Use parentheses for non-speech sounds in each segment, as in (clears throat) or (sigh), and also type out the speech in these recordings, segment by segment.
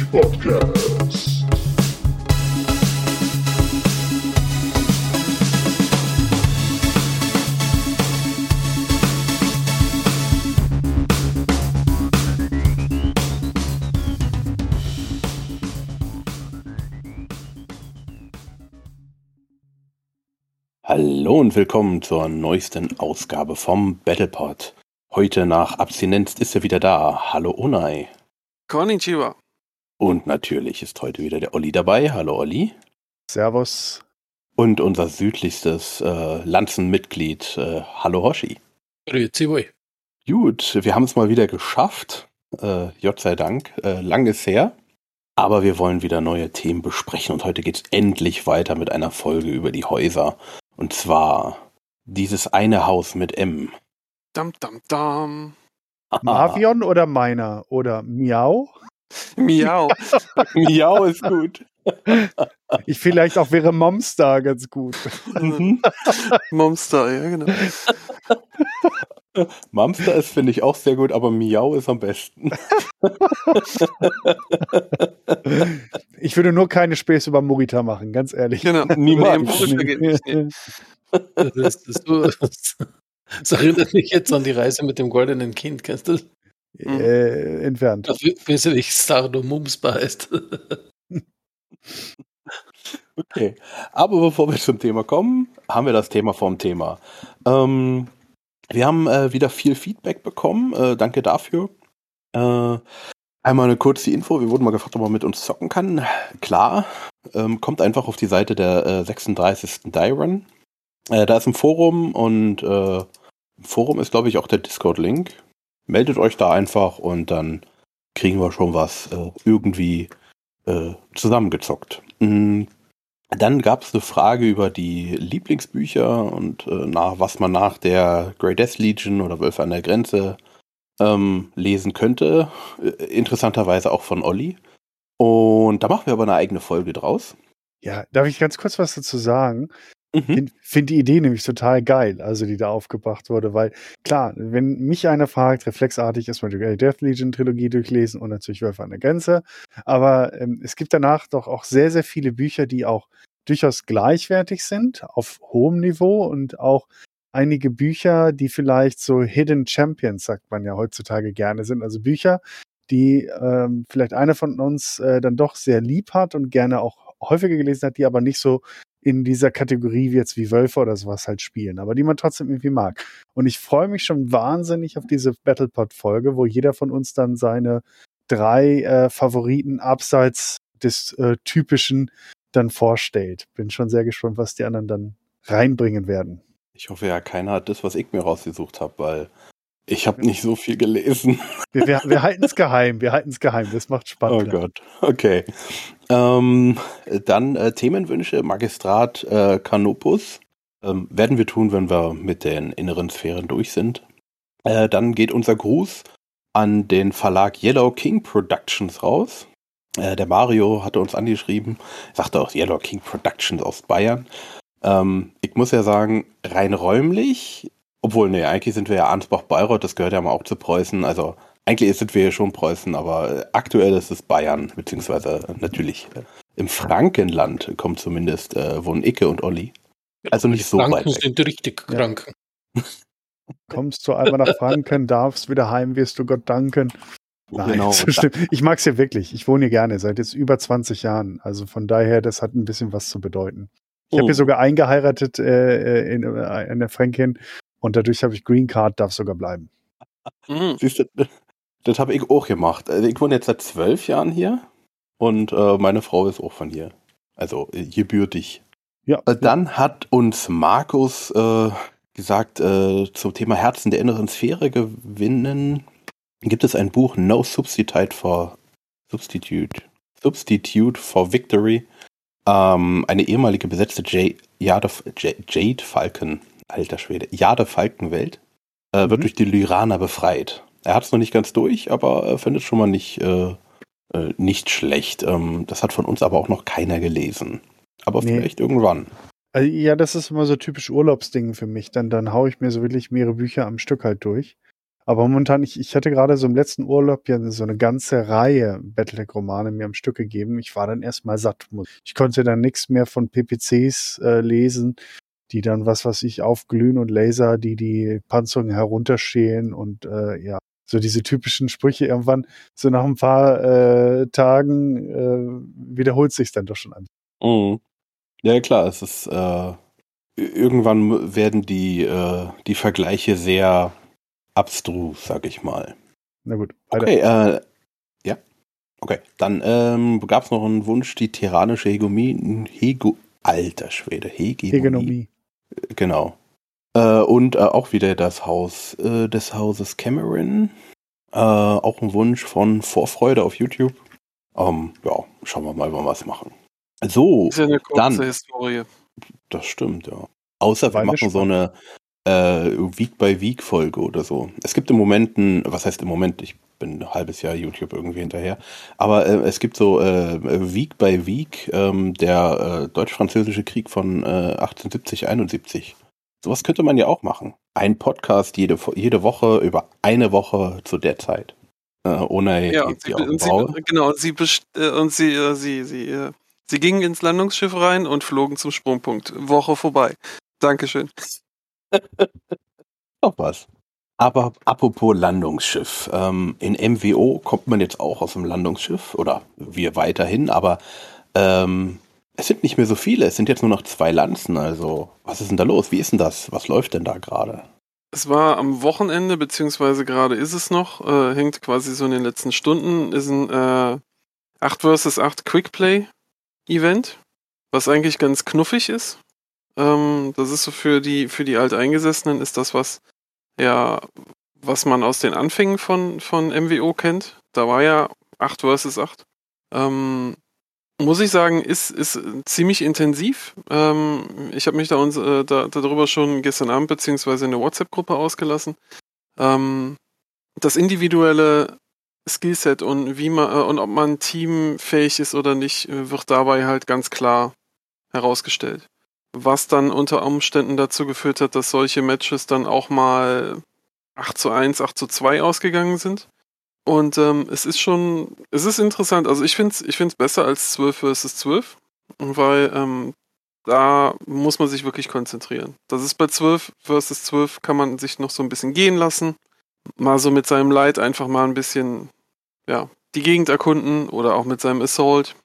Battletech Podcast. Hallo und willkommen zur neuesten Ausgabe vom Battlepod. Heute nach Abstinenz ist er wieder da. Hallo Unai. Konnichiwa. Und natürlich ist heute wieder der Olli dabei. Hallo Olli. Servus. Und unser südlichstes äh, Lanzenmitglied. Äh, hallo Hoshi. Grüezi. Gut, wir haben es mal wieder geschafft. Äh, Gott sei Dank. Äh, lang ist her. Aber wir wollen wieder neue Themen besprechen und heute geht es endlich weiter mit einer Folge über die Häuser. Und zwar dieses eine Haus mit M. Dam, dam, dam. Marvion oder meiner? Oder Miau? (laughs) Miau. (laughs) Miau ist gut. Ich vielleicht auch wäre Momstar ganz gut. Mhm. (laughs) Monster, ja, genau. Mamster ist, finde ich, auch sehr gut, aber Miau ist am besten. Ich würde nur keine Späße über Morita machen, ganz ehrlich. Genau. Niemals. Nee, nee. Das, das, das, das erinnert mich jetzt an die Reise mit dem goldenen Kind, kennst du? Äh, entfernt. Das weißt du, wie Stardo Mumsbar heißt. (laughs) Okay. Aber bevor wir zum Thema kommen, haben wir das Thema vom Thema. Ähm, wir haben äh, wieder viel Feedback bekommen. Äh, danke dafür. Äh, einmal eine kurze Info. Wir wurden mal gefragt, ob man mit uns zocken kann. Klar. Ähm, kommt einfach auf die Seite der äh, 36. Dyron. Äh, da ist ein Forum und äh, im Forum ist, glaube ich, auch der Discord-Link. Meldet euch da einfach und dann kriegen wir schon was äh, irgendwie äh, zusammengezockt. Mm, Dann gab es eine Frage über die Lieblingsbücher und äh, nach, was man nach der Grey Death Legion oder Wölfe an der Grenze ähm, lesen könnte. Äh, interessanterweise auch von Olli. Und da machen wir aber eine eigene Folge draus. Ja, darf ich ganz kurz was dazu sagen? Mhm. Finde find die Idee nämlich total geil, also die da aufgebracht wurde, weil klar, wenn mich einer fragt, reflexartig erstmal die Death Legion Trilogie durchlesen und natürlich Wölfe an der Grenze, aber ähm, es gibt danach doch auch sehr, sehr viele Bücher, die auch durchaus gleichwertig sind, auf hohem Niveau und auch einige Bücher, die vielleicht so Hidden Champions, sagt man ja heutzutage gerne, sind, also Bücher, die ähm, vielleicht einer von uns äh, dann doch sehr lieb hat und gerne auch häufiger gelesen hat, die aber nicht so in dieser Kategorie wie jetzt wie Wölfe oder sowas halt spielen, aber die man trotzdem irgendwie mag. Und ich freue mich schon wahnsinnig auf diese Battlepod-Folge, wo jeder von uns dann seine drei äh, Favoriten abseits des äh, typischen dann vorstellt. Bin schon sehr gespannt, was die anderen dann reinbringen werden. Ich hoffe ja, keiner hat das, was ich mir rausgesucht habe, weil ich habe nicht so viel gelesen. (laughs) Wir, wir, wir halten es geheim, wir halten es geheim, das macht Oh spannend. Gott. Okay. Ähm, dann äh, Themenwünsche, Magistrat äh, Canopus. Ähm, werden wir tun, wenn wir mit den inneren Sphären durch sind. Äh, dann geht unser Gruß an den Verlag Yellow King Productions raus. Äh, der Mario hatte uns angeschrieben, sagte auch Yellow King Productions aus Bayern. Ähm, ich muss ja sagen, rein räumlich, obwohl, nee, eigentlich sind wir ja Ansbach-Bayreuth, das gehört ja mal auch zu Preußen. Also eigentlich sind wir ja schon Preußen, aber äh, aktuell ist es Bayern, beziehungsweise äh, natürlich äh, im Frankenland kommt zumindest, äh, wohnen Icke und Olli. Also nicht so weit Kranken weg. sind richtig Ja. krank. (laughs) Kommst du einmal nach Franken, darfst wieder heim, wirst du Gott danken. Nein, Genau. (laughs) das stimmt. Ich mag es hier wirklich. Ich wohne hier gerne seit jetzt über 20 Jahren. Also von daher, das hat ein bisschen was zu bedeuten. Ich habe Oh. hier sogar eingeheiratet äh, in, äh, in der Fränkin und dadurch habe ich Green Card, darf sogar bleiben. Mhm. Siehst du, das habe ich auch gemacht. Also ich wohne jetzt seit zwölf Jahren hier und äh, meine Frau ist auch von hier. Also äh, gebürtig. Ja. Äh, Dann hat uns Markus äh, gesagt, äh, zum Thema Herzen der inneren Sphäre gewinnen, gibt es ein Buch No Substitute for Substitute. Substitute for Victory. Ähm, eine ehemalige besetzte J Jade, J Jade Falcon, alter Schwede, Jade Falkenwelt, äh, wird Mhm. durch die Lyraner befreit. Er hat es noch nicht ganz durch, aber er findet schon mal nicht, äh, äh, nicht schlecht. Ähm, das hat von uns aber auch noch keiner gelesen. Aber Nee. vielleicht irgendwann. Also, ja, das ist immer so typisch Urlaubsding für mich. Dann, dann haue ich mir so wirklich mehrere Bücher am Stück halt durch. Aber momentan, ich, ich hatte gerade so im letzten Urlaub ja so eine ganze Reihe Battletech-Romane mir am Stück gegeben. Ich war dann erstmal satt. Ich konnte dann nichts mehr von PPCs äh, lesen, die dann, was weiß ich, aufglühen und Laser, die die Panzerung herunterschälen und äh, ja, so diese typischen Sprüche irgendwann, so nach ein paar äh, Tagen äh, wiederholt sich dann doch schon an. Mhm. Ja, klar, es ist äh, irgendwann werden die, äh, die Vergleiche sehr abstrus, sag ich mal. Na gut. weiter. Okay, äh, ja. Okay, dann ähm, gab es noch einen Wunsch, die tyrannische Hegemonie, Hego, alter Schwede, Hegemonie. Hegemonie. Genau. Äh, und äh, auch wieder das Haus äh, des Hauses Cameron. Äh, auch ein Wunsch von Vorfreude auf YouTube. Ähm, ja, schauen wir mal, wann wir es machen. So, Ist ja eine kurze dann. Historie. das stimmt, ja. Außer wir Weil wir machen so eine äh, Week-by-Week-Folge oder so. Es gibt im Moment ein, was heißt im Moment, ich bin ein halbes Jahr YouTube irgendwie hinterher, aber äh, es gibt so äh, Week-by-Week ähm, der äh, deutsch-französische Krieg von äh, 1870, 71. Sowas könnte man ja auch machen. Ein Podcast jede, jede Woche über eine Woche zu der Zeit. Äh, ohne Ja, und sie, und sie, genau, und sie, best- äh, und sie, äh, sie, sie, äh, sie gingen ins Landungsschiff rein und flogen zum Sprungpunkt. Woche vorbei. Dankeschön. Noch was. Aber apropos Landungsschiff. Ähm, in MWO kommt man jetzt auch aus dem Landungsschiff oder wir weiterhin, aber ähm, es sind nicht mehr so viele. Es sind jetzt nur noch zwei Lanzen. Also, was ist denn da los? Wie ist denn das? Was läuft denn da gerade? Es war am Wochenende, beziehungsweise gerade ist es noch, äh, hängt quasi so in den letzten Stunden, ist ein äh, 8 vs 8 Quickplay Event, was eigentlich ganz knuffig ist. Ähm, das ist so für die, für die Alteingesessenen ist das was, ja, was man aus den Anfängen von, von MWO kennt. Da war ja 8 vs 8. Ähm, muss ich sagen, ist, ist ziemlich intensiv. Ähm, ich habe mich da, uns, äh, da darüber schon gestern Abend beziehungsweise in der WhatsApp-Gruppe ausgelassen. Ähm, das individuelle Skillset und wie man äh, und ob man teamfähig ist oder nicht, äh, wird dabei halt ganz klar herausgestellt. Was dann unter Umständen dazu geführt hat, dass solche Matches dann auch mal 8 zu 1, 8 zu 2 ausgegangen sind. Und ähm, es ist schon, es ist interessant. Also ich finde es ich find's besser als 12 versus 12, weil ähm, da muss man sich wirklich konzentrieren. Das ist bei 12 versus 12 kann man sich noch so ein bisschen gehen lassen. Mal so mit seinem Light einfach mal ein bisschen, ja, die Gegend erkunden oder auch mit seinem Assault.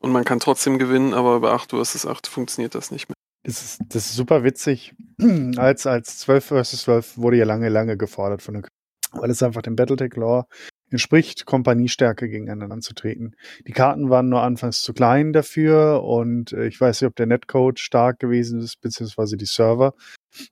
Und man kann trotzdem gewinnen, aber bei 8 versus 8 funktioniert das nicht mehr. Das ist, das ist super witzig. (clears throat) als, als 12 vs 12 wurde ja lange, lange gefordert von der weil es einfach dem Battletech-Lore entspricht, Kompaniestärke gegeneinander anzutreten. Die Karten waren nur anfangs zu klein dafür und äh, ich weiß nicht, ob der Netcode stark gewesen ist, beziehungsweise die Server.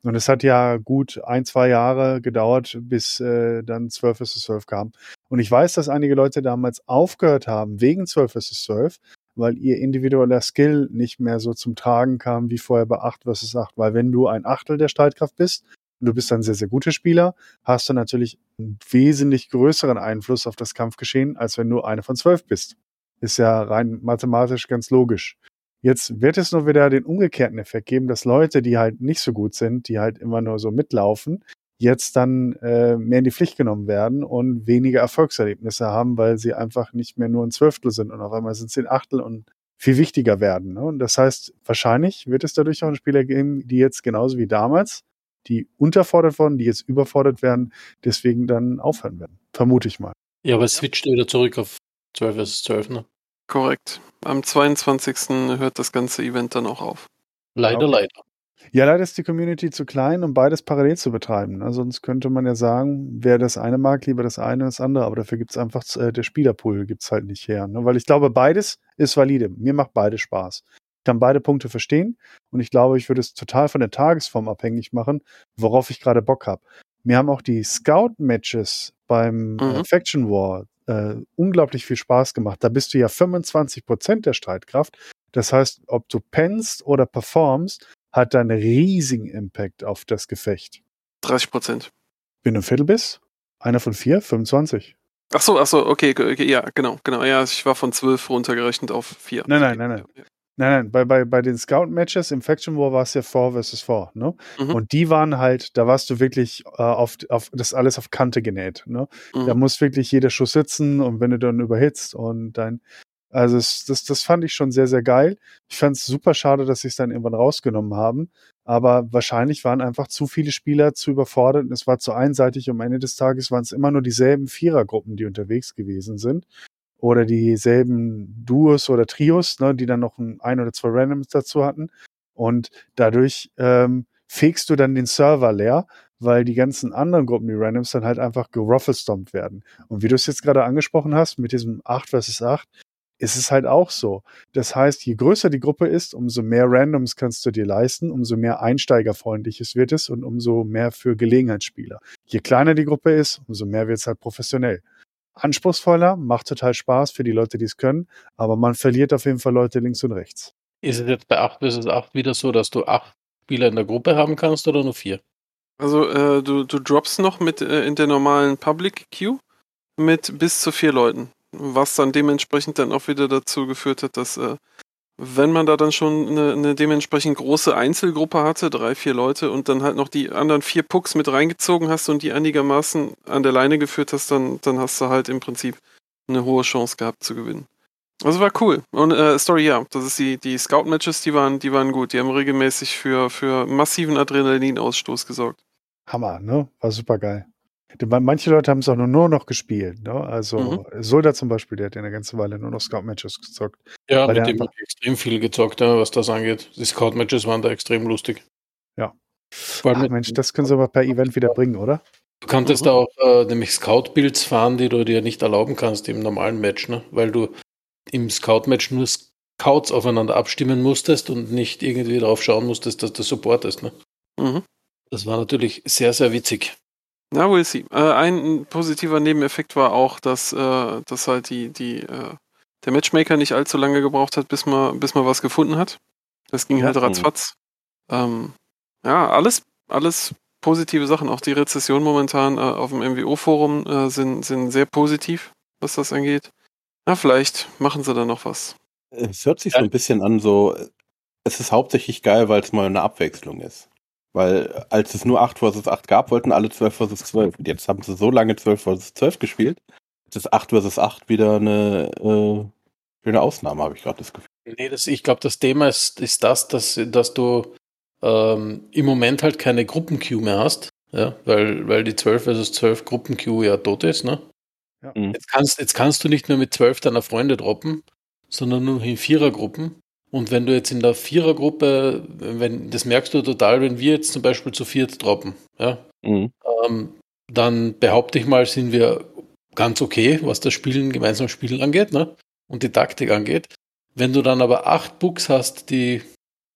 Und es hat ja gut ein, zwei Jahre gedauert, bis äh, dann 12 vs 12 kam. Und ich weiß, dass einige Leute damals aufgehört haben wegen 12 vs 12, weil ihr individueller Skill nicht mehr so zum Tragen kam wie vorher bei 8 vs 8. Weil wenn du ein Achtel der Streitkraft bist und du bist ein sehr, sehr guter Spieler, hast du natürlich einen wesentlich größeren Einfluss auf das Kampfgeschehen, als wenn du eine von 12 bist. Ist ja rein mathematisch ganz logisch. Jetzt wird es nur wieder den umgekehrten Effekt geben, dass Leute, die halt nicht so gut sind, die halt immer nur so mitlaufen, jetzt dann äh, mehr in die Pflicht genommen werden und weniger Erfolgserlebnisse haben, weil sie einfach nicht mehr nur ein Zwölftel sind und auf einmal sind sie ein Achtel und viel wichtiger werden. Ne? Und das heißt, wahrscheinlich wird es dadurch auch einen Spieler geben, die jetzt genauso wie damals, die unterfordert wurden, die jetzt überfordert werden, deswegen dann aufhören werden. Vermute ich mal. Ja, aber es switcht wieder zurück auf 12 vs 12, ne? Korrekt. Am 22. hört das ganze Event dann auch auf. Leider, Okay. leider. Ja, leider ist die Community zu klein, um beides parallel zu betreiben. Ne? Sonst könnte man ja sagen, wer das eine mag, lieber das eine als das andere. Aber dafür gibt's einfach, äh, der Spielerpool gibt's halt nicht her. Ne? Weil ich glaube, beides ist valide. Mir macht beides Spaß. Ich kann beide Punkte verstehen und ich glaube, ich würde es total von der Tagesform abhängig machen, worauf ich gerade Bock habe. Mir haben auch die Scout-Matches beim äh, Mhm. Faction War äh, unglaublich viel Spaß gemacht. Da bist du ja 25 Prozent der Streitkraft. Das heißt, ob du pennst oder performst, hat da einen riesigen Impact auf das Gefecht. 30 Prozent. Wenn du ein Viertel bist, einer von vier, 25. Ach so, ach so, okay, okay, ja, genau, genau. Ja, ich war von 12 runtergerechnet auf 4. Nein, nein, nein, nein. Nein, nein, bei, bei, bei den Scout-Matches im Faction War war es ja 4 versus 4, ne? Mhm. Und die waren halt, da warst du wirklich äh, auf, auf das alles auf Kante genäht, ne? Da Mhm. muss wirklich jeder Schuss sitzen und wenn du dann überhitzt und dein, also es, das, das fand ich schon sehr, sehr geil. Ich fand es super schade, dass sie es dann irgendwann rausgenommen haben. Aber wahrscheinlich waren einfach zu viele Spieler zu überfordert und es war zu einseitig. Am Ende des Tages waren es immer nur dieselben Vierergruppen, die unterwegs gewesen sind. Oder dieselben Duos oder Trios, ne, die dann noch ein, ein oder zwei Randoms dazu hatten. Und dadurch ähm, fegst du dann den Server leer, weil die ganzen anderen Gruppen, die Randoms, dann halt einfach geruffelstompt werden. Und wie du es jetzt gerade angesprochen hast, mit diesem 8 versus 8, ist es halt auch so. Das heißt, je größer die Gruppe ist, umso mehr Randoms kannst du dir leisten, umso mehr einsteigerfreundliches wird es und umso mehr für Gelegenheitsspieler. Je kleiner die Gruppe ist, umso mehr wird es halt professionell. Anspruchsvoller, macht total Spaß für die Leute, die es können, aber man verliert auf jeden Fall Leute links und rechts. Ist es jetzt bei 8 vs 8 wieder so, dass du acht Spieler in der Gruppe haben kannst oder nur vier? Also äh, du, du droppst noch mit äh, in der normalen Public Queue mit bis zu vier Leuten. Was dann dementsprechend dann auch wieder dazu geführt hat, dass äh, wenn man da dann schon eine, eine dementsprechend große Einzelgruppe hatte, drei, vier Leute, und dann halt noch die anderen vier Pucks mit reingezogen hast und die einigermaßen an der Leine geführt hast, dann, dann hast du halt im Prinzip eine hohe Chance gehabt zu gewinnen. Also war cool. Und äh, Story, ja, das ist die, die Scout-Matches, die waren, die waren gut. Die haben regelmäßig für, für massiven Adrenalinausstoß gesorgt. Hammer, ne? War super geil. Manche Leute haben es auch nur, nur noch gespielt. Ne? Also Mhm. Solda zum Beispiel, der hat ja eine ganze Weile nur noch Scout-Matches gezockt. Ja, mit dem ich extrem viel gezockt, ja, was das angeht. Die Scout-Matches waren da extrem lustig. Ja. Vor allem Ach mit- Mensch, das können sie aber per Event wieder bringen, oder? Du kanntest Mhm. da auch äh, nämlich Scout-Builds fahren, die du dir nicht erlauben kannst im normalen Match, ne? weil du im Scout-Match nur Scouts aufeinander abstimmen musstest und nicht irgendwie darauf schauen musstest, dass du supportest. Ne? Mhm. Das war natürlich sehr, sehr witzig. Na, we'll see. Äh, ein positiver Nebeneffekt war auch, dass, äh, dass halt die, die, äh, der Matchmaker nicht allzu lange gebraucht hat, bis man, bis man was gefunden hat. Das ging Ja. halt ratzfatz. Ähm, ja, alles, alles positive Sachen. Auch die Rezession momentan äh, auf dem MWO-Forum äh, sind, sind sehr positiv, was das angeht. Na, vielleicht machen sie da noch was. Es hört sich so ein bisschen an, so, es ist hauptsächlich geil, weil es mal eine Abwechslung ist. Weil als es nur 8 vs 8 gab, wollten alle 12 vs 12. Und jetzt haben sie so lange 12 vs 12 gespielt. Jetzt ist 8 vs 8 wieder eine äh, schöne Ausnahme, habe ich gerade das Gefühl. Nee, das, ich glaube, das Thema ist, ist das, dass, dass du ähm, im Moment halt keine Gruppen-Queue mehr hast. Ja, weil, weil die 12 vs 12 Gruppen-Queue ja tot ist, ne? Ja. Mhm. Jetzt kannst, jetzt kannst du nicht mehr mit 12 deiner Freunde droppen, sondern nur in Vierergruppen. Und wenn du jetzt in der Vierergruppe, wenn, das merkst du total, wenn wir jetzt zum Beispiel zu viert droppen, ja, Mhm. ähm, dann behaupte ich mal, sind wir ganz okay, was das Spielen, gemeinsam Spielen angeht, ne? Und die Taktik angeht. Wenn du dann aber acht Books hast, die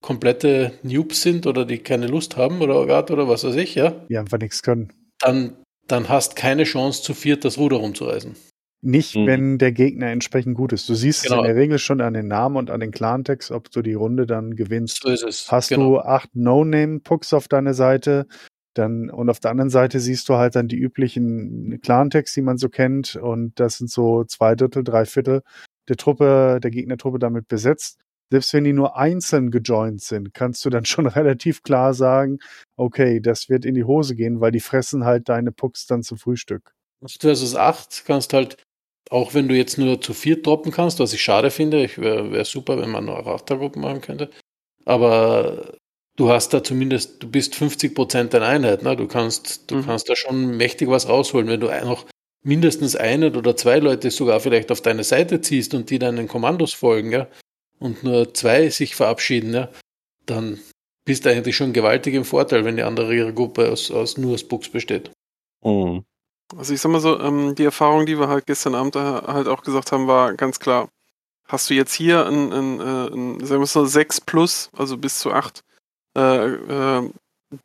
komplette Noobs sind oder die keine Lust haben oder gerade oder was weiß ich, ja, Die einfach nichts können. dann, dann hast keine Chance zu viert das Ruder rumzureißen. Nicht, Mhm. wenn der Gegner entsprechend gut ist. Du siehst Genau. es in der Regel schon an den Namen und an den Clan-Tags, ob du die Runde dann gewinnst. So ist es. Hast Genau. du acht No-Name-Pucks auf deiner Seite, dann und auf der anderen Seite siehst du halt dann die üblichen Clan-Tags, die man so kennt, und das sind so zwei Drittel, drei Viertel der Truppe, der Gegnertruppe damit besetzt. Selbst wenn die nur einzeln gejoint sind, kannst du dann (laughs) schon relativ klar sagen, okay, das wird in die Hose gehen, weil die fressen halt deine Pucks dann zum Frühstück. 8 versus 8 kannst halt, auch wenn du jetzt nur zu viert droppen kannst, was ich schade finde, ich wäre wär super, wenn man noch Achtergruppen machen könnte. Aber du hast da zumindest, du bist 50 Prozent deiner Einheit, ne? Du kannst, du Mhm. kannst da schon mächtig was rausholen, wenn du noch mindestens einen oder zwei Leute sogar vielleicht auf deine Seite ziehst und die deinen Kommandos folgen, ja, und nur zwei sich verabschieden, ja, dann bist du eigentlich schon gewaltig im Vorteil, wenn die andere Gruppe aus, aus nur aus Books besteht. Mhm. Also ich sag mal so, ähm, die Erfahrung, die wir halt gestern Abend halt auch gesagt haben, war ganz klar, hast du jetzt hier ein, ein, äh, ein sagen wir so, 6 plus, also bis zu 8, äh, äh,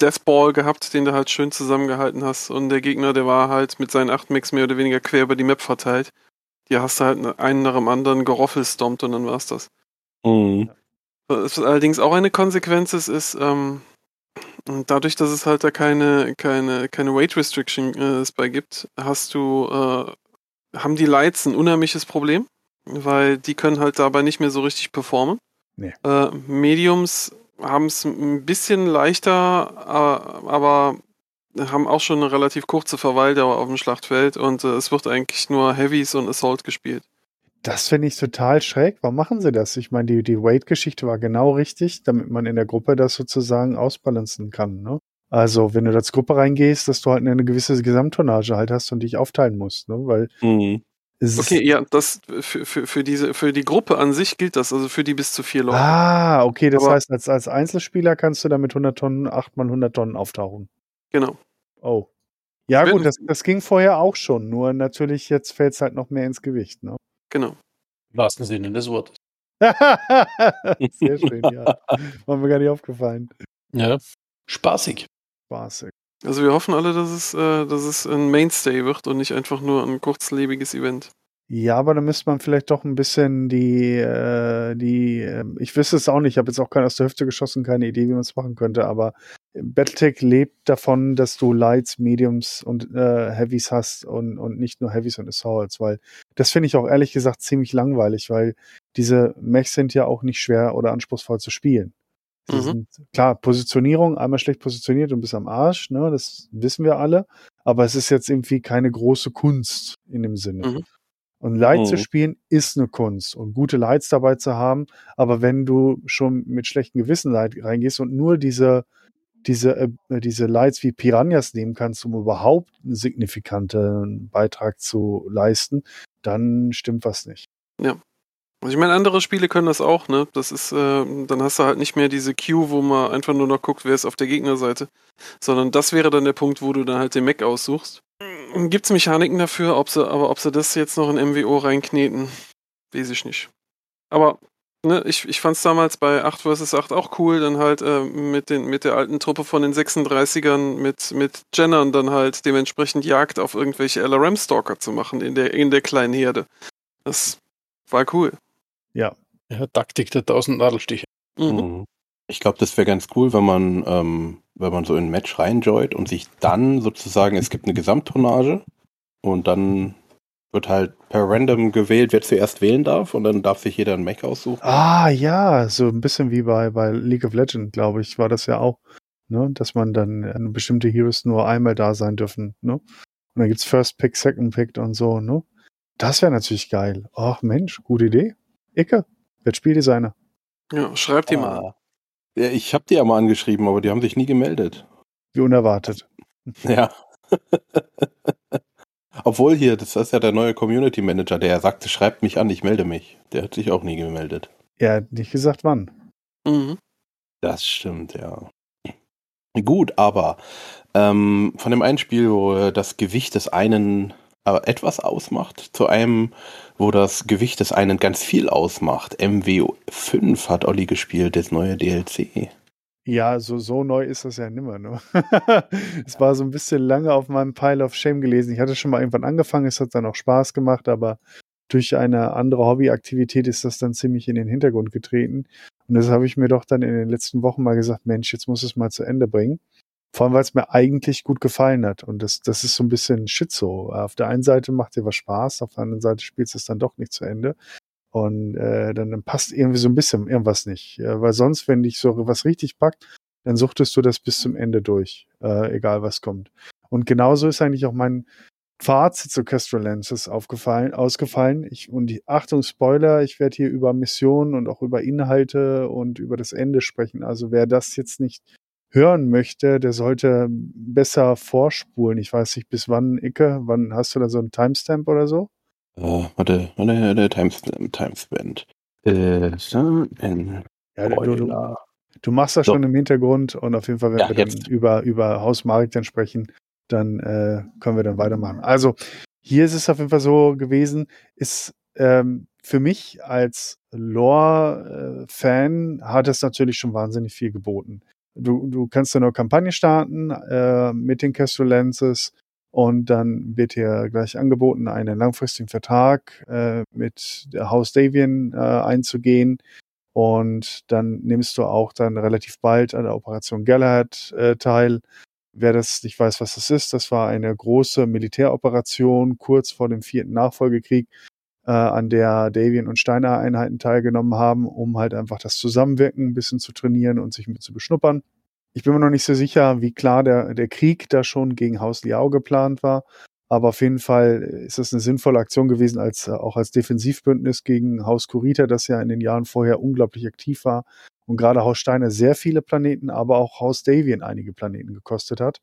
Deathball gehabt, den du halt schön zusammengehalten hast und der Gegner, der war halt mit seinen 8 Mix mehr oder weniger quer über die Map verteilt. Die hast du halt einen nach dem anderen geroffelstompt und dann war's das. Mhm. Was allerdings auch eine Konsequenz ist, ist, ähm, dadurch, dass es halt da keine, keine, keine Weight Restriction äh, es bei gibt, hast du, äh, haben die Lights ein unheimliches Problem, weil die können halt dabei nicht mehr so richtig performen. Nee. Äh, Mediums haben es ein bisschen leichter, äh, aber haben auch schon eine relativ kurze Verweildauer auf dem Schlachtfeld und äh, es wird eigentlich nur Heavies und Assault gespielt. Das finde ich total schräg. Warum machen sie das? Ich meine, die, die Weight-Geschichte war genau richtig, damit man in der Gruppe das sozusagen ausbalancen kann. Ne? Also, wenn du als Gruppe reingehst, dass du halt eine gewisse Gesamttonnage halt hast und dich aufteilen musst, ne? Weil Mhm. es ist- Okay, ja, das für, für, für diese für die Gruppe an sich gilt das, also für die bis zu vier Leute. Ah, okay, das Aber- heißt, als, als Einzelspieler kannst du da mit 100 Tonnen, 8 mal 100 Tonnen auftauchen. Genau. Oh. Ja, gut, das, das ging vorher auch schon, nur natürlich jetzt fällt es halt noch mehr ins Gewicht, ne? Genau. Im wahrsten Sinne des Wortes. (laughs) Sehr schön, ja. War mir gar nicht aufgefallen. Ja. Spaßig. Spaßig. Also wir hoffen alle, dass es, äh, dass es ein Mainstay wird und nicht einfach nur ein kurzlebiges Event. Ja, aber da müsste man vielleicht doch ein bisschen die, äh, die, äh, ich wüsste es auch nicht, ich habe jetzt auch keine aus der Hüfte geschossen, keine Idee, wie man es machen könnte, aber Battletech lebt davon, dass du Lights, Mediums und äh, Heavies hast und, und nicht nur Heavies und Assaults, weil das finde ich auch ehrlich gesagt ziemlich langweilig, weil diese Mechs sind ja auch nicht schwer oder anspruchsvoll zu spielen. Sie Mhm. sind, klar, Positionierung, einmal schlecht positioniert und bis am Arsch, ne, das wissen wir alle, aber es ist jetzt irgendwie keine große Kunst in dem Sinne. Mhm. Und Light zu Mhm. spielen ist eine Kunst und gute Lights dabei zu haben. Aber wenn du schon mit schlechtem Gewissen Light reingehst und nur diese, diese, äh, diese Lights wie Piranhas nehmen kannst, um überhaupt einen signifikanten Beitrag zu leisten, dann stimmt was nicht. Also ich meine, andere Spiele können das auch, ne? Das ist, äh, dann hast du halt nicht mehr diese Queue, wo man einfach nur noch guckt, wer ist auf der Gegnerseite. Sondern das wäre dann der Punkt, wo du dann halt den Mac aussuchst. Gibt's Mechaniken dafür, ob sie, aber ob sie das jetzt noch in MWO reinkneten, weiß ich nicht. Aber ne, ich, ich fand's damals bei 8 vs 8 auch cool, dann halt äh, mit, den, mit der alten Truppe von den 36ern mit, mit Jennern dann halt dementsprechend Jagd auf irgendwelche LRM-Stalker zu machen in der, in der kleinen Herde. Das war cool. Ja, Taktik der tausend Nadelstiche. Mhm. Mhm. Ich glaube, das wäre ganz cool, wenn man, ähm, wenn man so in ein Match reinjoint und sich dann sozusagen, es gibt eine Gesamttonnage und dann wird halt per random gewählt, wer zuerst wählen darf und dann darf sich jeder ein Mech aussuchen. Ah, ja, so ein bisschen wie bei, bei League of Legends, glaube ich, war das ja auch. Ne? Dass man dann äh, bestimmte Heroes nur einmal da sein dürfen. Ne? Und dann gibt's First Pick, Second Pick und so. Ne? Das wäre natürlich geil. Ach Mensch, gute Idee. Icke, wird Spieldesigner. Ja, schreib die mal. Ja, ich habe die ja mal angeschrieben, aber die haben sich nie gemeldet. Wie unerwartet. Ja. (laughs) Obwohl hier, das ist ja der neue Community Manager, der sagte, schreibt mich an, ich melde mich. Der hat sich auch nie gemeldet. Er hat nicht gesagt, wann. Mhm. Das stimmt, ja. Gut, aber ähm, von dem einen Spiel, wo das Gewicht des einen äh, etwas ausmacht, zu einem, wo das Gewicht des einen ganz viel ausmacht. MW5 hat Olli gespielt, das neue DLC. Ja, so, so neu ist das ja nimmer. Ne? (laughs) es war so ein bisschen lange auf meinem Pile of Shame gelesen. Ich hatte schon mal irgendwann angefangen, es hat dann auch Spaß gemacht, aber durch eine andere Hobbyaktivität ist das dann ziemlich in den Hintergrund getreten. Und das habe ich mir doch dann in den letzten Wochen mal gesagt, Mensch, jetzt muss es mal zu Ende bringen. Vor allem, weil es mir eigentlich gut gefallen hat. Und das, das ist so ein bisschen Schizo. Auf der einen Seite macht dir was Spaß, auf der anderen Seite spielst du es dann doch nicht zu Ende. Und äh, dann, dann passt irgendwie so ein bisschen irgendwas nicht. Ja, weil sonst, wenn dich so was richtig packt, dann suchtest du das bis zum Ende durch, äh, egal was kommt. Und genauso ist eigentlich auch mein Fazit zu Castrolensis aufgefallen, ausgefallen. Ich, und die, Achtung, Spoiler, ich werde hier über Missionen und auch über Inhalte und über das Ende sprechen. Also wer das jetzt nicht hören möchte, der sollte besser vorspulen. Ich weiß nicht, bis wann, Icke, wann hast du da so einen Timestamp oder so? Äh, warte, warte, der Timestamp. Timestamp. Äh, Ja, du, du. Du machst das So. schon im Hintergrund und auf jeden Fall, wenn Ja, wir dann jetzt. über, über Haus Marek dann sprechen, dann äh, können wir dann weitermachen. Also, hier ist es auf jeden Fall so gewesen, ist ähm, für mich als Lore-Fan hat es natürlich schon wahnsinnig viel geboten. Du, du kannst eine Kampagne starten äh, mit den Castolenses und dann wird dir gleich angeboten, einen langfristigen Vertrag äh, mit Haus Davian äh, einzugehen. Und dann nimmst du auch dann relativ bald an der Operation Galahad äh, teil. Wer das nicht weiß, was das ist, das war eine große Militäroperation kurz vor dem vierten Nachfolgekrieg, äh, an der Davian und Steiner Einheiten teilgenommen haben, um halt einfach das Zusammenwirken ein bisschen zu trainieren und sich mit zu beschnuppern. Ich bin mir noch nicht so sicher, wie klar der, der Krieg da schon gegen Haus Liao geplant war. Aber auf jeden Fall ist das eine sinnvolle Aktion gewesen, als äh, auch als Defensivbündnis gegen Haus Kurita, das ja in den Jahren vorher unglaublich aktiv war und gerade Haus Steiner sehr viele Planeten, aber auch Haus Davian einige Planeten gekostet hat.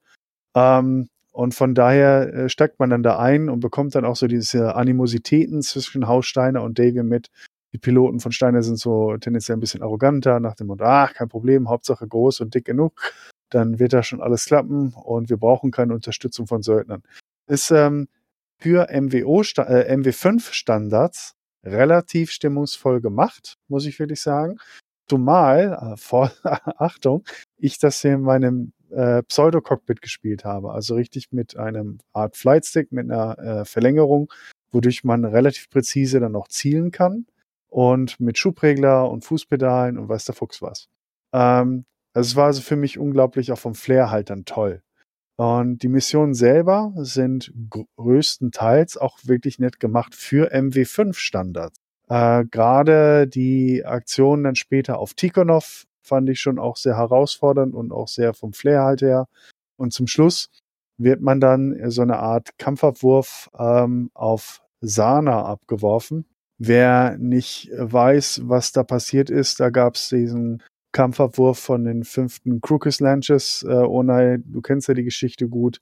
Ähm, und von daher äh, steigt man dann da ein und bekommt dann auch so diese Animositäten zwischen Haus Steiner und Davian mit. Die Piloten von Steiner sind so tendenziell ein bisschen arroganter, nach dem Motto, ach, kein Problem, Hauptsache groß und dick genug, dann wird da schon alles klappen und wir brauchen keine Unterstützung von Söldnern ist ähm, für MWO, äh, MW5-Standards relativ stimmungsvoll gemacht, muss ich wirklich sagen. Zumal, äh, (laughs) vor, Achtung, ich das hier in meinem äh, Pseudo-Cockpit gespielt habe. Also richtig mit einem Art Flightstick, mit einer äh, Verlängerung, wodurch man relativ präzise dann auch zielen kann. Und mit Schubregler und Fußpedalen und weiß der Fuchs was. Ähm, also es war also für mich unglaublich auch vom Flair halt dann toll. Und die Missionen selber sind größtenteils auch wirklich nett gemacht für MW5-Standards. Äh, Gerade die Aktionen dann später auf Tikhonov fand ich schon auch sehr herausfordernd und auch sehr vom Flair halt her. Und zum Schluss wird man dann so eine Art Kampfabwurf ähm, auf Sana abgeworfen. Wer nicht weiß, was da passiert ist, da gab es diesen Kampfabwurf von den fünften Crookes Lanches. Äh, Onai, du kennst ja die Geschichte gut.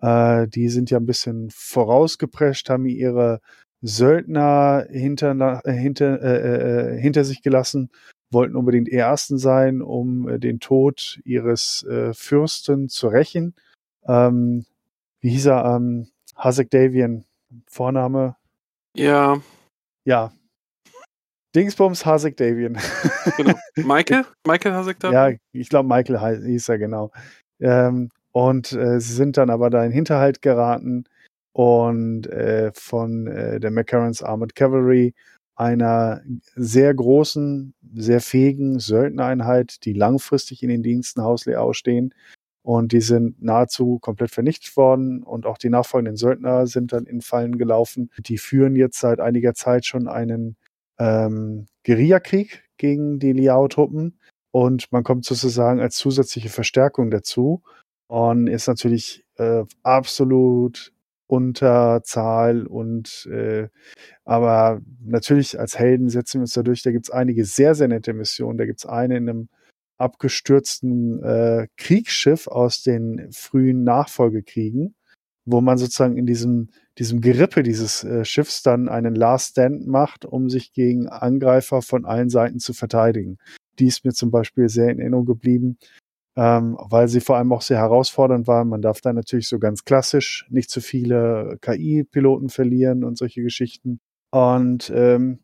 Äh, die sind ja ein bisschen vorausgeprescht, haben ihre Söldner hinter, äh, hinter, äh, äh, hinter sich gelassen, wollten unbedingt Ersten sein, um äh, den Tod ihres äh, Fürsten zu rächen. Ähm, wie hieß er? Ähm, Hasek Davian, Vorname? Ja. Ja, Dingsbums Hasek Davian. (laughs) Genau. Michael? Michael Hasek Davian? Ja, ich glaube Michael hieß er genau. Ähm, und äh, sie sind dann aber da in Hinterhalt geraten und äh, von äh, der McCarran's Armored Cavalry, einer sehr großen, sehr fähigen Söldnereinheit, die langfristig in den Diensten Hausleau stehen. Und die sind nahezu komplett vernichtet worden und auch die nachfolgenden Söldner sind dann in Fallen gelaufen. Die führen jetzt seit einiger Zeit schon einen ähm, Guerillakrieg gegen die Liao-Truppen und man kommt sozusagen als zusätzliche Verstärkung dazu und ist natürlich äh, absolut unter Zahl und äh, aber natürlich als Helden setzen wir uns da durch. Da gibt es einige sehr, sehr nette Missionen. Da gibt es eine in einem abgestürzten äh, Kriegsschiff aus den frühen Nachfolgekriegen, wo man sozusagen in diesem, diesem Gerippe dieses äh, Schiffs dann einen Last Stand macht, um sich gegen Angreifer von allen Seiten zu verteidigen. Die ist mir zum Beispiel sehr in Erinnerung geblieben, ähm, weil sie vor allem auch sehr herausfordernd war. Man darf da natürlich so ganz klassisch nicht zu viele KI-Piloten verlieren und solche Geschichten. Und ähm,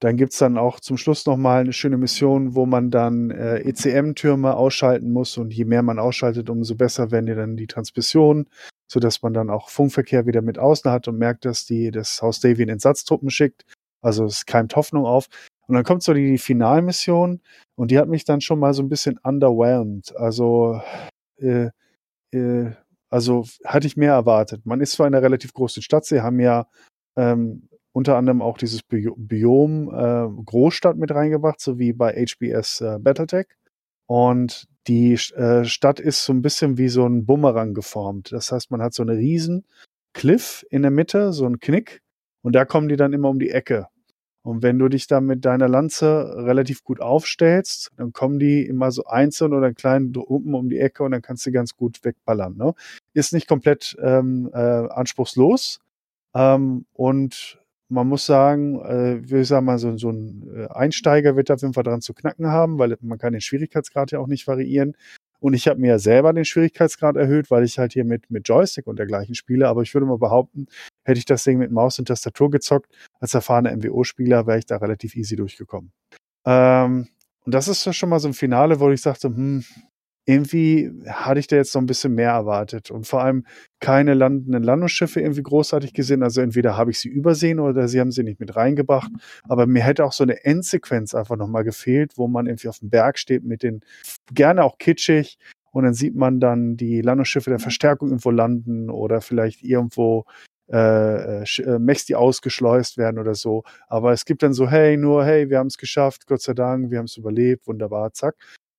dann gibt's dann auch zum Schluss nochmal eine schöne Mission, wo man dann äh, ECM-Türme ausschalten muss und je mehr man ausschaltet, umso besser werden ja dann die Transmissionen so dass man dann auch Funkverkehr wieder mit außen hat und merkt, dass die das Haus Davian Entsatztruppen schickt. Also es keimt Hoffnung auf. Und dann kommt so die Finalmission und die hat mich dann schon mal so ein bisschen underwhelmed. Also äh, äh, also hatte ich mehr erwartet. Man ist zwar in einer relativ großen Stadt, sie haben ja ähm, unter anderem auch dieses Biom äh, Großstadt mit reingebracht, so wie bei HBS äh, Battletech. Und die äh, Stadt ist so ein bisschen wie so ein Bumerang geformt. Das heißt, man hat so eine riesen Cliff in der Mitte, so ein Knick, und da kommen die dann immer um die Ecke. Und wenn du dich da mit deiner Lanze relativ gut aufstellst, dann kommen die immer so einzeln oder in kleinen Gruppen um die Ecke und dann kannst du ganz gut wegballern. Ne? Ist nicht komplett ähm, äh, anspruchslos ähm, und man muss sagen, äh, wir sagen mal, so, so ein äh, Einsteiger wird auf jeden Fall dran zu knacken haben, weil man kann den Schwierigkeitsgrad ja auch nicht variieren. Und ich habe mir ja selber den Schwierigkeitsgrad erhöht, weil ich halt hier mit, mit Joystick und dergleichen spiele. Aber ich würde mal behaupten, hätte ich das Ding mit Maus und Tastatur gezockt, als erfahrener MWO-Spieler, wäre ich da relativ easy durchgekommen. Ähm, und das ist schon mal so ein Finale, wo ich sagte, hm, irgendwie hatte ich da jetzt noch ein bisschen mehr erwartet und vor allem keine landenden Landungsschiffe irgendwie großartig gesehen. Also entweder habe ich sie übersehen oder sie haben sie nicht mit reingebracht. Aber mir hätte auch so eine Endsequenz einfach nochmal gefehlt, wo man irgendwie auf dem Berg steht mit den, gerne auch kitschig, und dann sieht man dann die Landungsschiffe der Verstärkung irgendwo landen oder vielleicht irgendwo äh, äh, äh, Mechs, die ausgeschleust werden oder so. Aber es gibt dann so, hey, nur, hey, wir haben es geschafft, Gott sei Dank, wir haben es überlebt, wunderbar, zack.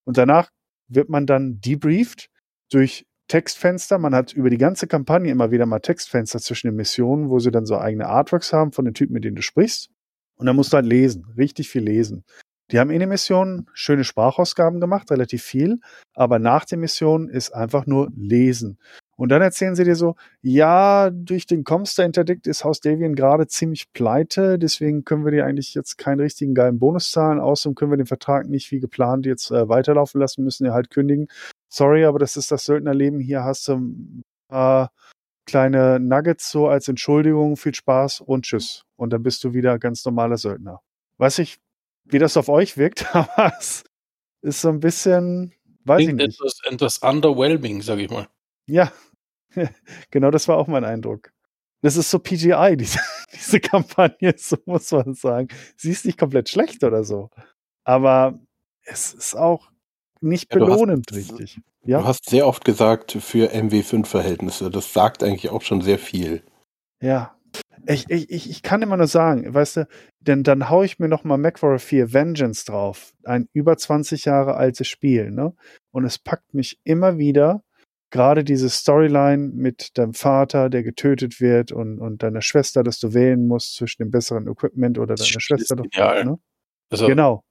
Und danach wird man dann debrieft durch Textfenster. Man hat über die ganze Kampagne immer wieder mal Textfenster zwischen den Missionen, wo sie dann so eigene Artworks haben von den Typen, mit denen du sprichst. Und dann musst du halt lesen, richtig viel lesen. Die haben in den Missionen schöne Sprachausgaben gemacht, relativ viel, aber nach den Missionen ist einfach nur lesen. Und dann erzählen sie dir so, ja, durch den Comster-Interdikt ist Haus Davian gerade ziemlich pleite, deswegen können wir dir eigentlich jetzt keinen richtigen geilen Bonus zahlen. Außerdem können wir den Vertrag nicht wie geplant jetzt äh, weiterlaufen lassen, müssen wir halt kündigen. Sorry, aber das ist das Söldnerleben. Hier hast du ein paar kleine Nuggets so als Entschuldigung, viel Spaß und tschüss. Und dann bist du wieder ganz normaler Söldner. Weiß ich, wie das auf euch wirkt, (laughs) aber es ist so ein bisschen, weiß Klingt ich nicht. etwas, etwas underwhelming, sag ich mal. Ja, (laughs) genau das war auch mein Eindruck. Das ist so PGI, (laughs) diese, diese Kampagne, so muss man sagen. Sie ist nicht komplett schlecht oder so. Aber es ist auch nicht Ja, du hast- belohnend, richtig. Ja, Du hast sehr oft gesagt, für MW5-Verhältnisse. Das sagt eigentlich auch schon sehr viel. ja. Ich, ich, ich, kann immer nur sagen, weißt du, denn dann hau ich mir noch mal MacWarrior 4 Vengeance drauf. Ein über 20 Jahre altes Spiel, ne? Und es packt mich immer wieder, gerade diese Storyline mit deinem Vater, der getötet wird und, und deiner Schwester, dass du wählen musst zwischen dem besseren Equipment oder deiner Schwester. genial. Ne? Also Genau.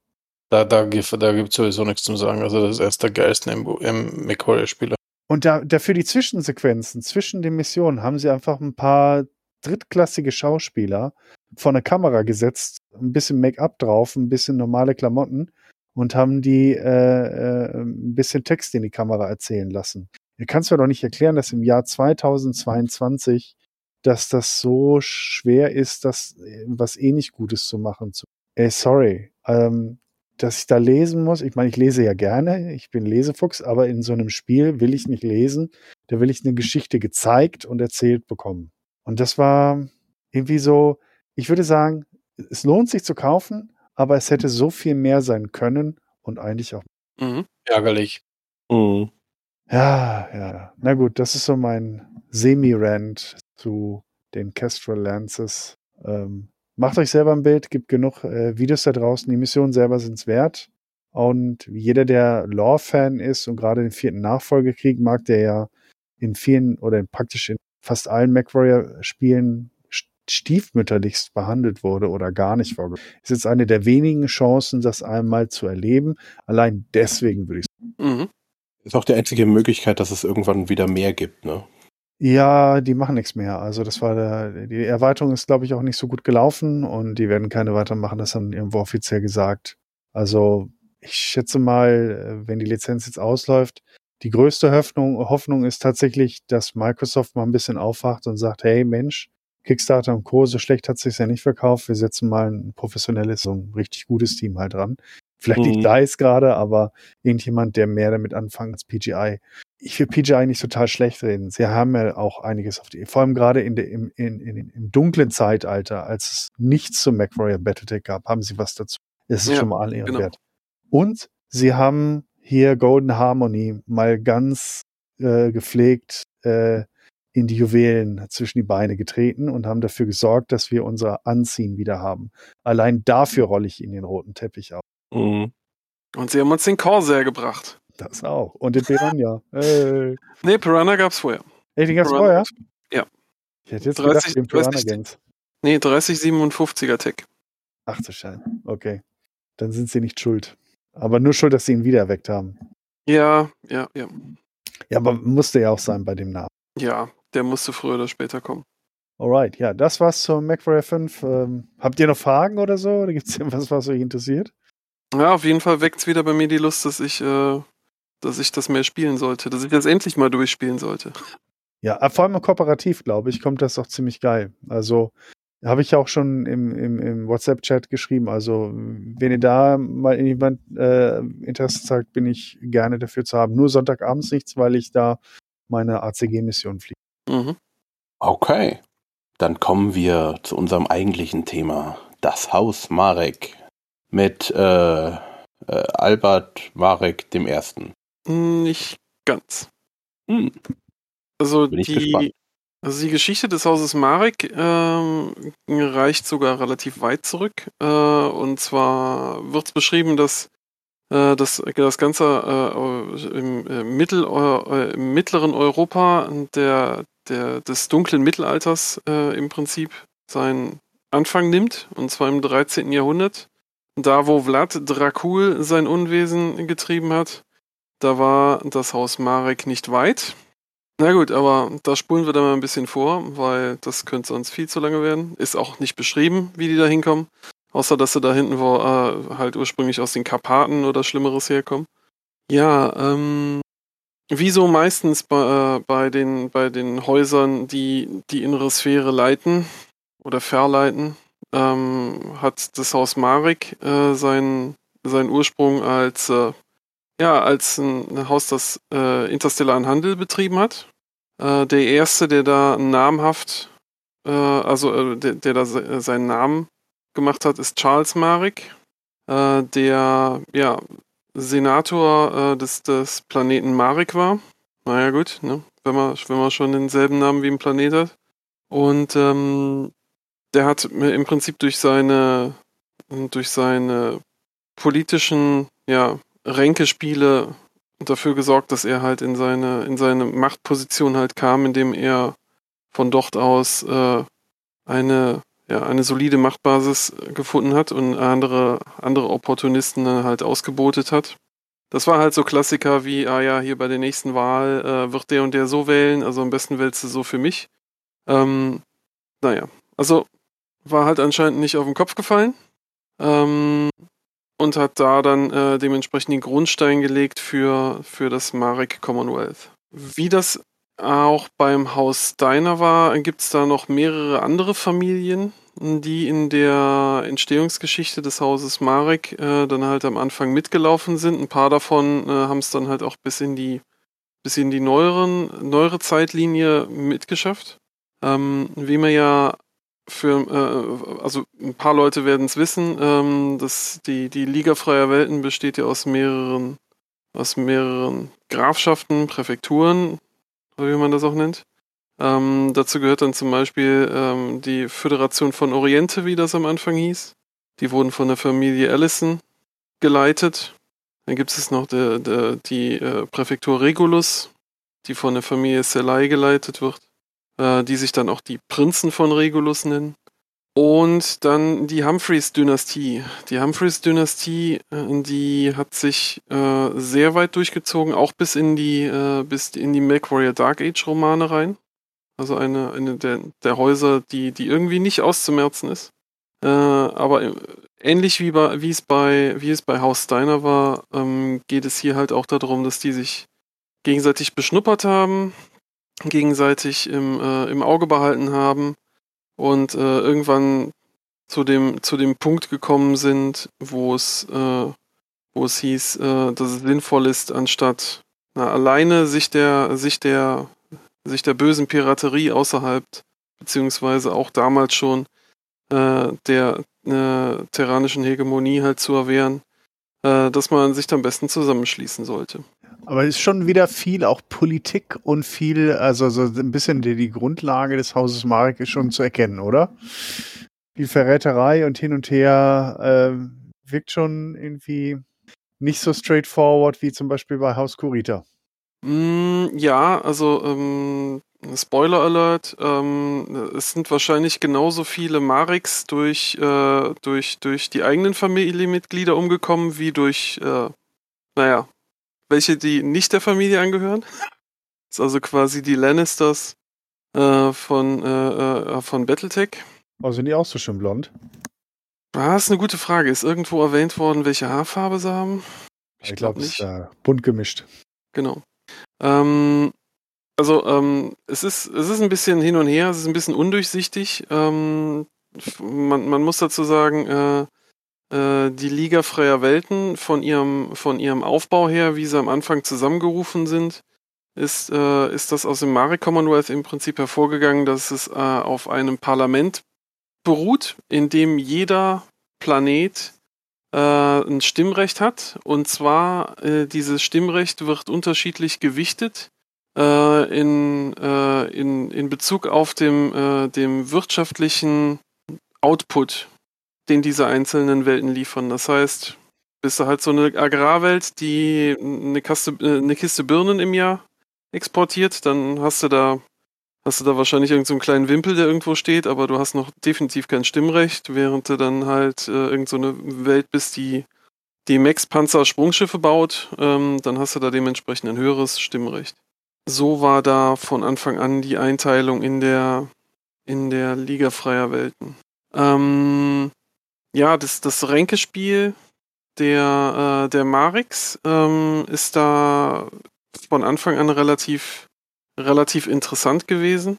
da, da, gibt- da gibt es sowieso nichts zum sagen. Also das ist erst der geilste im McCoy-Spieler. Und da, dafür die Zwischensequenzen, zwischen den Missionen, haben sie einfach ein paar drittklassige Schauspieler vor eine Kamera gesetzt, ein bisschen Make-up drauf, ein bisschen normale Klamotten und haben die äh, äh, ein bisschen Text in die Kamera erzählen lassen. Ihr kannst mir doch nicht erklären, dass im Jahr 2022, dass das so schwer ist, das äh, was eh nicht Gutes zu machen. Zu Ey, sorry. Ähm, dass ich da lesen muss. Ich meine, ich lese ja gerne, ich bin Lesefuchs, aber in so einem Spiel will ich nicht lesen. Da will ich eine Geschichte gezeigt und erzählt bekommen. Und das war irgendwie so, ich würde sagen, es lohnt sich zu kaufen, aber es hätte so viel mehr sein können und eigentlich auch. Mhm. Ärgerlich. Mhm. Ja, ja. Na gut, das ist so mein Semi-Rant zu den Kestrel Lances. Ähm, macht euch selber ein Bild, gibt genug äh, Videos da draußen. Die Missionen selber sind's wert. Und jeder, der Lore-Fan ist und gerade den vierten Nachfolgekrieg mag, der ja in vielen oder in praktisch in fast allen MacWarrior-Spielen st- stiefmütterlichst behandelt wurde oder gar nicht vorgekommen, ist jetzt eine der wenigen Chancen, das einmal zu erleben. Allein deswegen würde ich Mhm. Ist auch die einzige Möglichkeit, dass es irgendwann wieder mehr gibt, ne? Ja, die machen nichts mehr. Also das war der, die Erweiterung ist, glaube ich, auch nicht so gut gelaufen und die werden keine weitermachen, das haben irgendwo offiziell gesagt. Also ich schätze mal, wenn die Lizenz jetzt ausläuft, die größte Hoffnung, Hoffnung ist tatsächlich, dass Microsoft mal ein bisschen aufwacht und sagt, hey Mensch, Kickstarter und Co., so schlecht hat sich ja nicht verkauft, wir setzen mal ein professionelles, so ein richtig gutes Team halt dran. Vielleicht Mhm. nicht DICE gerade, aber irgendjemand, der mehr damit anfängt als PGI ich will PGI nicht total schlecht reden. Sie haben ja auch einiges auf die, vor allem gerade in der, im, in, in, im dunklen Zeitalter, als es nichts zum MacWarrior Battletech gab, haben sie was dazu. Es ist Ja, schon mal ihren genau. wert. Und sie haben hier Golden Harmony mal ganz äh, gepflegt äh, in die Juwelen zwischen die Beine getreten und haben dafür gesorgt, dass wir unser Anziehen wieder haben. Allein dafür rolle ich ihnen den roten Teppich auf. Mhm. Und sie haben uns den Corsair gebracht. Das auch. Und den Piranha. Hey. Nee, Piranha gab's vorher. Ey, den gab's Piranha vorher? Ja. Ich hätte jetzt 30 gedacht, den Piranha 30 Gangs. Nee, 3057er Tech. Ach du Scheiße. Okay. Dann sind sie nicht schuld. Aber nur schuld, dass sie ihn wieder erweckt haben. Ja, ja, ja. Ja, aber musste ja auch sein bei dem Namen. Ja, der musste früher oder später kommen. Alright, ja, das war's zum MacWarrior 5. Ähm, habt ihr noch Fragen oder so? Oder gibt's (laughs) irgendwas, was euch interessiert? Ja, auf jeden Fall weckt's wieder bei mir die Lust, dass ich, äh, dass ich das mehr spielen sollte, dass ich das endlich mal durchspielen sollte. Ja, äh, vor allem kooperativ, glaube ich, kommt das auch ziemlich geil. Also habe ich auch schon im, im, im WhatsApp-Chat geschrieben. Also wenn ihr da mal jemand äh, Interesse zeigt, bin ich gerne dafür zu haben. Nur Sonntagabends nichts, weil ich da meine ACG-Mission fliege. Mhm. Okay. Dann kommen wir zu unserem eigentlichen Thema. Das Haus Marek. Mit äh, äh, Albert Marek dem Ersten. Nicht ganz. Hm. Also Bin ich die, gespannt. Also die Geschichte des Hauses Marek ähm, reicht sogar relativ weit zurück. Äh, und zwar wird es beschrieben, dass äh, das, das Ganze äh, im, äh, Mittel, äh, im mittleren Europa der, der, des dunklen Mittelalters äh, im Prinzip seinen Anfang nimmt. Und zwar im 13. Jahrhundert. Da, wo Vlad Dracul sein Unwesen getrieben hat, da war das Haus Marek nicht weit. Na gut, aber da spulen wir dann mal ein bisschen vor, weil das könnte sonst viel zu lange werden. Ist auch nicht beschrieben, wie die da hinkommen. Außer, dass sie da hinten wo, äh, halt ursprünglich aus den Karpaten oder Schlimmeres herkommen. Ja, ähm, wie so meistens bei, äh, bei, den, bei den Häusern, die die innere Sphäre leiten oder verleiten, ähm, hat das Haus Marek äh, seinen, seinen Ursprung als äh, ja, als ein Haus, das äh, interstellaren Handel betrieben hat. Äh, der erste, der da namhaft, äh, also äh, der, der, da se seinen Namen gemacht hat, ist Charles Marek, äh, der ja Senator des, des Planeten Marek war. Naja gut, ne? wenn, man, wenn man schon denselben Namen wie ein Planet hat. Und ähm, der hat im Prinzip durch seine durch seine politischen ja, Ränkespiele dafür gesorgt, dass er halt in seine, in seine Machtposition halt kam, indem er von dort aus äh, eine, ja, eine solide Machtbasis gefunden hat und andere, andere Opportunisten dann halt ausgebotet hat. Das war halt so Klassiker wie, ah ja, hier bei der nächsten Wahl äh, wird der und der so wählen, also am besten wählst du so für mich. Ähm, naja, also war halt anscheinend nicht auf den Kopf gefallen. Ähm, und hat da dann äh, dementsprechend den Grundstein gelegt für, für das Marek Commonwealth. Wie das auch beim Haus Steiner war, gibt es da noch mehrere andere Familien, die in der Entstehungsgeschichte des Hauses Marek äh, dann halt am Anfang mitgelaufen sind. Ein paar davon äh, haben es dann halt auch bis in die bis in die neueren, neuere Zeitlinie mitgeschafft. Ähm, wie man ja für, äh, also ein paar Leute werden es wissen, ähm, dass die, die Liga Freier Welten besteht ja aus mehreren, aus mehreren Grafschaften, Präfekturen, wie man das auch nennt. Ähm, dazu gehört dann zum Beispiel ähm, die Föderation von Oriente, wie das am Anfang hieß. Die wurden von der Familie Allison geleitet. Dann gibt es noch de, de, die äh, Präfektur Regulus, die von der Familie Selai geleitet wird äh, die sich dann auch die Prinzen von Regulus nennen. Und dann die Humphreys-Dynastie. Die Humphreys-Dynastie, äh, die hat sich äh, sehr weit durchgezogen, auch bis in die, äh, bis in die MacWarrior Dark Age-Romane rein. Also eine, eine der, der Häuser, die, die irgendwie nicht auszumerzen ist. Äh, aber äh, ähnlich wie, bei, wie, es bei, wie es bei Haus Steiner war, ähm, geht es hier halt auch darum, dass die sich gegenseitig beschnuppert haben, gegenseitig im, äh, im Auge behalten haben und äh, irgendwann zu dem, zu dem Punkt gekommen sind, wo es, äh, wo es hieß, äh, dass es sinnvoll ist, anstatt na, alleine sich der, sich der, sich der bösen Piraterie außerhalb, beziehungsweise auch damals schon äh, der äh, terranischen Hegemonie halt zu erwehren, dass man sich am besten zusammenschließen sollte. Aber es ist schon wieder viel auch Politik und viel, also so ein bisschen die, die Grundlage des Hauses Marek ist schon zu erkennen, oder? Die Verräterei und hin und her äh, wirkt schon irgendwie nicht so straightforward wie zum Beispiel bei Haus Kurita. Mm, ja, also ähm, Spoiler Alert, ähm, es sind wahrscheinlich genauso viele Mareks durch, äh, durch, durch die eigenen Familienmitglieder umgekommen wie durch, äh, naja, welche die nicht der Familie angehören. Das ist also quasi die Lannisters äh, von, äh, äh, von Battletech. Oh, sind die auch so schön blond? Ah, ist eine gute Frage. Ist irgendwo erwähnt worden, welche Haarfarbe sie haben? Ich, ich glaube, es ist äh, bunt gemischt. Genau. Ähm, also, ähm, es, ist, es ist ein bisschen hin und her, es ist ein bisschen undurchsichtig. Ähm, man, man muss dazu sagen, äh, äh, die Liga Freier Welten von ihrem, von ihrem Aufbau her, wie sie am Anfang zusammengerufen sind, ist, äh, ist das aus dem Mare Commonwealth im Prinzip hervorgegangen, dass es äh, auf einem Parlament beruht, in dem jeder Planet äh, ein Stimmrecht hat. Und zwar, äh, dieses Stimmrecht wird unterschiedlich gewichtet in, in, in Bezug auf dem, dem wirtschaftlichen Output, den diese einzelnen Welten liefern. Das heißt, bist du halt so eine Agrarwelt, die eine, Kaste, äh, eine Kiste Birnen im Jahr exportiert, dann hast du da hast du da wahrscheinlich irgendeinen so kleinen Wimpel, der irgendwo steht, aber du hast noch definitiv kein Stimmrecht, während du dann halt äh, irgend so Welt bist, die die Max-Panzer Sprungschiffe baut, ähm, dann hast du da dementsprechend ein höheres Stimmrecht. So war da von Anfang an die Einteilung in der in der Liga freier Welten. Ähm, ja, das, das Ränkespiel der, äh, der Marix ähm, ist da von Anfang an relativ, relativ interessant gewesen.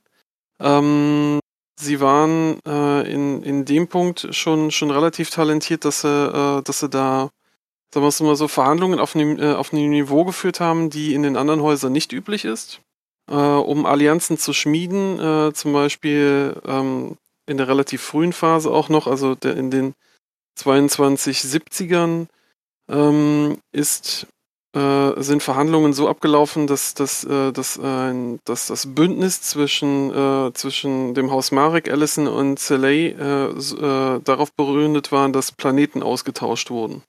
Ähm, sie waren äh, in, in dem Punkt schon, schon relativ talentiert, dass sie, äh, dass sie da, sagen wir mal so, Verhandlungen auf einem, äh, auf einem Niveau geführt haben, die in den anderen Häusern nicht üblich ist. Äh, um Allianzen zu schmieden, äh, zum Beispiel ähm, in der relativ frühen Phase auch noch, also der, in den 2270ern ähm, ist, äh, sind Verhandlungen so abgelaufen, dass, dass, äh, dass, äh, dass das Bündnis zwischen, äh, zwischen dem Haus Marek, Allison und Selay äh, äh, darauf begründet war, dass Planeten ausgetauscht wurden.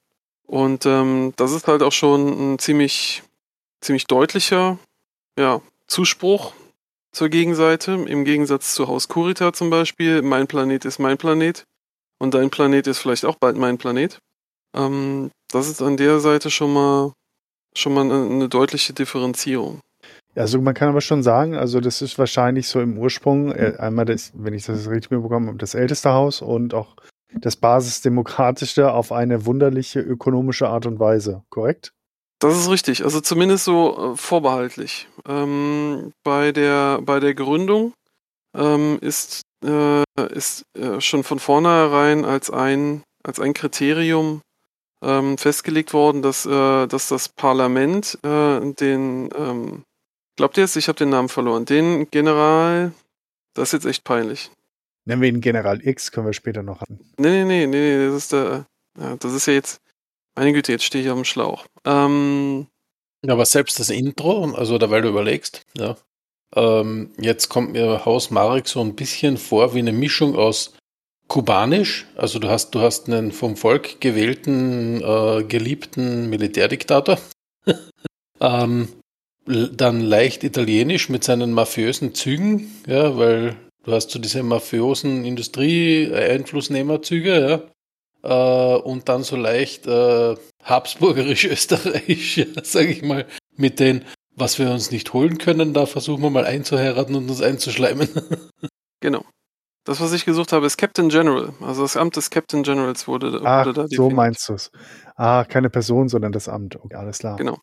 Und ähm, das ist halt auch schon ein ziemlich, ziemlich deutlicher ja, Zuspruch zur Gegenseite, im Gegensatz zu Haus Kurita zum Beispiel. Mein Planet ist mein Planet und dein Planet ist vielleicht auch bald mein Planet. Ähm, das ist an der Seite schon mal schon mal eine, eine deutliche Differenzierung. Also man kann aber schon sagen, also das ist wahrscheinlich so im Ursprung äh, einmal das, wenn ich das richtig mitbekomme, das älteste Haus und auch das basisdemokratischste auf eine wunderliche ökonomische Art und Weise, korrekt? Das ist richtig, also zumindest so äh, vorbehaltlich. Ähm, bei, der, bei der Gründung ähm, ist, äh, ist äh, schon von vornherein als ein, als ein Kriterium ähm, festgelegt worden, dass, äh, dass das Parlament äh, den, ähm, glaubt ihr jetzt, ich habe den Namen verloren, den General, das ist jetzt echt peinlich. Nennen wir ihn General X, können wir später noch haben. Nee, nee, nee, nee, das ist der, ja, das ist ja jetzt, meine Güte, jetzt stehe ich auf dem Schlauch. Ähm, ja, aber selbst das Intro, also da, weil du überlegst, ja, ähm, jetzt kommt mir Haus Marek so ein bisschen vor wie eine Mischung aus kubanisch, also du hast, du hast einen vom Volk gewählten, äh, geliebten Militärdiktator. (laughs) ähm, dann leicht italienisch mit seinen mafiösen Zügen, ja, weil du hast so diese mafiosen Industrie-Einflussnehmerzüge, ja. Äh, und dann so leicht äh, habsburgerisch-österreichisch, (laughs) ja, sage ich mal, mit den, was wir uns nicht holen können, da versuchen wir mal einzuheiraten und uns einzuschleimen. (laughs) genau. Das, was ich gesucht habe, ist Captain General. Also das Amt des Captain Generals wurde, Ach, wurde da so definiert. meinst du es. Ah, keine Person, sondern das Amt. Okay, alles klar. Genau.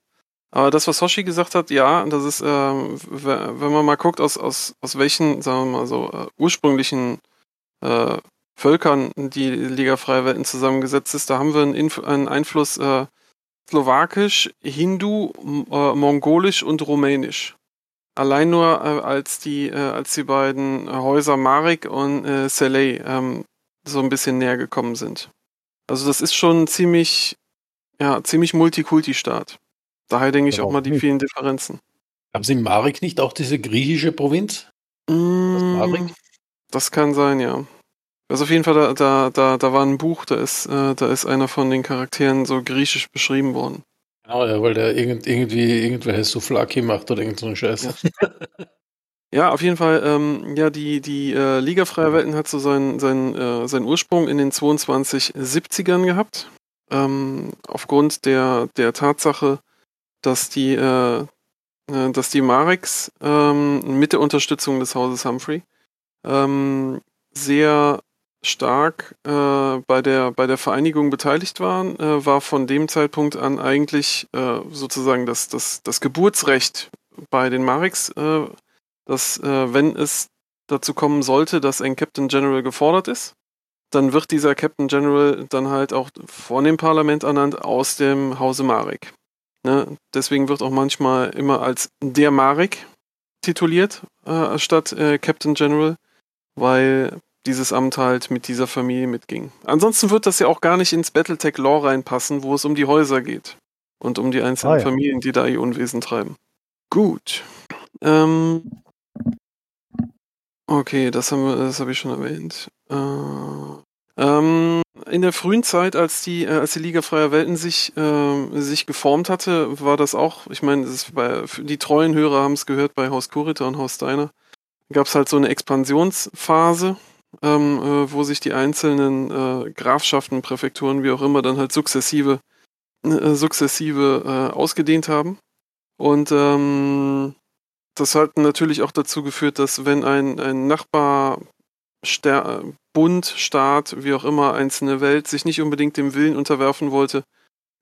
Aber das, was Hoshi gesagt hat, ja, das ist, ähm, wenn man mal guckt, aus, aus, aus welchen, sagen wir mal so, uh, ursprünglichen äh, Völkern die Liga Freie Welten zusammengesetzt ist, da haben wir einen, Inf einen Einfluss äh, slowakisch, Hindu, äh, mongolisch und rumänisch. Allein nur äh, als die äh, als die beiden Häuser Marek und äh, Seley ähm, so ein bisschen näher gekommen sind. Also das ist schon ziemlich ja ziemlich Multikulti-Staat. Daher denke ich auch mal die nicht. vielen Differenzen. Haben Sie in Marek nicht auch diese griechische Provinz? Mm, das, das kann sein, ja. Also auf jeden Fall, da, da, da, da war ein Buch, da ist, äh, da ist einer von den Charakteren so griechisch beschrieben worden. Genau, ja, weil der irgend, irgendwie irgendwelche Souflaki macht oder irgend so einen Scheiß. Ja. ja, auf jeden Fall, ähm, ja, die, die äh, Liga Freier Welten hat so seinen, seinen, äh, seinen Ursprung in den 2270ern gehabt. Ähm, aufgrund der, der Tatsache, dass die, äh, äh dass die Mareks ähm, mit der Unterstützung des Hauses Humphrey ähm, sehr stark äh, bei, der, bei der Vereinigung beteiligt waren, äh, war von dem Zeitpunkt an eigentlich äh, sozusagen das, das, das Geburtsrecht bei den Mareks, äh, dass äh, wenn es dazu kommen sollte, dass ein Captain General gefordert ist, dann wird dieser Captain General dann halt auch von dem Parlament ernannt aus dem Hause Marek. Ne? Deswegen wird auch manchmal immer als der Marek tituliert, äh, statt Captain General, weil dieses Amt halt mit dieser Familie mitging. Ansonsten wird das ja auch gar nicht ins Battletech-Lore reinpassen, wo es um die Häuser geht. Und um die einzelnen ah, ja. Familien, die da ihr Unwesen treiben. Gut. Ähm, okay, das wir, das habe ich schon erwähnt. Äh, ähm, in der frühen Zeit, als die, äh, als die Liga Freier Welten sich, äh, sich geformt hatte, war das auch, ich meine, die treuen Hörer haben es gehört bei Haus Kurita und Haus Steiner, gab es halt so eine Expansionsphase, ähm, äh, wo sich die einzelnen äh, Grafschaften, Präfekturen, wie auch immer, dann halt sukzessive, äh, sukzessive äh, ausgedehnt haben. Und ähm, das hat natürlich auch dazu geführt, dass wenn ein, ein Nachbar Bund, Staat, wie auch immer, einzelne Welt sich nicht unbedingt dem Willen unterwerfen wollte,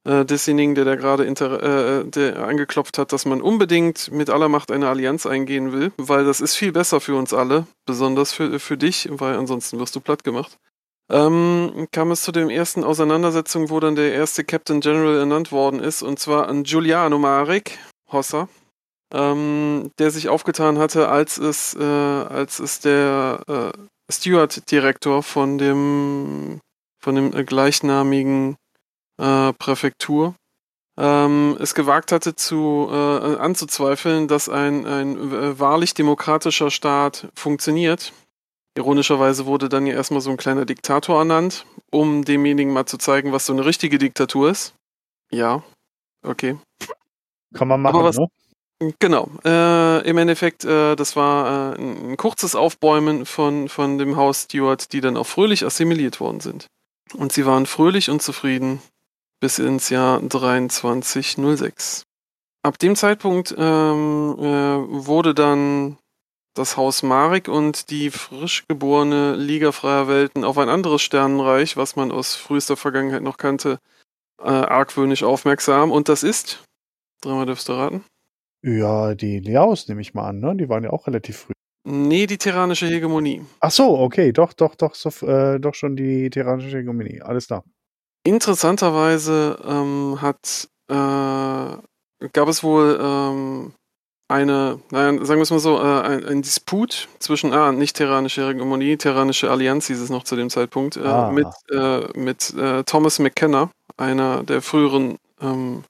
äh, desjenigen, der da gerade äh, der angeklopft hat, dass man unbedingt mit aller Macht eine Allianz eingehen will, weil das ist viel besser für uns alle, besonders für, für dich, weil ansonsten wirst du platt gemacht. Ähm, kam es zu den ersten Auseinandersetzungen, wo dann der erste Captain General ernannt worden ist, und zwar an Giuliano Marek, Hossa, ähm, der sich aufgetan hatte, als es, äh, als es der äh, Steward-Direktor von dem, von dem äh, gleichnamigen äh, Präfektur ähm, es gewagt hatte zu äh, anzuzweifeln, dass ein, ein äh, wahrlich demokratischer Staat funktioniert. Ironischerweise wurde dann ja erstmal so ein kleiner Diktator ernannt, um demjenigen mal zu zeigen, was so eine richtige Diktatur ist. Ja, okay. Kann man machen, was, ne? Genau. Äh, Im Endeffekt, äh, das war äh, ein kurzes Aufbäumen von, von dem Haus Stewart, die dann auch fröhlich assimiliert worden sind. Und sie waren fröhlich und zufrieden bis ins Jahr 2306. Ab dem Zeitpunkt ähm, äh, wurde dann das Haus Marek und die frisch geborene Liga freier Welten auf ein anderes Sternenreich, was man aus frühester Vergangenheit noch kannte, äh, argwöhnisch aufmerksam. Und das ist, dreimal dürfst du raten. Ja, die Leaus nehme ich mal an, ne? Die waren ja auch relativ früh. Nee, die terranische Hegemonie. Ach so, okay, doch, doch, doch, so, äh, doch schon die terranische Hegemonie. Alles klar. Interessanterweise ähm, hat äh, gab es wohl ähm, eine, naja, sagen wir es mal so, äh, ein, ein, Disput zwischen, ah, nicht terranische Hegemonie, terranische Allianz hieß es noch zu dem Zeitpunkt, äh, ah. mit, äh, mit äh, Thomas McKenna, einer der früheren ähm,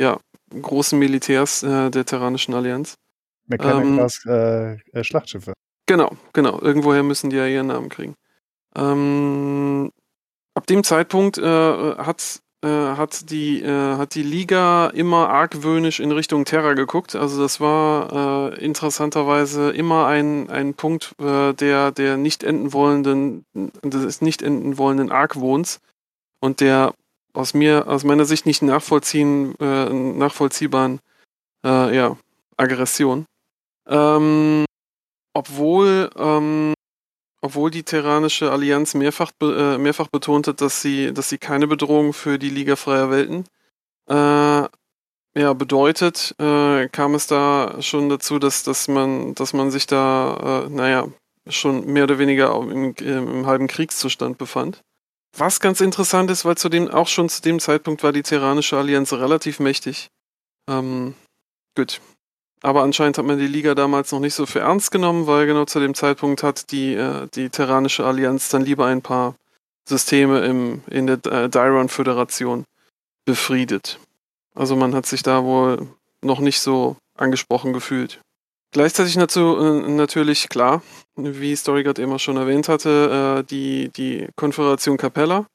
ja, großen Militärs äh, der Terranischen Allianz. McKenna-Class ähm, äh, Schlachtschiffe. Genau, genau. Irgendwoher müssen die ja ihren Namen kriegen. Ähm, ab dem Zeitpunkt äh, hat, äh, hat, die, äh, hat die Liga immer argwöhnisch in Richtung Terra geguckt. Also das war äh, interessanterweise immer ein, ein Punkt äh, der, der nicht enden wollenden, des nicht enden wollenden Argwohns und der aus mir, aus meiner Sicht nicht nachvollziehen, äh, nachvollziehbaren äh, ja, Aggression. Ähm, obwohl, ähm, obwohl die Terranische Allianz mehrfach, äh, mehrfach betont hat, dass sie, dass sie keine Bedrohung für die Liga freier Welten äh, ja, bedeutet, äh, kam es da schon dazu, dass, dass man, dass man sich da, äh, naja, schon mehr oder weniger im, im halben Kriegszustand befand. Was ganz interessant ist, weil zu dem, auch schon zu dem Zeitpunkt war die Terranische Allianz relativ mächtig. Ähm, gut. Aber anscheinend hat man die Liga damals noch nicht so für ernst genommen, weil genau zu dem Zeitpunkt hat die, äh, die Terranische Allianz dann lieber ein paar Systeme im, in der äh, Dyron-Föderation befriedet. Also man hat sich da wohl noch nicht so angesprochen gefühlt. Gleichzeitig dazu äh, natürlich klar, wie Storyguard immer schon erwähnt hatte, äh, die, die Konföderation Capella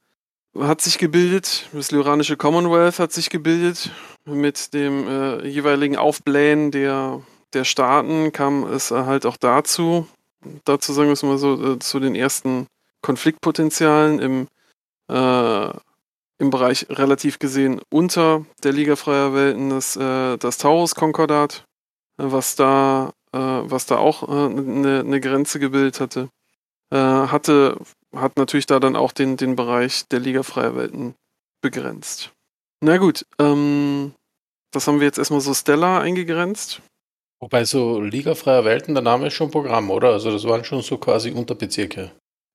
hat sich gebildet, das Lyranische Commonwealth hat sich gebildet. Mit dem äh, jeweiligen Aufblähen der, der Staaten kam es halt auch dazu, dazu sagen wir es mal so, äh, zu den ersten Konfliktpotenzialen im, äh, im Bereich relativ gesehen unter der Liga Freier Welten, das, äh, das Taurus-Konkordat, was da, äh, was da auch eine, eine Grenze gebildet hatte, hatte hat natürlich da dann auch den, den Bereich der Liga Freier Welten begrenzt. Na gut, ähm, das haben wir jetzt erstmal so Stella eingegrenzt. Wobei so Liga Freier Welten, der Name ist schon Programm, oder? Also das waren schon so quasi Unterbezirke.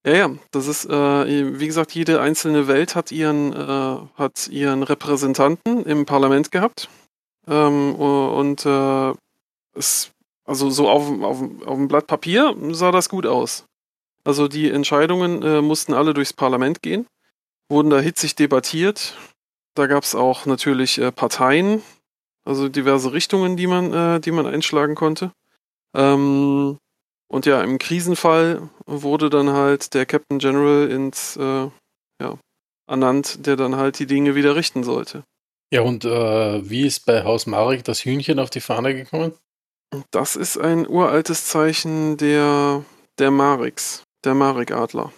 Ja, ja, das ist, äh, wie gesagt, jede einzelne Welt hat ihren, äh, hat ihren Repräsentanten im Parlament gehabt. Ähm, und äh, es, also so auf, auf, auf dem Blatt Papier sah das gut aus. Also die Entscheidungen äh, mussten alle durchs Parlament gehen, wurden da hitzig debattiert. Da gab es auch natürlich äh, Parteien, also diverse Richtungen, die man, äh, die man einschlagen konnte. Ähm, und ja, im Krisenfall wurde dann halt der Captain General ins, äh, ja, ernannt, der dann halt die Dinge wieder richten sollte. Ja, und äh, wie ist bei Haus Marek das Hühnchen auf die Fahne gekommen? Das ist ein uraltes Zeichen der, der Marix, der Marek-Adler.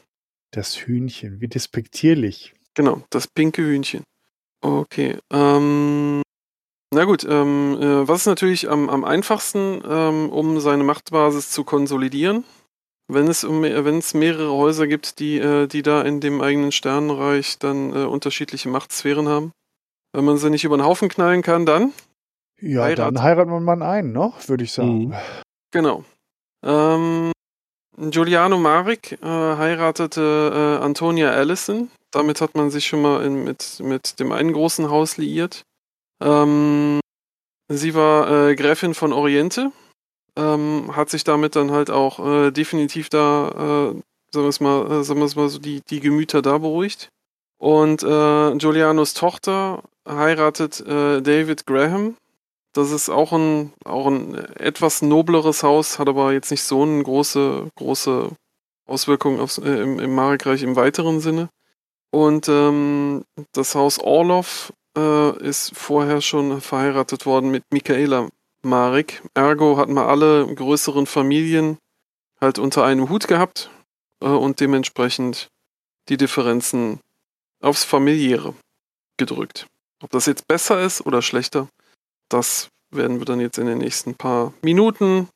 Das Hühnchen, wie despektierlich. Genau, das pinke Hühnchen. Okay, ähm, na gut, ähm, äh, was ist natürlich am, am einfachsten, ähm, um seine Machtbasis zu konsolidieren? Wenn es, um, wenn es mehrere Häuser gibt, die, äh, die da in dem eigenen Sternenreich dann äh, unterschiedliche Machtsphären haben. Wenn man sie nicht über den Haufen knallen kann, dann? Ja, Heirat. dann heiratet man mal einen, ne? Würde ich sagen. Mhm. Genau. Ähm, Giuliano Marik äh, heiratete äh, Antonia Allison. Damit hat man sich schon mal in, mit, mit dem einen großen Haus liiert. Ähm, sie war äh, Gräfin von Oriente. Ähm, hat sich damit dann halt auch äh, definitiv da, äh, sagen wir es mal, äh, sagen wir es mal so, die, die Gemüter da beruhigt. Und Giulianos Tochter heiratet David Graham. Das ist auch ein, auch ein etwas nobleres Haus, hat aber jetzt nicht so eine große, große Auswirkung aufs, äh, im, im Marekreich im weiteren Sinne. Und ähm, das Haus Orlov äh, ist vorher schon verheiratet worden mit Michaela Marek. Ergo hatten wir alle größeren Familien halt unter einem Hut gehabt äh, und dementsprechend die Differenzen aufs Familiäre gedrückt. Ob das jetzt besser ist oder schlechter, das werden wir dann jetzt in den nächsten paar Minuten,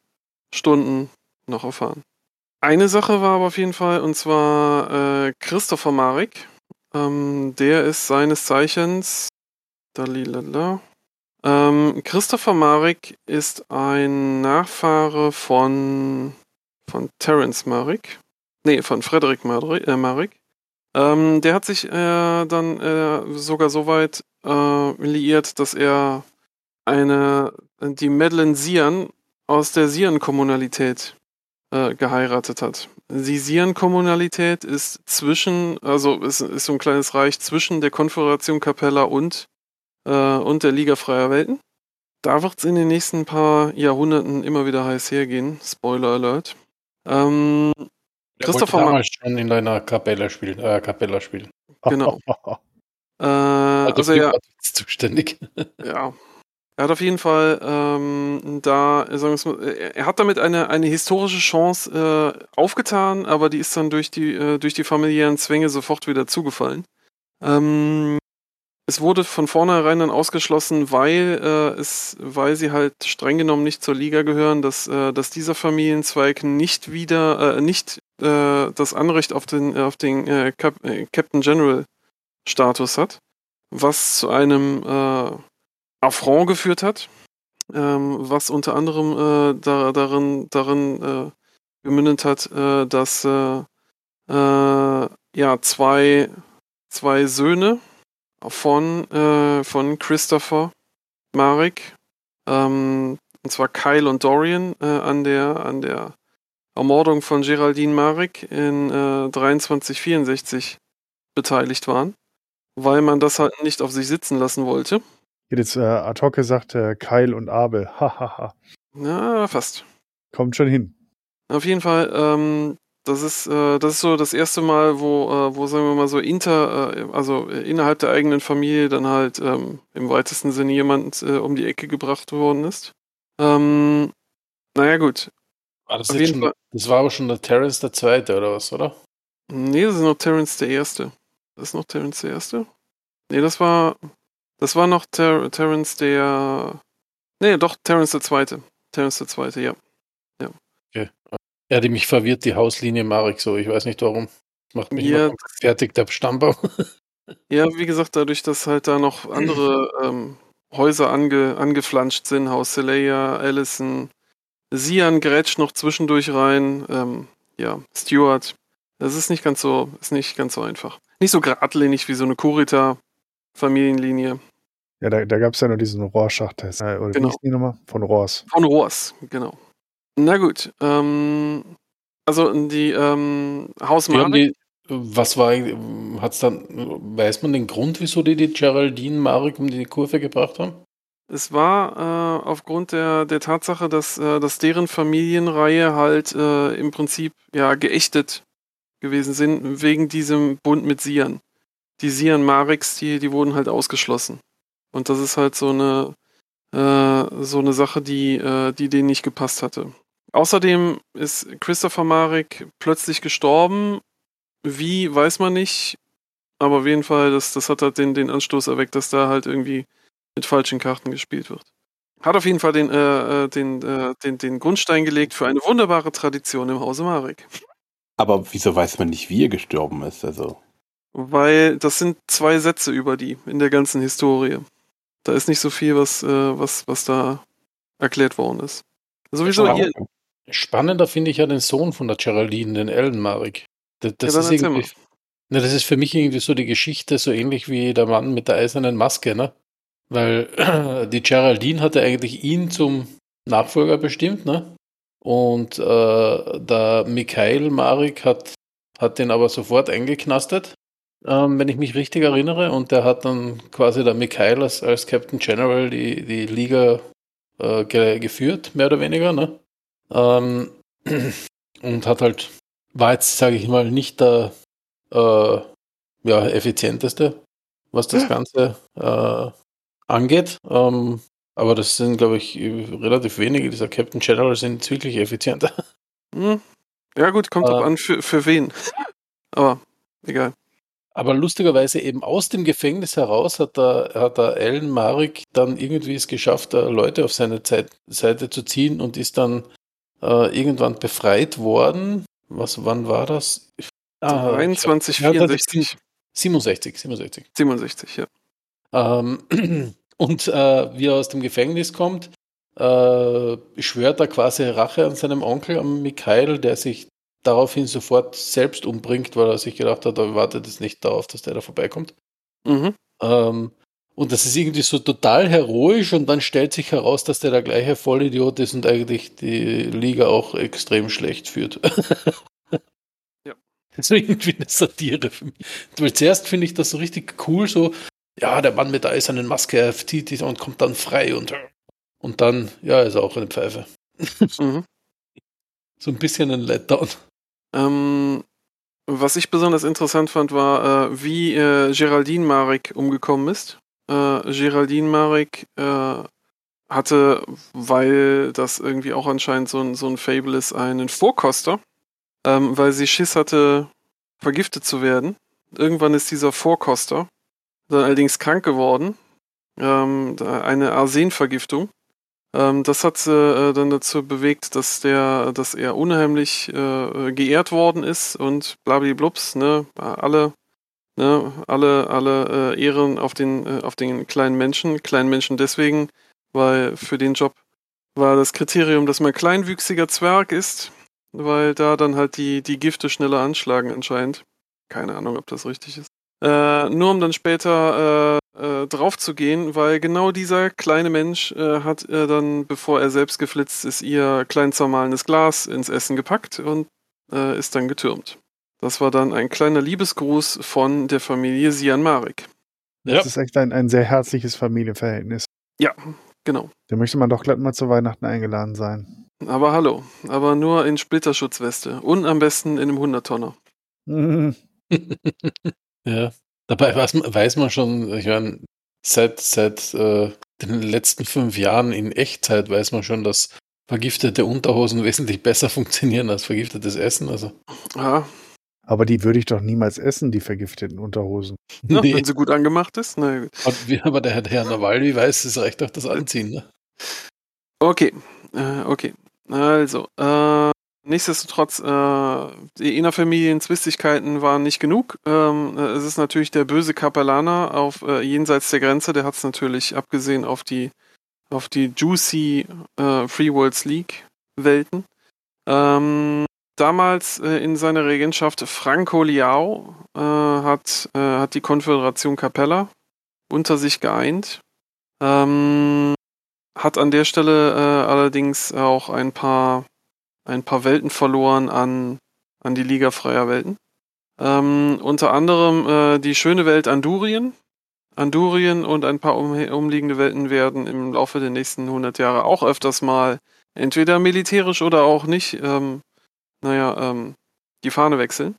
Stunden noch erfahren. Eine Sache war aber auf jeden Fall, und zwar äh, Christopher Marek. Ähm, der ist seines Zeichens. Dalilala. Ähm, Christopher Marek ist ein Nachfahre von, von Terence Marek. Nee, von Frederick Marek. Äh, Marek. Ähm, der hat sich äh, dann äh, sogar so weit äh, liiert, dass er eine, die Madeleine Sian aus der Sian-Kommunalität äh, geheiratet hat. Die Sian-Kommunalität ist zwischen, also ist, ist so ein kleines Reich zwischen der Konföderation Capella und, äh, und der Liga Freier Welten. Da wird es in den nächsten paar Jahrhunderten immer wieder heiß hergehen. Spoiler Alert. Ähm, Der Christopher wollte Ma- damals schon in einer Kapelle spielen. Äh, Kapella spielen. Genau. (laughs) Äh, Also, also ja, zuständig. Ja. Er hat auf jeden Fall ähm, da, sagen wir's mal, er er hat damit eine, eine historische Chance äh, aufgetan, aber die ist dann durch die, äh, durch die familiären Zwänge sofort wieder zugefallen. Ähm, es wurde von vornherein dann ausgeschlossen, weil äh, es, weil sie halt streng genommen nicht zur Liga gehören, dass, äh, dass dieser Familienzweig nicht wieder, äh, nicht äh, das Anrecht auf den, auf den äh, Cap äh, Captain General Status hat, was zu einem äh, Affront geführt hat, ähm, was unter anderem äh, da, darin, darin äh, gemündet hat, äh, dass äh, äh, ja zwei, zwei Söhne von, äh, von Christopher Marek, ähm, und zwar Kyle und Dorian, an der an der Ermordung von Geraldine Marek in äh, 2364 beteiligt waren, weil man das halt nicht auf sich sitzen lassen wollte. Hätte jetzt äh, ad hoc gesagt, äh, Kyle und Abel. (laughs) Hahaha. Ja, fast. Kommt schon hin. Auf jeden Fall, ähm, das ist, äh, das ist so das erste Mal, wo, äh, wo sagen wir mal so inter, äh, also äh, innerhalb der eigenen Familie dann halt ähm, im weitesten Sinne jemand äh, um die Ecke gebracht worden ist. Ähm, naja, gut. War das, schon, Fall. das war aber schon der Terrence der Zweite, oder was, oder? Nee, das ist noch Terence der Erste. Das ist noch Terence der Erste? Nee, das war, das war noch Ter Terence der, nee, doch, Terence der Zweite. Terence der Zweite, ja. Ja, die mich verwirrt, die Hauslinie Marek so. Ich weiß nicht warum. Macht mich Ja, fertig, der Stammbaum. (laughs) Ja, wie gesagt, dadurch, dass halt da noch andere ähm, Häuser ange, angeflanscht sind, Haus Celaya, Allison, Sian grätscht noch zwischendurch rein, ähm, ja, Stuart. Das ist nicht ganz so, ist nicht ganz so einfach. Nicht so geradlinig wie so eine Kurita-Familienlinie. Ja, da, da gab es ja nur diesen Rohrschacht-Test. Äh, oder Genau. wie hieß die nochmal? Von Rohrs. Von Rohrs, genau. Na gut, ähm, also die ähm, Haus Die haben Marek, die, was war, hat's dann, weiß man den Grund, wieso die die Geraldine Marek um die Kurve gebracht haben? Es war äh, aufgrund der, der Tatsache, dass, äh, dass deren Familienreihe halt äh, im Prinzip ja geächtet gewesen sind, wegen diesem Bund mit Sian. Die Sian Mareks, die, die wurden halt ausgeschlossen. Und das ist halt so eine, äh, so eine Sache, die, äh, die denen nicht gepasst hatte. Außerdem ist Christopher Marek plötzlich gestorben. Wie, weiß man nicht. Aber auf jeden Fall, das, das hat halt den, den Anstoß erweckt, dass da halt irgendwie mit falschen Karten gespielt wird. Hat auf jeden Fall den, äh, äh den, äh, den, den Grundstein gelegt für eine wunderbare Tradition im Hause Marek. Aber wieso weiß man nicht, wie er gestorben ist? Also. Weil das sind zwei Sätze über die in der ganzen Historie. Da ist nicht so viel, was, äh, was, was da erklärt worden ist. Sowieso hier. Spannender finde ich ja den Sohn von der Geraldine, den Ellen Marek. Das, das ja, ist irgendwie, na, das ist für mich irgendwie so die Geschichte, so ähnlich wie der Mann mit der eisernen Maske, ne? Weil (clears throat) die Geraldine hatte eigentlich ihn zum Nachfolger bestimmt, ne? Und äh, der Mikhail Marek hat, hat den aber sofort eingeknastet, ähm, wenn ich mich richtig erinnere. Und der hat dann quasi der Mikhail als, als Captain General die, die Liga äh, ge geführt, mehr oder weniger, ne? Ähm, (clears throat) und hat halt, war jetzt, sage ich mal, nicht der äh, ja, effizienteste, was das (clears throat) Ganze äh, angeht. Ähm, aber das sind, glaube ich, relativ wenige dieser Captain General sind wirklich effizienter. Hm. Ja, gut, kommt äh, an, für, für wen. (laughs) aber egal. Aber lustigerweise eben aus dem Gefängnis heraus hat der, hat der Alan Marik dann irgendwie es geschafft, Leute auf seine Seite zu ziehen und ist dann äh, irgendwann befreit worden. Was, wann war das? Ah, 23, 64. 67, 67. 67, ja. Ähm, (clears throat) und äh, wie er aus dem Gefängnis kommt, äh, schwört er quasi Rache an seinem Onkel, an Mikhail, der sich daraufhin sofort selbst umbringt, weil er sich gedacht hat, er wartet jetzt nicht darauf, dass der da vorbeikommt. Mhm. Ähm, und das ist irgendwie so total heroisch und dann stellt sich heraus, dass der der gleiche Vollidiot ist und eigentlich die Liga auch extrem schlecht führt. ja. (laughs) Das ist irgendwie eine Satire für mich. Weil zuerst finde ich das so richtig cool, so, ja, der Mann mit der eisernen Maske, er die und kommt dann frei und, und dann, ja, ist er auch eine Pfeife. Mhm. (laughs) So ein bisschen ein Letdown. Ähm, was ich besonders interessant fand, war, äh, wie äh, Geraldine Marek umgekommen ist. Äh, Geraldine Marek äh, hatte, weil das irgendwie auch anscheinend so ein, so ein Fable ist, einen Vorkoster, ähm, weil sie Schiss hatte, vergiftet zu werden. Irgendwann ist dieser Vorkoster dann allerdings krank geworden. Ähm, eine Arsenvergiftung. Ähm, das hat sie äh, dann dazu bewegt, dass der, dass er unheimlich äh, geehrt worden ist und blablablups, ne, alle, ne, alle, alle äh, Ehren auf den, äh, auf den kleinen Menschen, kleinen Menschen deswegen, weil für den Job war das Kriterium, dass man kleinwüchsiger Zwerg ist, weil da dann halt die, die Gifte schneller anschlagen anscheinend. Keine Ahnung, ob das richtig ist. Äh, nur um dann später äh, drauf zu gehen, weil genau dieser kleine Mensch äh, hat äh, dann, bevor er selbst geflitzt ist, ihr klein zermahlenes Glas ins Essen gepackt und äh, ist dann getürmt. Das war dann ein kleiner Liebesgruß von der Familie Sian Marek. Das ja. ist echt ein, ein sehr herzliches Familienverhältnis. Ja, genau. Da möchte man doch glatt mal zu Weihnachten eingeladen sein. Aber hallo, aber nur in Splitterschutzweste und am besten in einem Hundertonner. Mhm. (laughs) (laughs) Ja, dabei weiß man, weiß man schon, ich meine, seit, seit äh, den letzten fünf Jahren in Echtzeit weiß man schon, dass vergiftete Unterhosen (laughs) wesentlich besser funktionieren als vergiftetes Essen. Also. Ja. Aber die würde ich doch niemals essen, die vergifteten Unterhosen. (laughs) Ja, nee. Wenn sie gut angemacht ist? Na Aber der Herr Nawalny weiß, es reicht auch das Anziehen. Ne? Okay, äh, okay. Also, äh, Nichtsdestotrotz, äh, die Innerfamilien-Zwistigkeiten waren nicht genug. Ähm, es ist natürlich der böse Kapellaner auf äh, jenseits der Grenze, der hat es natürlich abgesehen auf die auf die juicy äh, Free Worlds League Welten. Ähm, damals äh, in seiner Regentschaft Franco Liao äh, hat, äh, hat die Konföderation Capella unter sich geeint. Ähm, hat an der Stelle äh, allerdings auch ein paar ein paar Welten verloren an, an die Liga freier Welten. Ähm, unter anderem äh, die schöne Welt Andurien. Andurien und ein paar um, umliegende Welten werden im Laufe der nächsten 100 Jahre auch öfters mal entweder militärisch oder auch nicht, ähm, naja, ähm, die Fahne wechseln.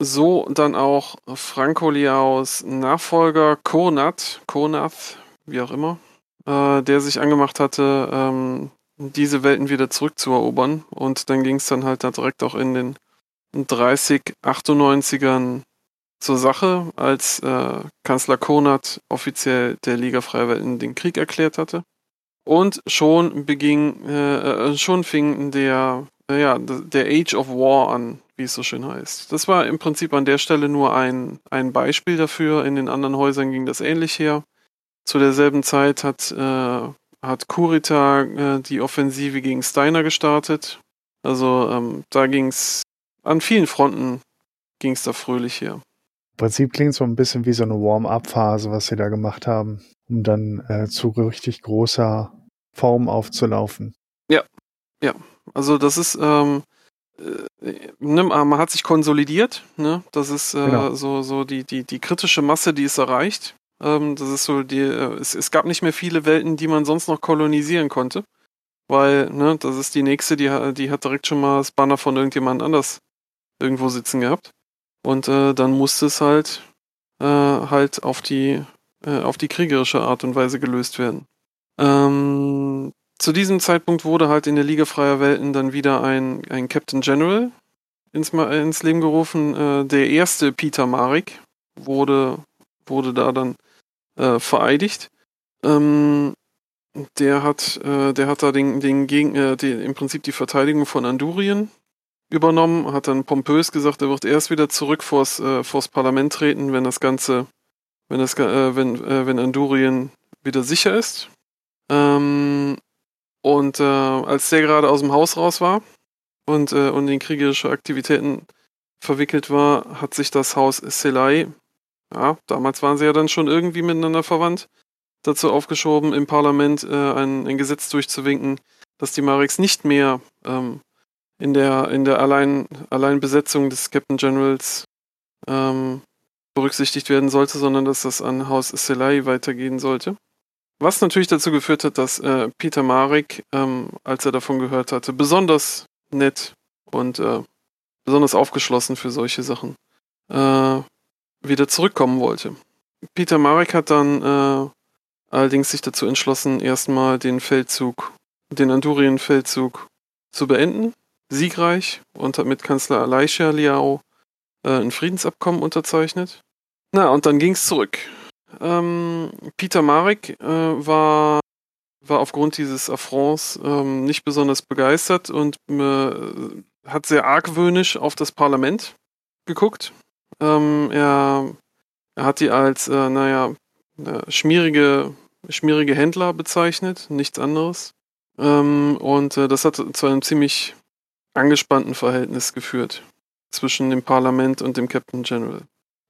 So dann auch Franco Liaos Nachfolger Konat, Konath, wie auch immer, äh, der sich angemacht hatte, ähm, diese Welten wieder zurückzuerobern. Und dann ging es dann halt da direkt auch in den 30, 98ern zur Sache, als äh, Kanzler Konat offiziell der Liga Freier Welten den Krieg erklärt hatte. Und schon beging, äh, äh schon fing der, äh, ja, der Age of War an, wie es so schön heißt. Das war im Prinzip an der Stelle nur ein, ein Beispiel dafür. In den anderen Häusern ging das ähnlich her. Zu derselben Zeit hat, äh, hat Kurita äh, die Offensive gegen Steiner gestartet. Also ähm, da ging es an vielen Fronten ging es da fröhlich her. Im Prinzip klingt so ein bisschen wie so eine Warm-up-Phase, was sie da gemacht haben, um dann äh, zu richtig großer Form aufzulaufen. Ja, ja. Also das ist, ähm, äh, ne, man hat sich konsolidiert, ne? Das ist äh, genau. so, so die, die, die kritische Masse, die es erreicht. Ähm, das ist so die, äh, es, es gab nicht mehr viele Welten, die man sonst noch kolonisieren konnte. Weil, ne, das ist die nächste, die, die hat direkt schon mal das Banner von irgendjemand anders irgendwo sitzen gehabt. Und äh, dann musste es halt äh, halt auf die äh, auf die kriegerische Art und Weise gelöst werden. Ähm, zu diesem Zeitpunkt wurde halt in der Liga freier Welten dann wieder ein, ein Captain General ins, ins Leben gerufen. Äh, der erste Peter Marik wurde, wurde da dann äh, vereidigt. Ähm, der hat, äh, der hat da den, den Gegen, äh, die, im Prinzip die Verteidigung von Andurien übernommen, hat dann pompös gesagt, er wird erst wieder zurück vors, äh, vors Parlament treten, wenn das Ganze, wenn das, äh, wenn, äh, wenn Andurien wieder sicher ist. Ähm, und äh, als der gerade aus dem Haus raus war und, äh, und in kriegerische Aktivitäten verwickelt war, hat sich das Haus Selai, ja, damals waren sie ja dann schon irgendwie miteinander verwandt, dazu aufgeschoben, im Parlament äh, ein, ein Gesetz durchzuwinken, dass die Mareks nicht mehr ähm, in der, in der Allein, Alleinbesetzung des Captain Generals ähm, berücksichtigt werden sollte, sondern dass das an Haus Selai weitergehen sollte. Was natürlich dazu geführt hat, dass äh, Peter Marek, ähm, als er davon gehört hatte, besonders nett und äh, besonders aufgeschlossen für solche Sachen äh, wieder zurückkommen wollte. Peter Marek hat dann äh, allerdings sich dazu entschlossen, erstmal den Feldzug, den Andurien-Feldzug zu beenden siegreich und hat mit Kanzler Elisha Liao äh, ein Friedensabkommen unterzeichnet. Na, und dann ging es zurück. Ähm, Peter Marek äh, war, war aufgrund dieses Affronts ähm, nicht besonders begeistert und äh, hat sehr argwöhnisch auf das Parlament geguckt. Ähm, er, er hat die als, äh, naja, äh, schmierige, schmierige Händler bezeichnet, nichts anderes. Ähm, und äh, das hat zu einem ziemlich angespannten Verhältnis geführt zwischen dem Parlament und dem Captain General.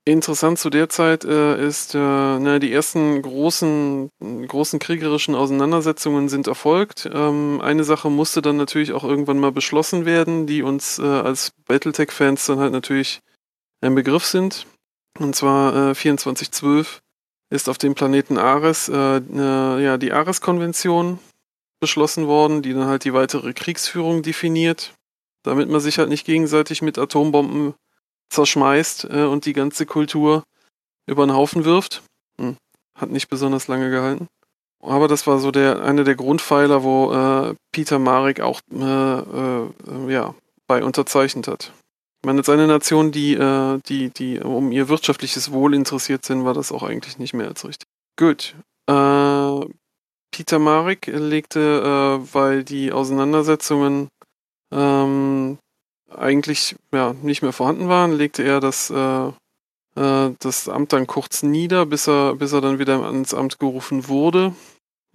Interessant zu der Zeit äh, ist, äh, na, die ersten großen, großen kriegerischen Auseinandersetzungen sind erfolgt. Ähm, eine Sache musste dann natürlich auch irgendwann mal beschlossen werden, die uns äh, als Battletech-Fans dann halt natürlich ein Begriff sind. Und zwar 2412 äh, ist auf dem Planeten Ares äh, ja, die Ares-Konvention beschlossen worden, die dann halt die weitere Kriegsführung definiert damit man sich halt nicht gegenseitig mit Atombomben zerschmeißt äh, und die ganze Kultur über den Haufen wirft. Hm. Hat nicht besonders lange gehalten. Aber das war so der einer der Grundpfeiler, wo äh, Peter Marek auch äh, äh, ja, bei unterzeichnet hat. Meine, eine Nation, die, äh, die, die um ihr wirtschaftliches Wohl interessiert sind, war das auch eigentlich nicht mehr als richtig. Gut. Äh, Peter Marek legte, weil die Auseinandersetzungen ähm, eigentlich ja, nicht mehr vorhanden waren, legte er das, äh, äh, das Amt dann kurz nieder, bis er, bis er dann wieder ans Amt gerufen wurde,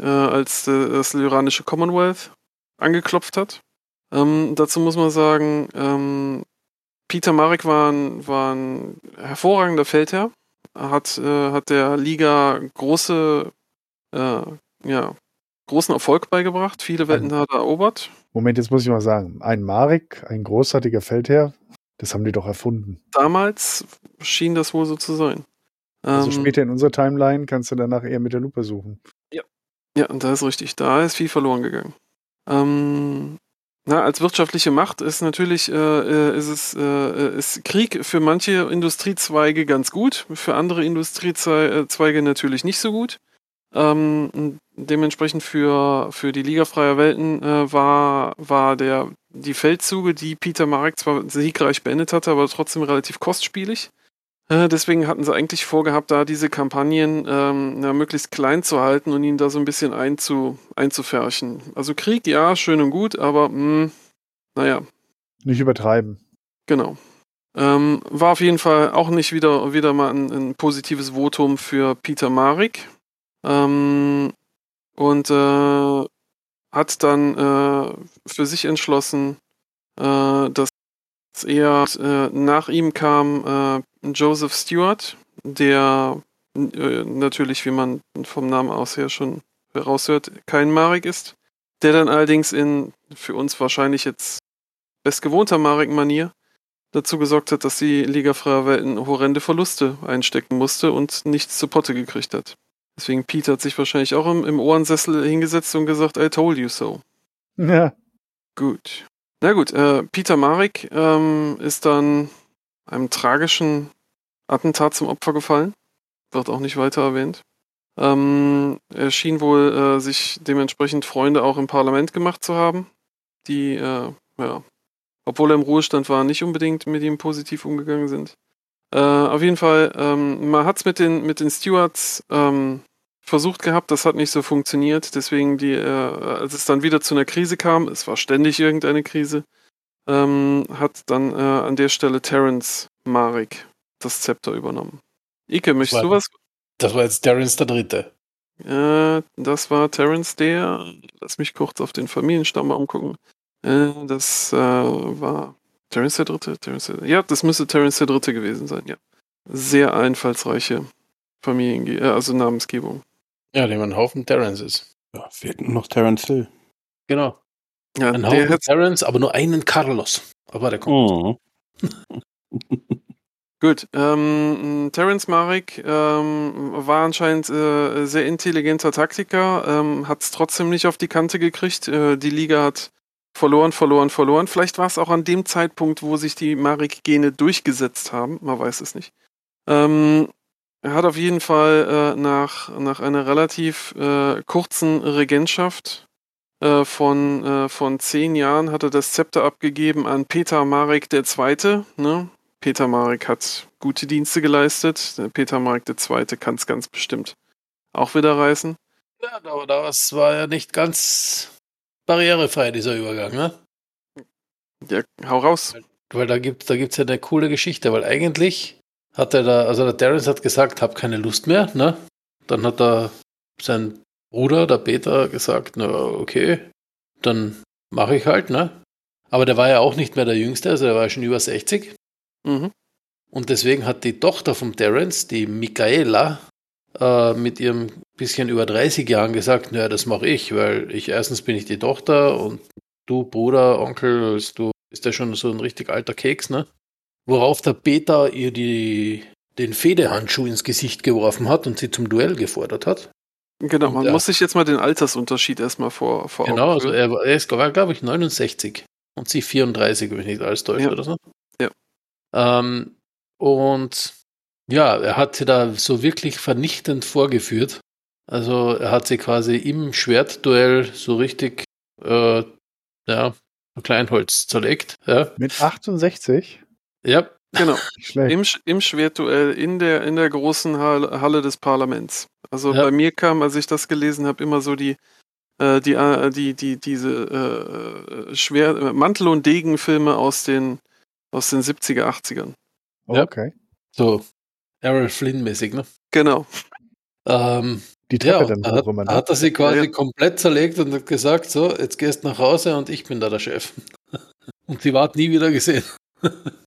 äh, als das lyranische Commonwealth angeklopft hat. Ähm, dazu muss man sagen, ähm, Peter Marek war ein, war ein hervorragender Feldherr, hat, äh, hat der Liga große, äh, ja, großen Erfolg beigebracht, viele Welten hat er erobert. Moment, jetzt muss ich mal sagen, ein Marek, ein großartiger Feldherr, das haben die doch erfunden. Damals schien das wohl so zu sein. Also Ähm, später in unserer Timeline kannst du danach eher mit der Lupe suchen. Ja, und da ist richtig. Da ist viel verloren gegangen. Ähm, na, als wirtschaftliche Macht ist natürlich äh, äh, ist es äh, ist Krieg für manche Industriezweige ganz gut, für andere Industriezweige natürlich nicht so gut. Ähm, dementsprechend für, für die Liga freier Welten äh, war, war der, die Feldzüge, die Peter Marek zwar siegreich beendet hatte, aber trotzdem relativ kostspielig. Äh, deswegen hatten sie eigentlich vorgehabt, da diese Kampagnen ähm, ja, möglichst klein zu halten und ihn da so ein bisschen einzu, einzufärchen. Also Krieg, ja, schön und gut, aber mh, naja, Nicht übertreiben. genau. Ähm, war auf jeden Fall auch nicht wieder, wieder mal ein, ein positives Votum für Peter Marik. Ähm, und äh, hat dann äh, für sich entschlossen, äh, dass er äh, nach ihm kam äh, Joseph Stewart, der äh, natürlich, wie man vom Namen aus her schon heraushört, kein Marek ist, der dann allerdings in für uns wahrscheinlich jetzt bestgewohnter Marek-Manier dazu gesorgt hat, dass die Liga Freier Welten horrende Verluste einstecken musste und nichts zu Potte gekriegt hat. Deswegen Pete hat sich wahrscheinlich auch im, im Ohrensessel hingesetzt und gesagt, I told you so. Ja. Gut. Na gut, äh, Peter Marek ähm, ist dann einem tragischen Attentat zum Opfer gefallen. Wird auch nicht weiter erwähnt. Ähm, er schien wohl äh, sich dementsprechend Freunde auch im Parlament gemacht zu haben, die, äh, ja, obwohl er im Ruhestand war, nicht unbedingt mit ihm positiv umgegangen sind. Äh, auf jeden Fall, ähm, man hat es mit den, mit den Stewards ähm, versucht gehabt, das hat nicht so funktioniert. Deswegen, die, äh, als es dann wieder zu einer Krise kam, es war ständig irgendeine Krise, ähm, hat dann äh, an der Stelle Terence Marek das Zepter übernommen. Ike, möchtest war- du was? Das war jetzt Terrence der Dritte. Äh, das war Terence der. Lass mich kurz auf den Familienstammbaum gucken. Äh, das äh, war Terence der Dritte. Terence der, ja, das müsste Terence der Dritte gewesen sein, ja. Sehr einfallsreiche Familien, äh, also Namensgebung. Ja, dem ein Haufen Terrences. Ja, fehlt nur noch Terence Hill. Genau. Ja, Ein der hat, Terrence, aber nur einen Carlos. Aber der kommt. Mhm. (laughs) gut. Ähm, Terence Marek ähm, war anscheinend äh, sehr intelligenter Taktiker, ähm, hat es trotzdem nicht auf die Kante gekriegt. Äh, die Liga hat verloren, verloren, verloren. Vielleicht war es auch an dem Zeitpunkt, wo sich die Marek-Gene durchgesetzt haben. Man weiß es nicht. Ähm, er hat auf jeden Fall äh, nach, nach einer relativ äh, kurzen Regentschaft äh, von, äh, von zehn Jahren hat er das Zepter abgegeben an Peter Marek II. Ne? Peter Marek hat gute Dienste geleistet. Peter Marek II. kann es ganz bestimmt auch wieder reißen. Ja, aber das war ja nicht ganz barrierefrei, dieser Übergang, ne? Ja, hau raus. Weil da gibt da gibt's ja eine coole Geschichte, weil eigentlich hat er da, also der Terrence hat gesagt, hab keine Lust mehr, ne? Dann hat er sein Bruder, der Peter, gesagt, na okay, dann mache ich halt, ne? Aber der war ja auch nicht mehr der Jüngste, also er war schon über 60. Mhm. Und deswegen hat die Tochter vom Terence, die Michaela, äh, mit ihrem bisschen über 30 Jahren gesagt, naja, das mache ich, weil ich erstens bin ich die Tochter und du, Bruder, Onkel, du bist ja schon so ein richtig alter Keks, ne? Worauf der Peter ihr die, den Fehdehandschuh ins Gesicht geworfen hat und sie zum Duell gefordert hat. Genau, man Ja. muss sich jetzt mal den Altersunterschied erstmal vor, vor Genau, Augen also führen. er, war- er ist, war, glaube ich, 69 und sie 34, wenn ich nicht alles täusche Ja. oder so. Ja. Ähm, und ja, er hat sie da so wirklich vernichtend vorgeführt. Also er hat sie quasi im Schwertduell so richtig, äh, ja, Kleinholz zerlegt. Ja, Mit 68? ja Genau, (laughs) im, Sch- im Schwertduell in der, in der großen Halle, Halle des Parlaments. Also Ja. bei mir kam, als ich das gelesen habe, immer so die, äh, die, äh, die, die, diese äh, Schwer Mantel- und Degenfilme aus den, aus den 70er, 80ern. Oh, Ja. okay. so Errol Flynn-mäßig, ne? Genau. Ähm, Die ja, Treppe dann da hat, da ne? hat er sie quasi Ja, ja. komplett zerlegt und hat gesagt, so, jetzt gehst nach Hause und ich bin da der Chef. (laughs) Und sie war nie wieder gesehen. (laughs)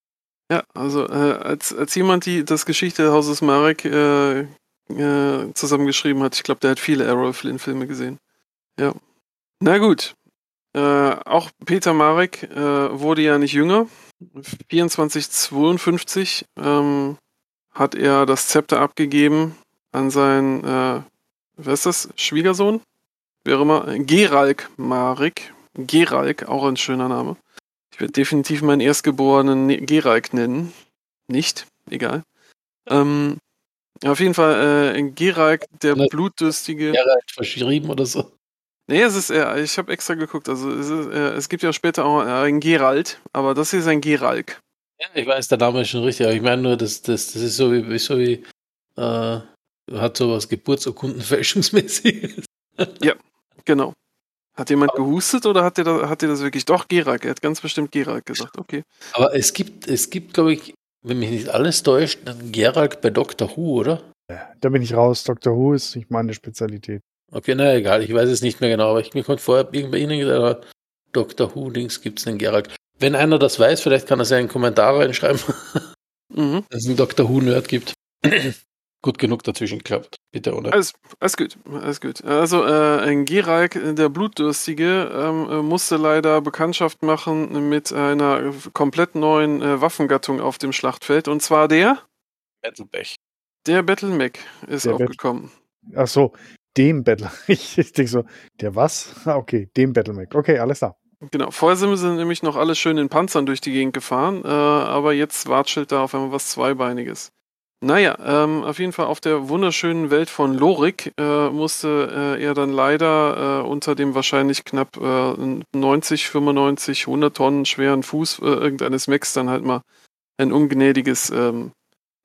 Ja, also äh, als, als jemand, die das Geschichtehauses Marek äh, äh, zusammengeschrieben hat, ich glaube, der hat viele Errol Flynn-Filme gesehen. Ja. Na gut. Äh, auch Peter Marek äh, wurde ja nicht jünger. 2452 ähm, hat er das Zepter abgegeben an seinen, äh, wer ist das? Schwiegersohn? Auch immer, Geralk Marik. Geralk, auch ein schöner Name. Ich werde definitiv meinen Erstgeborenen Ne- Geralk nennen. Nicht, egal. Ähm, auf jeden Fall äh, Geralk, der Ne. blutdürstige. Alt verschrieben oder so. Nee, es ist eher, ich habe extra geguckt, also es, ist, äh, es gibt ja später auch äh, einen Gerald, aber das hier ist ein Geralk. Ja, ich weiß, der Name ist schon richtig, aber ich meine nur, das, das, das ist so wie, so wie, äh, hat sowas Geburtsurkundenfälschungsmäßiges. Genau. Hat jemand gehustet oder hat dir das, hat dir das wirklich doch Geralk? Er hat ganz bestimmt Geralk gesagt. Okay. Aber es gibt, es gibt, glaube ich, wenn mich nicht alles täuscht, einen Geralt bei Doctor Who, oder? Da bin ich raus. Dr. Who ist nicht meine Spezialität. Okay, na egal, ich weiß es nicht mehr genau, aber ich mir konnte vorher irgendwer Ihnen gesagt, haben, Doctor Who-Dings gibt es einen Geralt. Wenn einer das weiß, vielleicht kann er es ja in den Kommentar reinschreiben, (laughs) Mhm. dass es einen Doctor Who-Nerd gibt. Gut genug dazwischen geklappt. Bitte, oder? Alles, alles gut, alles gut. Also äh, ein Geralk, der Blutdürstige, ähm, äh, musste leider Bekanntschaft machen mit einer komplett neuen äh, Waffengattung auf dem Schlachtfeld und zwar der, Battlebech. der Battlemech ist Der aufgekommen. Ach so, dem Battle. (laughs) Ich, ich denke so, der was? Ah, okay, dem Battlemac. Okay, alles klar. Genau, vorher sind nämlich noch alle schön in Panzern durch die Gegend gefahren, äh, aber jetzt watschelt da auf einmal was Zweibeiniges. Naja, ähm, auf jeden Fall auf der wunderschönen Welt von Lorik äh, musste äh, er dann leider äh, unter dem wahrscheinlich knapp äh, 90, 95, 100 Tonnen schweren Fuß äh, irgendeines Mechs dann halt mal ein ungnädiges ähm,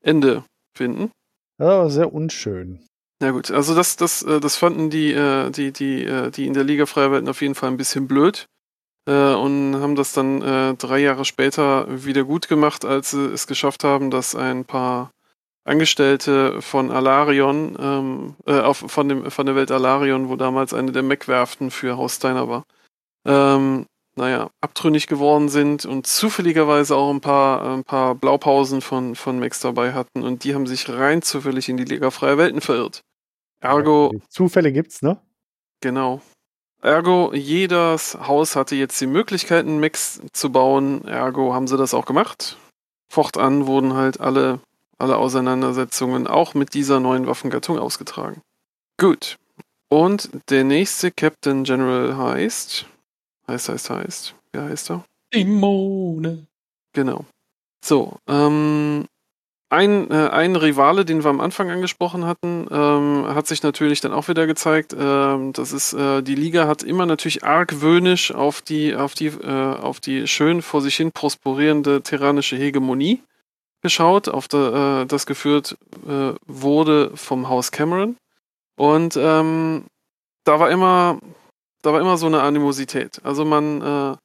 Ende finden. War sehr unschön. Ja gut, also das, das, äh, das fanden die, äh, die, die, die in der Liga Freier Welten auf jeden Fall ein bisschen blöd und haben das dann drei Jahre später wieder gut gemacht, als sie es geschafft haben, dass ein paar Angestellte von Alarion, ähm, äh, auf, von, dem, von der Welt Alarion, wo damals eine der Mech-Werften für Haus Steiner war, ähm, naja, abtrünnig geworden sind und zufälligerweise auch ein paar, ein paar Blaupausen von, von Mechs dabei hatten und die haben sich rein zufällig in die Liga Freier Welten verirrt. Ergo, Zufälle gibt's, ne? Genau. Ergo, jedes Haus hatte jetzt die Möglichkeit, einen Mix zu bauen. Ergo haben sie das auch gemacht. Fortan wurden halt alle, alle Auseinandersetzungen auch mit dieser neuen Waffengattung ausgetragen. Gut. Und der nächste Captain General heißt. Heißt, heißt, heißt. Wie heißt er? Simone. Genau. So, ähm, ein, äh, ein Rivale, den wir am Anfang angesprochen hatten, ähm, hat sich natürlich dann auch wieder gezeigt. Ähm, das ist, äh, die Liga hat immer natürlich argwöhnisch auf die, auf die, äh, auf die schön vor sich hin prosperierende tyrannische Hegemonie geschaut, auf der, äh, das geführt äh, wurde vom Haus Cameron. Und ähm, da war immer, da war immer so eine Animosität. Also man, äh,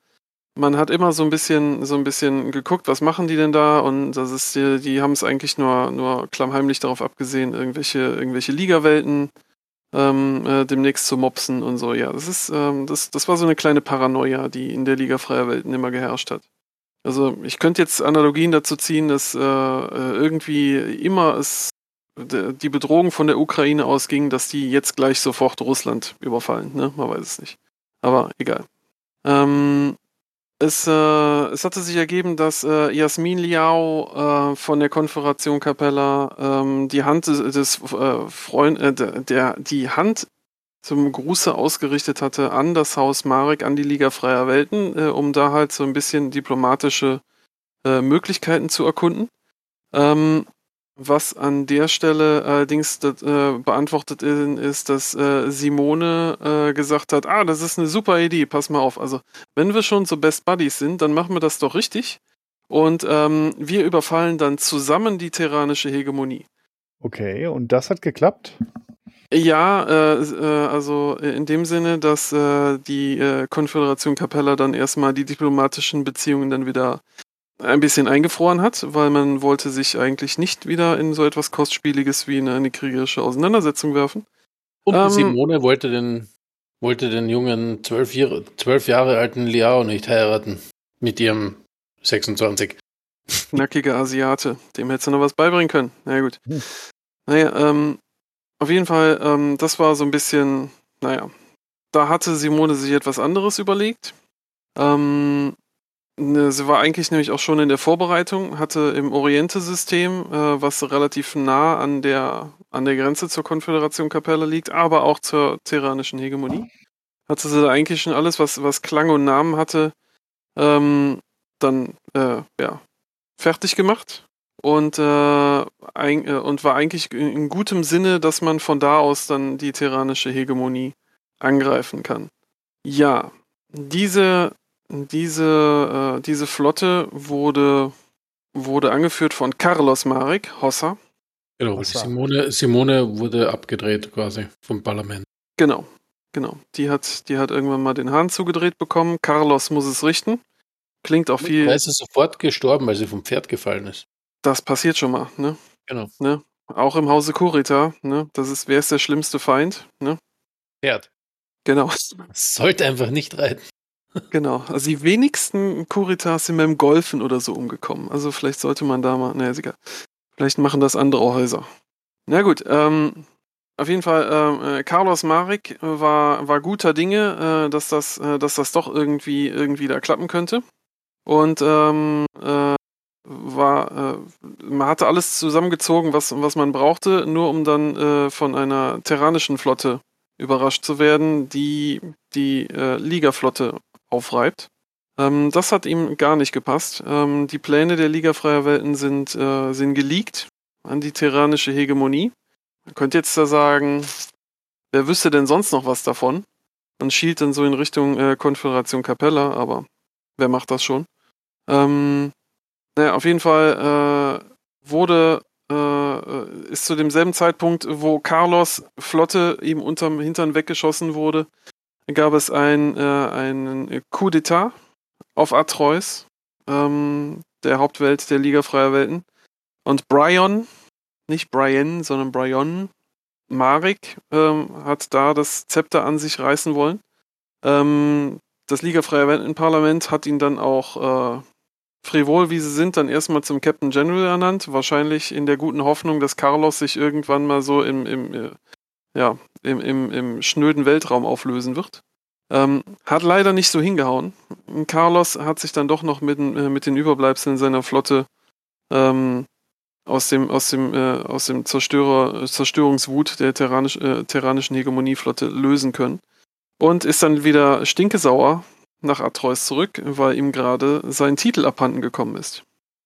man hat immer so ein bisschen, so ein bisschen geguckt, was machen die denn da? Und das ist, die, die haben es eigentlich nur, nur klammheimlich darauf abgesehen, irgendwelche, irgendwelche Ligawelten ähm, äh, demnächst zu mopsen und so. Ja, das ist, ähm, das, das war so eine kleine Paranoia, die in der Liga freier Welten immer geherrscht hat. Also ich könnte jetzt Analogien dazu ziehen, dass äh, äh, irgendwie immer es die Bedrohung von der Ukraine ausging, dass die jetzt gleich sofort Russland überfallen. Ne? Man weiß es nicht. Aber egal. Ähm, es, äh, es hatte sich ergeben, dass äh, Jasmin Liao äh, von der Konföderation Capella ähm, die Hand des, des äh, Freund, äh, der die Hand zum Gruße ausgerichtet hatte an das Haus Marek, an die Liga Freier Welten, äh, um da halt so ein bisschen diplomatische äh, Möglichkeiten zu erkunden. Ähm, was an der Stelle allerdings das, äh, beantwortet ist, dass äh, Simone äh, gesagt hat, ah, das ist eine super Idee, pass mal auf. Also, wenn wir schon so Best Buddies sind, dann machen wir das doch richtig. Und ähm, wir überfallen dann zusammen die tyrannische Hegemonie. Okay, und das hat geklappt? Ja, äh, äh, also in dem Sinne, dass äh, die äh, Konföderation Capella dann erstmal die diplomatischen Beziehungen dann wieder ein bisschen eingefroren hat, weil man wollte sich eigentlich nicht wieder in so etwas Kostspieliges wie in eine kriegerische Auseinandersetzung werfen. Und Ähm, Simone wollte den, wollte den jungen zwölf Jahre, zwölf Jahre alten Liao nicht heiraten. Mit ihrem 26. Knackiger Asiate, dem hättest du noch was beibringen können. Na ja, gut. Hm. Naja, ähm, auf jeden Fall, ähm, das war so ein bisschen, naja, da hatte Simone sich etwas anderes überlegt. Ähm, ne, sie war eigentlich nämlich auch schon in der Vorbereitung, hatte im Oriente-System, äh, was relativ nah an der, an der Grenze zur Konföderation Capella liegt, aber auch zur terranischen Hegemonie, hatte sie da eigentlich schon alles, was, was Klang und Namen hatte, ähm, dann äh, ja, fertig gemacht und, äh, ein, äh, und war eigentlich in gutem Sinne, dass man von da aus dann die terranische Hegemonie angreifen kann. Ja, diese, diese, äh, diese Flotte wurde, wurde angeführt von Carlos Marek, Hossa. Genau, war- Simone, Simone wurde abgedreht quasi vom Parlament. Genau, genau. Die hat, die hat irgendwann mal den Hahn zugedreht bekommen. Carlos muss es richten. Klingt auch viel. Da ist sie sofort gestorben, weil sie vom Pferd gefallen ist. Das passiert schon mal, ne? Genau. ne? Auch im Hause Kurita, ne? Das ist, wer ist der schlimmste Feind, ne? Pferd. Genau, Sollte einfach nicht reiten. genau. Also die wenigsten Kuritas sind beim Golfen oder so umgekommen. Also vielleicht sollte man da mal, naja, ist egal. Vielleicht machen das andere Häuser. Na gut, ähm, auf jeden Fall, ähm, äh, Carlos Marek war, war guter Dinge, äh, dass, das, äh, dass das doch irgendwie, irgendwie da klappen könnte. Und ähm, äh, war, äh, man hatte alles zusammengezogen, was, was man brauchte, nur um dann äh, von einer terranischen Flotte überrascht zu werden, die die äh, Ligaflotte aufreibt. Ähm, das hat ihm gar nicht gepasst. Ähm, die Pläne der Liga Freier Welten sind, äh, sind geleakt an die terranische Hegemonie. Man könnte jetzt da sagen, wer wüsste denn sonst noch was davon? Man schielt dann so in Richtung äh, Konföderation Capella, aber wer macht das schon? Ähm, naja, auf jeden Fall äh, wurde, äh, ist zu demselben Zeitpunkt, wo Carlos Flotte ihm unterm Hintern weggeschossen wurde, gab es ein, äh, einen Coup d'etat auf Atreus, ähm, der Hauptwelt der Liga Freier Welten. Und Brian, nicht Brian, sondern Brian Marek ähm, hat da das Zepter an sich reißen wollen. Ähm, das Liga Freier Welten-Parlament hat ihn dann auch äh, frivol wie sie sind, dann erstmal zum Captain General ernannt. Wahrscheinlich in der guten Hoffnung, dass Carlos sich irgendwann mal so im, im, äh, ja, im, im, im schnöden Weltraum auflösen wird. Ähm, hat leider nicht so hingehauen. Carlos hat sich dann doch noch mit, den- äh, mit den Überbleibseln seiner Flotte ähm, aus dem, aus dem, äh, aus dem Zerstörer, Zerstörungswut der terranisch, äh, terranischen Hegemonieflotte lösen können. Und ist dann wieder stinkesauer nach Atreus zurück, weil ihm gerade sein Titel abhanden gekommen ist.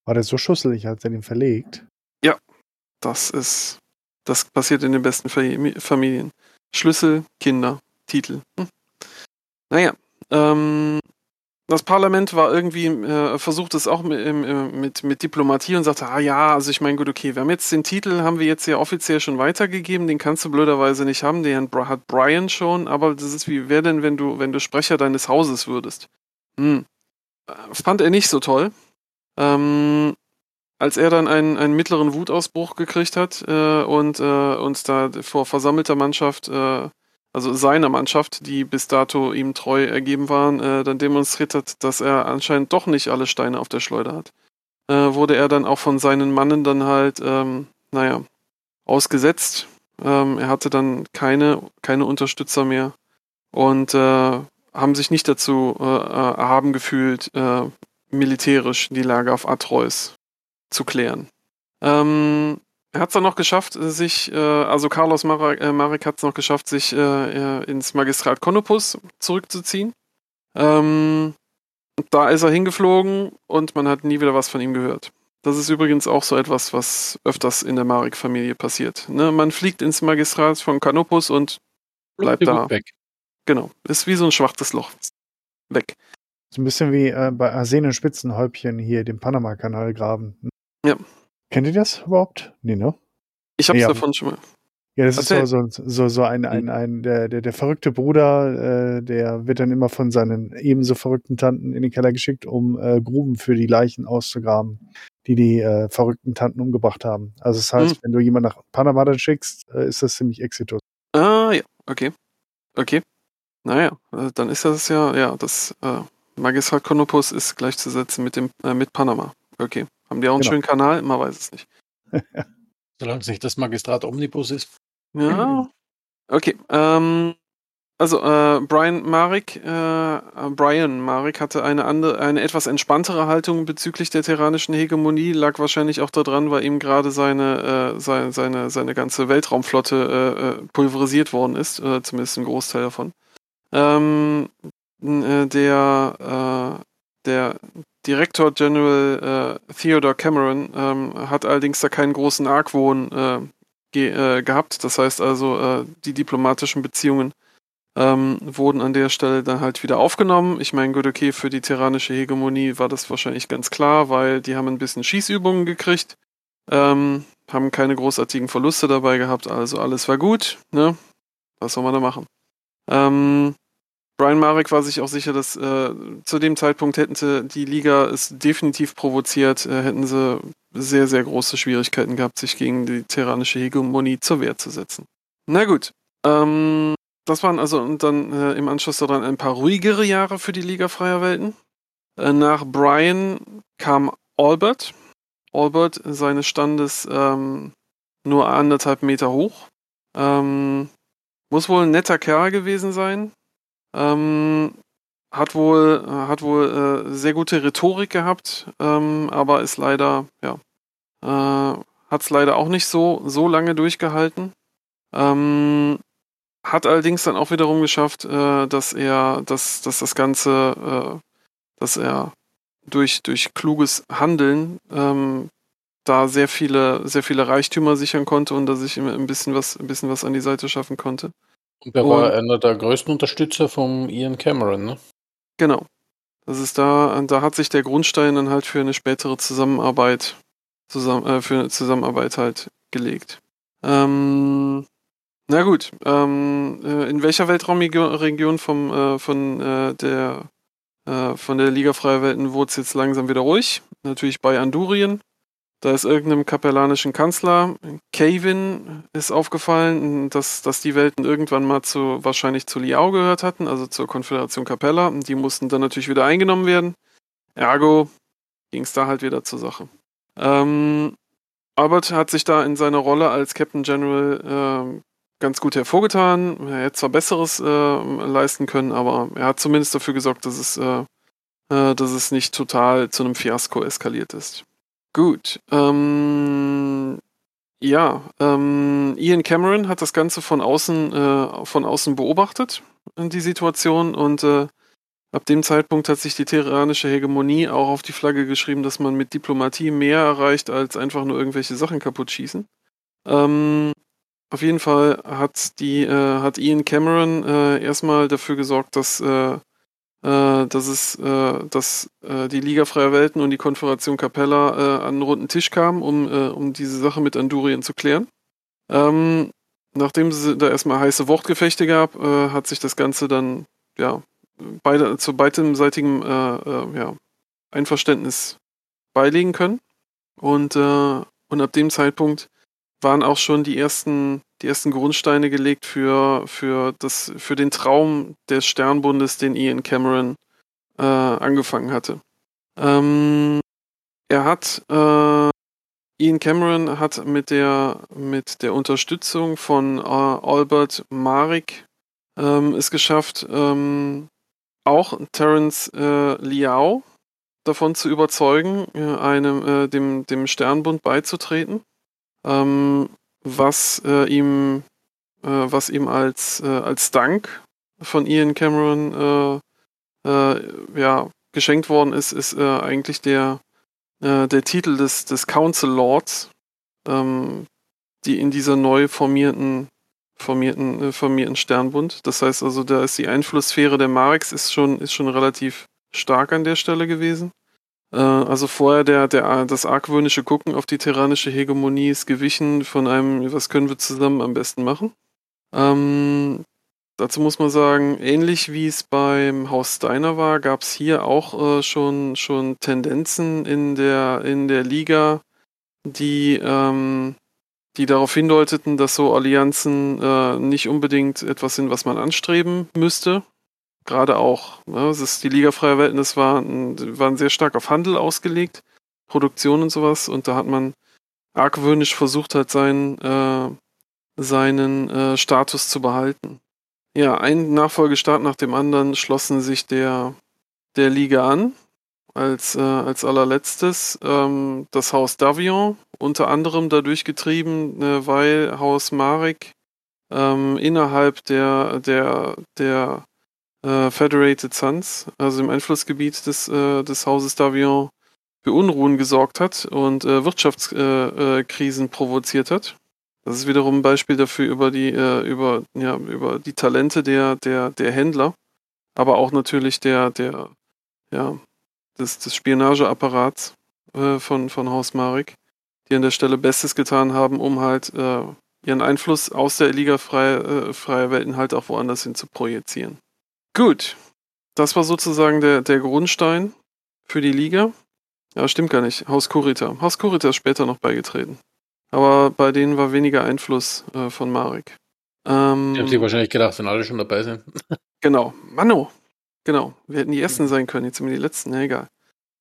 War der so schusselig, hat er den verlegt? Das ist, das passiert in den besten Fami- Familien. Schlüssel, Kinder, Titel. Hm. Naja, ähm, das Parlament war irgendwie, äh, versucht es auch mit, mit, mit Diplomatie und sagte, ah ja, also ich meine, gut, okay, wir haben jetzt den Titel, haben wir jetzt ja offiziell schon weitergegeben, den kannst du blöderweise nicht haben, den hat Brian schon, aber das ist wie, wer denn, wenn du, wenn du Sprecher deines Hauses würdest? Hm. Äh, Fand er nicht so toll. Ähm, als er dann einen, einen mittleren Wutausbruch gekriegt hat äh, und, äh, und da vor versammelter Mannschaft, äh, also seiner Mannschaft, die bis dato ihm treu ergeben waren, äh, dann demonstriert hat, dass er anscheinend doch nicht alle Steine auf der Schleuder hat, äh, wurde er dann auch von seinen Mannen dann halt, ähm, naja, ausgesetzt. Ähm, er hatte dann keine, keine Unterstützer mehr und äh, haben sich nicht dazu äh, äh, erhaben gefühlt, äh, militärisch die Lage auf Atreus zu klären. Ähm, er hat es dann noch geschafft, sich, äh, also Carlos Marek, äh, Marek hat es noch geschafft, sich äh, äh, ins Magistrat Konopus zurückzuziehen. Ähm, da ist er hingeflogen und man hat nie wieder was von ihm gehört. Das ist übrigens auch so etwas, was öfters in der Marek-Familie passiert. Ne? Man fliegt ins Magistrat von Kanopus und bleibt da. Weg. Genau. Ist wie so ein schwarzes Loch. Weg. So ein bisschen wie äh, bei Arsen Spitzenhäubchen hier, dem Panama-Kanal graben. Ja. Kennt ihr das überhaupt? Nee, ne? Ich hab's Ja. davon schon mal. Ja, das ist Erzähl. so, so, so, so ein, ein, ein der, der, der verrückte Bruder, äh, der wird dann immer von seinen ebenso verrückten Tanten in den Keller geschickt, um äh, Gruben für die Leichen auszugraben, die die äh, verrückten Tanten umgebracht haben. Also das heißt, Hm. wenn du jemanden nach Panama dann schickst, äh, ist das ziemlich exitus. Ah, ja, okay. Okay. Naja, äh, dann ist das ja, ja, das äh, Magistrat Konopus ist gleichzusetzen mit dem äh, mit Panama. Okay. Haben die auch einen Genau. schönen Kanal? Man weiß es nicht. (laughs) Solange es nicht das Magistrat Omnibus ist. Ja. Okay. Ähm, also äh, Brian Marek, äh, Brian Marek hatte eine andere, eine etwas entspanntere Haltung bezüglich der terranischen Hegemonie, lag wahrscheinlich auch daran, weil ihm gerade seine, äh, seine, seine, seine ganze Weltraumflotte äh, äh, pulverisiert worden ist, äh, zumindest ein Großteil davon. Ähm, äh, der, äh, der Direktor General äh, Theodore Cameron ähm, hat allerdings da keinen großen Argwohn äh, ge äh, gehabt. Das heißt also, äh, die diplomatischen Beziehungen ähm, wurden an der Stelle dann halt wieder aufgenommen. Ich meine, gut, okay, für die tyrannische Hegemonie war das wahrscheinlich ganz klar, weil die haben ein bisschen Schießübungen gekriegt, ähm, haben keine großartigen Verluste dabei gehabt, also alles war gut, ne? Was soll man da machen? Ähm, Brian Marek war sich auch sicher, dass äh, zu dem Zeitpunkt hätten sie die Liga es definitiv provoziert, äh, hätten sie sehr, sehr große Schwierigkeiten gehabt, sich gegen die tyrannische Hegemonie zur Wehr zu setzen. Na gut. Ähm, das waren also und dann äh, im Anschluss daran ein paar ruhigere Jahre für die Liga freier Welten. Äh, nach Brian kam Albert. Albert seines Standes ähm, nur anderthalb Meter hoch. Ähm, muss wohl ein netter Kerl gewesen sein. Ähm, hat wohl, hat wohl äh, sehr gute Rhetorik gehabt, ähm, aber ist leider, ja, äh, hat es leider auch nicht so, so lange durchgehalten. Ähm, hat allerdings dann auch wiederum geschafft, äh, dass er, dass, dass das Ganze, äh, dass er durch, durch kluges Handeln ähm, da sehr viele, sehr viele Reichtümer sichern konnte und dass ich ein bisschen was, ein bisschen was an die Seite schaffen konnte. Und er war einer der größten Unterstützer von Ian Cameron, ne? Genau. Das ist da, da hat sich der Grundstein dann halt für eine spätere Zusammenarbeit, zusammen, äh, für eine Zusammenarbeit halt gelegt. Ähm, na gut, ähm, äh, in welcher Weltraumregion vom, äh, von, äh, der, äh, von der Liga Freier Welten wurde es jetzt langsam wieder ruhig? Natürlich bei Andurien. Da ist irgendeinem kapellanischen Kanzler, Kevin, ist aufgefallen, dass, dass die Welten irgendwann mal zu, wahrscheinlich zu Liao gehört hatten, also zur Konföderation Capella. Und die mussten dann natürlich wieder eingenommen werden. Ergo ging es da halt wieder zur Sache. Ähm, Albert hat sich da in seiner Rolle als Captain General äh, ganz gut hervorgetan. Er hätte zwar Besseres äh, leisten können, aber er hat zumindest dafür gesorgt, dass es, äh, äh, dass es nicht total zu einem Fiasko eskaliert ist. Gut. Ähm, ja, ähm, Ian Cameron hat das Ganze von außen, äh, von außen beobachtet, die Situation, und äh, ab dem Zeitpunkt hat sich die terranische Hegemonie auch auf die Flagge geschrieben, dass man mit Diplomatie mehr erreicht, als einfach nur irgendwelche Sachen kaputt schießen. Ähm, auf jeden Fall hat die, äh, hat Ian Cameron äh, erstmal dafür gesorgt, dass, äh, äh dass es, äh, dass äh, die Liga Freier Welten und die Konföderation Capella an einen runden Tisch kamen, um, um diese Sache mit Andurien zu klären. Ähm, nachdem es da erstmal heiße Wortgefechte gab, hat sich das Ganze dann ja beide, zu beidseitigen ja, Einverständnis beilegen können. Und, und ab dem Zeitpunkt waren auch schon die ersten, die ersten Grundsteine gelegt für, für, das, für den Traum des Sternbundes, den Ian Cameron äh, angefangen hatte. Ähm, er hat, äh, Ian Cameron hat mit der, mit der Unterstützung von äh, Albert Marik ähm, es geschafft, ähm, auch Terence äh, Liao davon zu überzeugen, äh, einem, äh, dem, dem Sternbund beizutreten ähm, was äh, ihm, äh, was ihm als, äh, als Dank von Ian Cameron äh, äh, ja, geschenkt worden ist, ist äh, eigentlich der, der Titel des, des Council Lords, ähm, die in dieser neu formierten formierten, formierten Sternbund. Das heißt also, da ist die Einflusssphäre der Marx ist schon, ist schon relativ stark an der Stelle gewesen. Äh, also vorher der, der, das argwöhnische Gucken auf die tyrannische Hegemonie ist gewichen von einem, was können wir zusammen am besten machen. Ähm, dazu muss man sagen, ähnlich wie es beim Haus Steiner war, gab es hier auch äh, schon, schon Tendenzen in der, in der Liga, die, ähm, die darauf hindeuteten, dass so Allianzen äh, nicht unbedingt etwas sind, was man anstreben müsste gerade auch. Ne? Das ist die Liga Freier Welten, das war, waren sehr stark auf Handel ausgelegt, Produktion und sowas. Und da hat man argwöhnisch versucht, halt seinen, äh, seinen äh, Status zu behalten. Ja, ein Nachfolgestaat nach dem anderen schlossen sich der, der Liga an. Als, äh, als allerletztes ähm, das Haus Davion, unter anderem dadurch getrieben, äh, weil Haus Marek ähm, innerhalb der, der, der äh, Federated Sons, also im Einflussgebiet des, äh, des Hauses Davion, für Unruhen gesorgt hat und äh, Wirtschaftskrisen provoziert hat. Das ist wiederum ein Beispiel dafür über die, äh, über, ja, über die Talente der, der, der Händler, aber auch natürlich der, der, ja, des, des Spionageapparats äh, von, von Haus Marek, die an der Stelle Bestes getan haben, um halt äh, ihren Einfluss aus der Liga freier äh, freie Welten halt auch woanders hin zu projizieren. Gut, das war sozusagen der, der Grundstein für die Liga. Ja, stimmt gar nicht. Haus Kurita. Haus Kurita ist später noch beigetreten. Aber bei denen war weniger Einfluss äh, von Marek. Ähm, die haben sich wahrscheinlich gedacht, wenn alle schon dabei sind. (laughs) genau. Mano. Genau. Wir hätten die Ersten sein können, jetzt sind wir die Letzten. Ja, egal.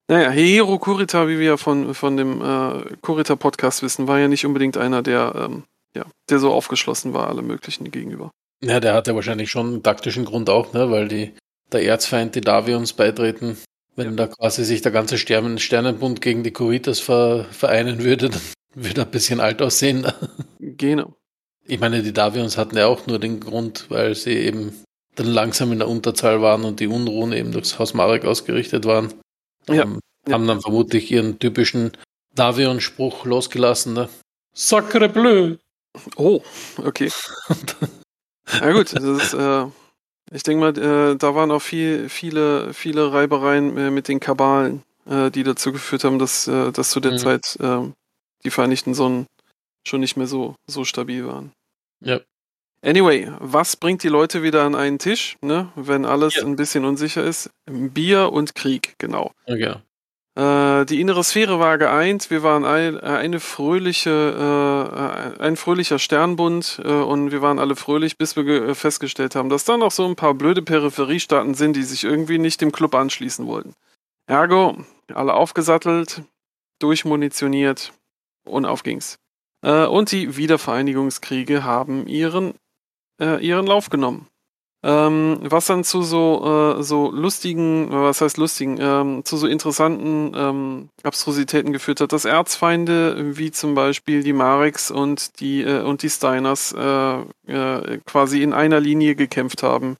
Naja, Hiro Kurita, wie wir ja von, von dem äh, Kurita-Podcast wissen, war ja nicht unbedingt einer, der, ähm, ja, der so aufgeschlossen war, alle möglichen gegenüber. Ja, der hatte wahrscheinlich schon einen taktischen Grund auch, ne? weil die, der Erzfeind, die Davions beitreten, wenn da quasi sich der ganze Stern Sternenbund gegen die Kuritas ver vereinen würde, dann würde er ein bisschen alt aussehen. Genau. Ich meine, die Davions hatten ja auch nur den Grund, weil sie eben dann langsam in der Unterzahl waren und die Unruhen eben durchs Haus Marek ausgerichtet waren. Ja. Ähm, haben dann vermutlich ihren typischen Davion-Spruch losgelassen. Ne? Sacre bleu! Oh, okay. (laughs) Na gut, das ist, äh, ich denke mal, äh, da waren auch viel, viele, viele Reibereien äh, mit den Kabalen, äh, die dazu geführt haben, dass, äh, dass zu der mhm. Zeit ähm, die Vereinigten Sonnen schon nicht mehr so, so stabil waren. Ja. Anyway, was bringt die Leute wieder an einen Tisch, ne, wenn alles ja. ein bisschen unsicher ist? Bier und Krieg, genau. Okay. Äh, die innere Sphäre war geeint. Wir waren ein, äh, eine fröhliche, äh, ein fröhlicher Sternbund äh, und wir waren alle fröhlich, bis wir äh, festgestellt haben, dass da noch so ein paar blöde Peripheriestaaten sind, die sich irgendwie nicht dem Club anschließen wollten. Ergo, alle aufgesattelt, durchmunitioniert und auf ging's. Äh, und die Wiedervereinigungskriege haben ihren, ihren Lauf genommen. Ähm, was dann zu so, äh, so lustigen, was heißt lustigen, ähm, zu so interessanten ähm, Abstrusitäten geführt hat, dass Erzfeinde wie zum Beispiel die Mareks und die, äh, und die Steiners äh, äh quasi in einer Linie gekämpft haben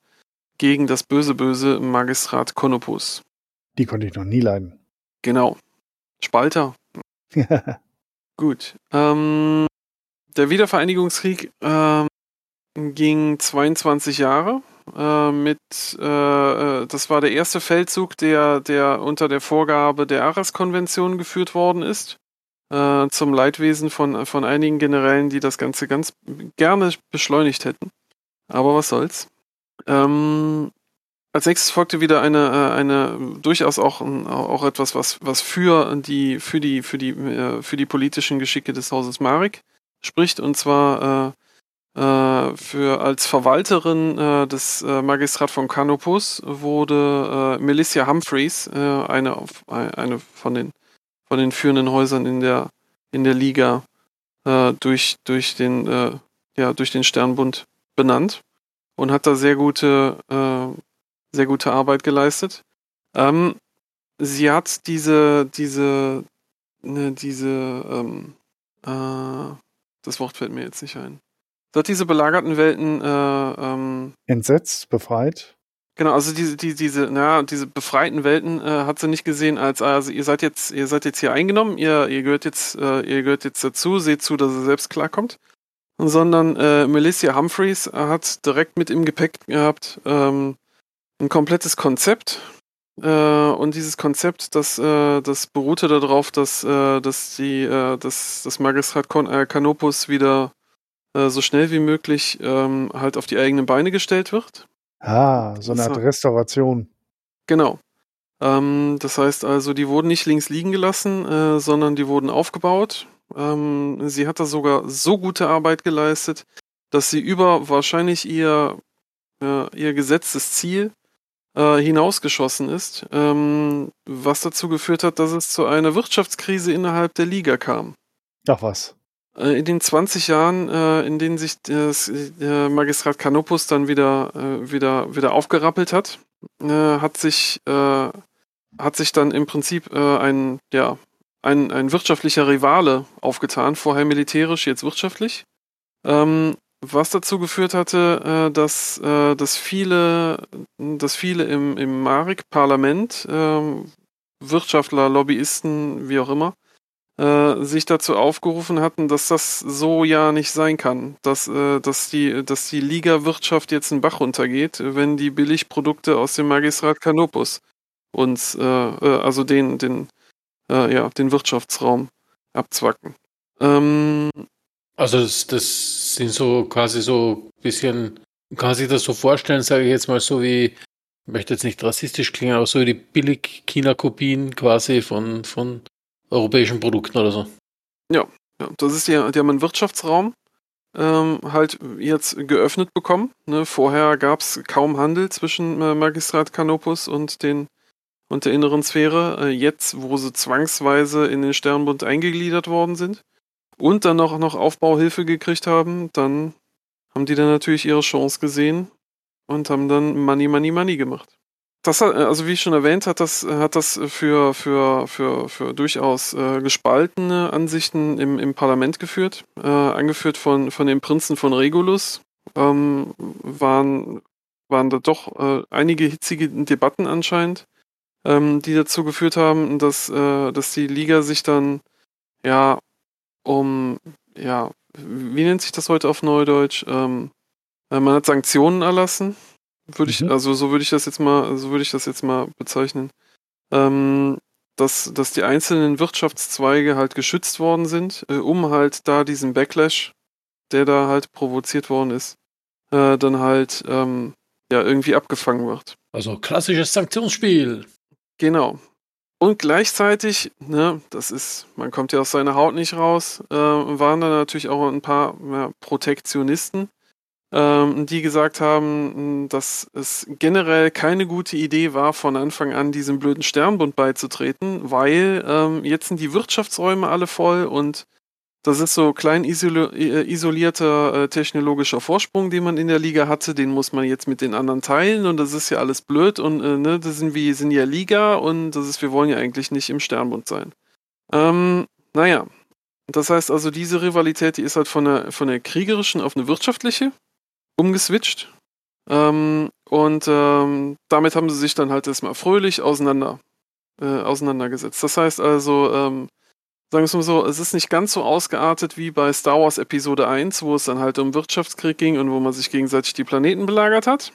gegen das böse, böse Magistrat Konopus. Die konnte ich noch nie leiden. Genau. Spalter. (laughs) Gut. Ähm, der Wiedervereinigungskrieg ähm, ging 22 Jahre. Äh, mit, äh, äh, das war der erste Feldzug, der, der unter der Vorgabe der Arras-Konvention geführt worden ist. Äh, zum Leidwesen von, von einigen Generälen, die das Ganze ganz gerne beschleunigt hätten. Aber was soll's. Ähm, als nächstes folgte wieder eine, äh, eine durchaus auch, auch etwas, was, was für die, für die, für die, für die politischen Geschicke des Hauses Marek spricht, und zwar für, als Verwalterin äh, des äh, Magistrat von Canopus wurde äh, Melissa Humphreys, äh, eine, eine von den, von den führenden Häusern in der, in der Liga, äh, durch, durch, den, ja, durch den Sternbund benannt und hat da sehr gute, sehr gute Arbeit geleistet. Ähm, sie hat diese, diese, ne, diese, ähm, das Wort fällt mir jetzt nicht ein hat diese belagerten Welten äh, ähm, entsetzt, befreit. Genau, also diese, die, diese, na, diese befreiten Welten äh, hat sie nicht gesehen als, also ihr seid jetzt, ihr seid jetzt hier eingenommen, ihr, ihr gehört jetzt, äh, ihr gehört jetzt dazu, seht zu, dass ihr selbst klarkommt. Sondern äh, Melissa Humphreys hat direkt mit im Gepäck gehabt ähm, ein komplettes Konzept. Äh, und dieses Konzept, das, äh, das beruhte darauf, dass, äh, dass die, äh, dass das Magistrat Con Canopus wieder äh, so schnell wie möglich ähm, halt auf die eigenen Beine gestellt wird. Ah, so eine Art Restauration. Genau. Ähm, das heißt also, die wurden nicht links liegen gelassen, äh, sondern die wurden aufgebaut. Ähm, sie hat da sogar so gute Arbeit geleistet, dass sie über wahrscheinlich ihr, äh, ihr gesetztes Ziel äh, hinausgeschossen ist, ähm, was dazu geführt hat, dass es zu einer Wirtschaftskrise innerhalb der Liga kam. Ach was. Äh, in den 20 Jahren, äh, in denen sich das äh, Magistrat Canopus dann wieder, wieder, wieder aufgerappelt hat, hat sich, hat sich dann im Prinzip ein, ja, ein, ein wirtschaftlicher Rivale aufgetan, vorher militärisch, jetzt wirtschaftlich. Ähm, was dazu geführt hatte, dass, dass viele, dass viele im, im Marek-Parlament, ähm, Wirtschaftler, Lobbyisten, wie auch immer, äh, sich dazu aufgerufen hatten, dass das so ja nicht sein kann, dass, äh, dass die, dass die Liga-Wirtschaft jetzt einen Bach runtergeht, wenn die Billigprodukte aus dem Magistrat Canopus uns, äh, äh also den, den, äh, ja, den Wirtschaftsraum abzwacken. Ähm, also das, das sind so quasi so ein bisschen, kann sich das so vorstellen, sage ich jetzt mal so wie, ich möchte jetzt nicht rassistisch klingen, aber so wie die Billig-China-Kopien quasi von, von europäischen Produkten oder so. Ja, ja das ist ja, die haben einen Wirtschaftsraum ähm, halt jetzt geöffnet bekommen. Ne? Vorher gab es kaum Handel zwischen äh, Magistrat Canopus und den und der inneren Sphäre. Äh, jetzt, wo sie zwangsweise in den Sternbund eingegliedert worden sind und dann noch, noch Aufbauhilfe gekriegt haben, dann haben die dann natürlich ihre Chance gesehen und haben dann Money, Money, Money gemacht das hat, also wie ich schon erwähnt, hat das, hat das für, für, für, für durchaus äh, gespaltene Ansichten im, im Parlament geführt. Äh, angeführt von, von dem Prinzen von Regulus ähm, waren, waren da doch äh, einige hitzige Debatten anscheinend, ähm, die dazu geführt haben, dass, äh, dass die Liga sich dann ja um, ja, wie nennt sich das heute auf Neudeutsch? Ähm, äh, man hat Sanktionen erlassen würde ich, mhm. also so würde ich das jetzt mal, so würde ich das jetzt mal bezeichnen. Ähm, dass, dass die einzelnen Wirtschaftszweige halt geschützt worden sind, äh, um halt da diesen Backlash, der da halt provoziert worden ist, äh, dann halt ähm, ja irgendwie abgefangen wird. Also klassisches Sanktionsspiel. Genau. Und gleichzeitig, ne, das ist, man kommt ja aus seiner Haut nicht raus, äh, waren da natürlich auch ein paar ja, Protektionisten, die gesagt haben, dass es generell keine gute Idee war, von Anfang an diesem blöden Sternbund beizutreten, weil ähm, jetzt sind die Wirtschaftsräume alle voll und das ist so klein äh, isolierter äh, technologischer Vorsprung, den man in der Liga hatte, den muss man jetzt mit den anderen teilen und das ist ja alles blöd und äh, ne, das sind wir sind ja Liga und das ist, wir wollen ja eigentlich nicht im Sternbund sein. Ähm, naja, das heißt also, diese Rivalität, die ist halt von der, von der kriegerischen auf eine wirtschaftliche umgeswitcht. Ähm, und ähm, damit haben sie sich dann halt erstmal fröhlich auseinander, äh, auseinandergesetzt. Das heißt also, ähm, sagen wir es mal so, es ist nicht ganz so ausgeartet wie bei Star Wars Episode 1, wo es dann halt um Wirtschaftskrieg ging und wo man sich gegenseitig die Planeten belagert hat.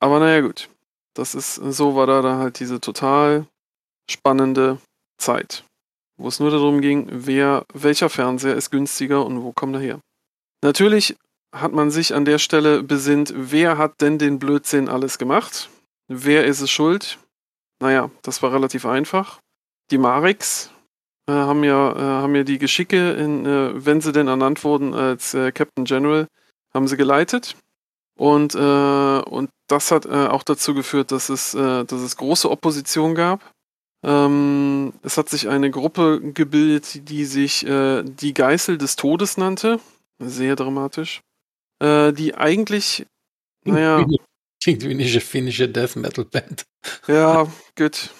Aber naja, gut. Das ist, so war da dann halt diese total spannende Zeit, wo es nur darum ging, wer, welcher Fernseher ist günstiger und wo kommt er her. Natürlich hat man sich an der Stelle besinnt, wer hat denn den Blödsinn alles gemacht? Wer ist es schuld? Naja, das war relativ einfach. Die Marix äh, haben, ja, äh, haben ja die Geschicke, in, äh, wenn sie denn ernannt wurden als äh, Captain General, haben sie geleitet. Und, äh, und das hat äh, auch dazu geführt, dass es, dass es große Opposition gab. Ähm, es hat sich eine Gruppe gebildet, die sich die Geißel des Todes nannte. Sehr dramatisch äh, die eigentlich, naja. Klingt wie eine finnische Death Metal Band. Ja, (laughs) gut.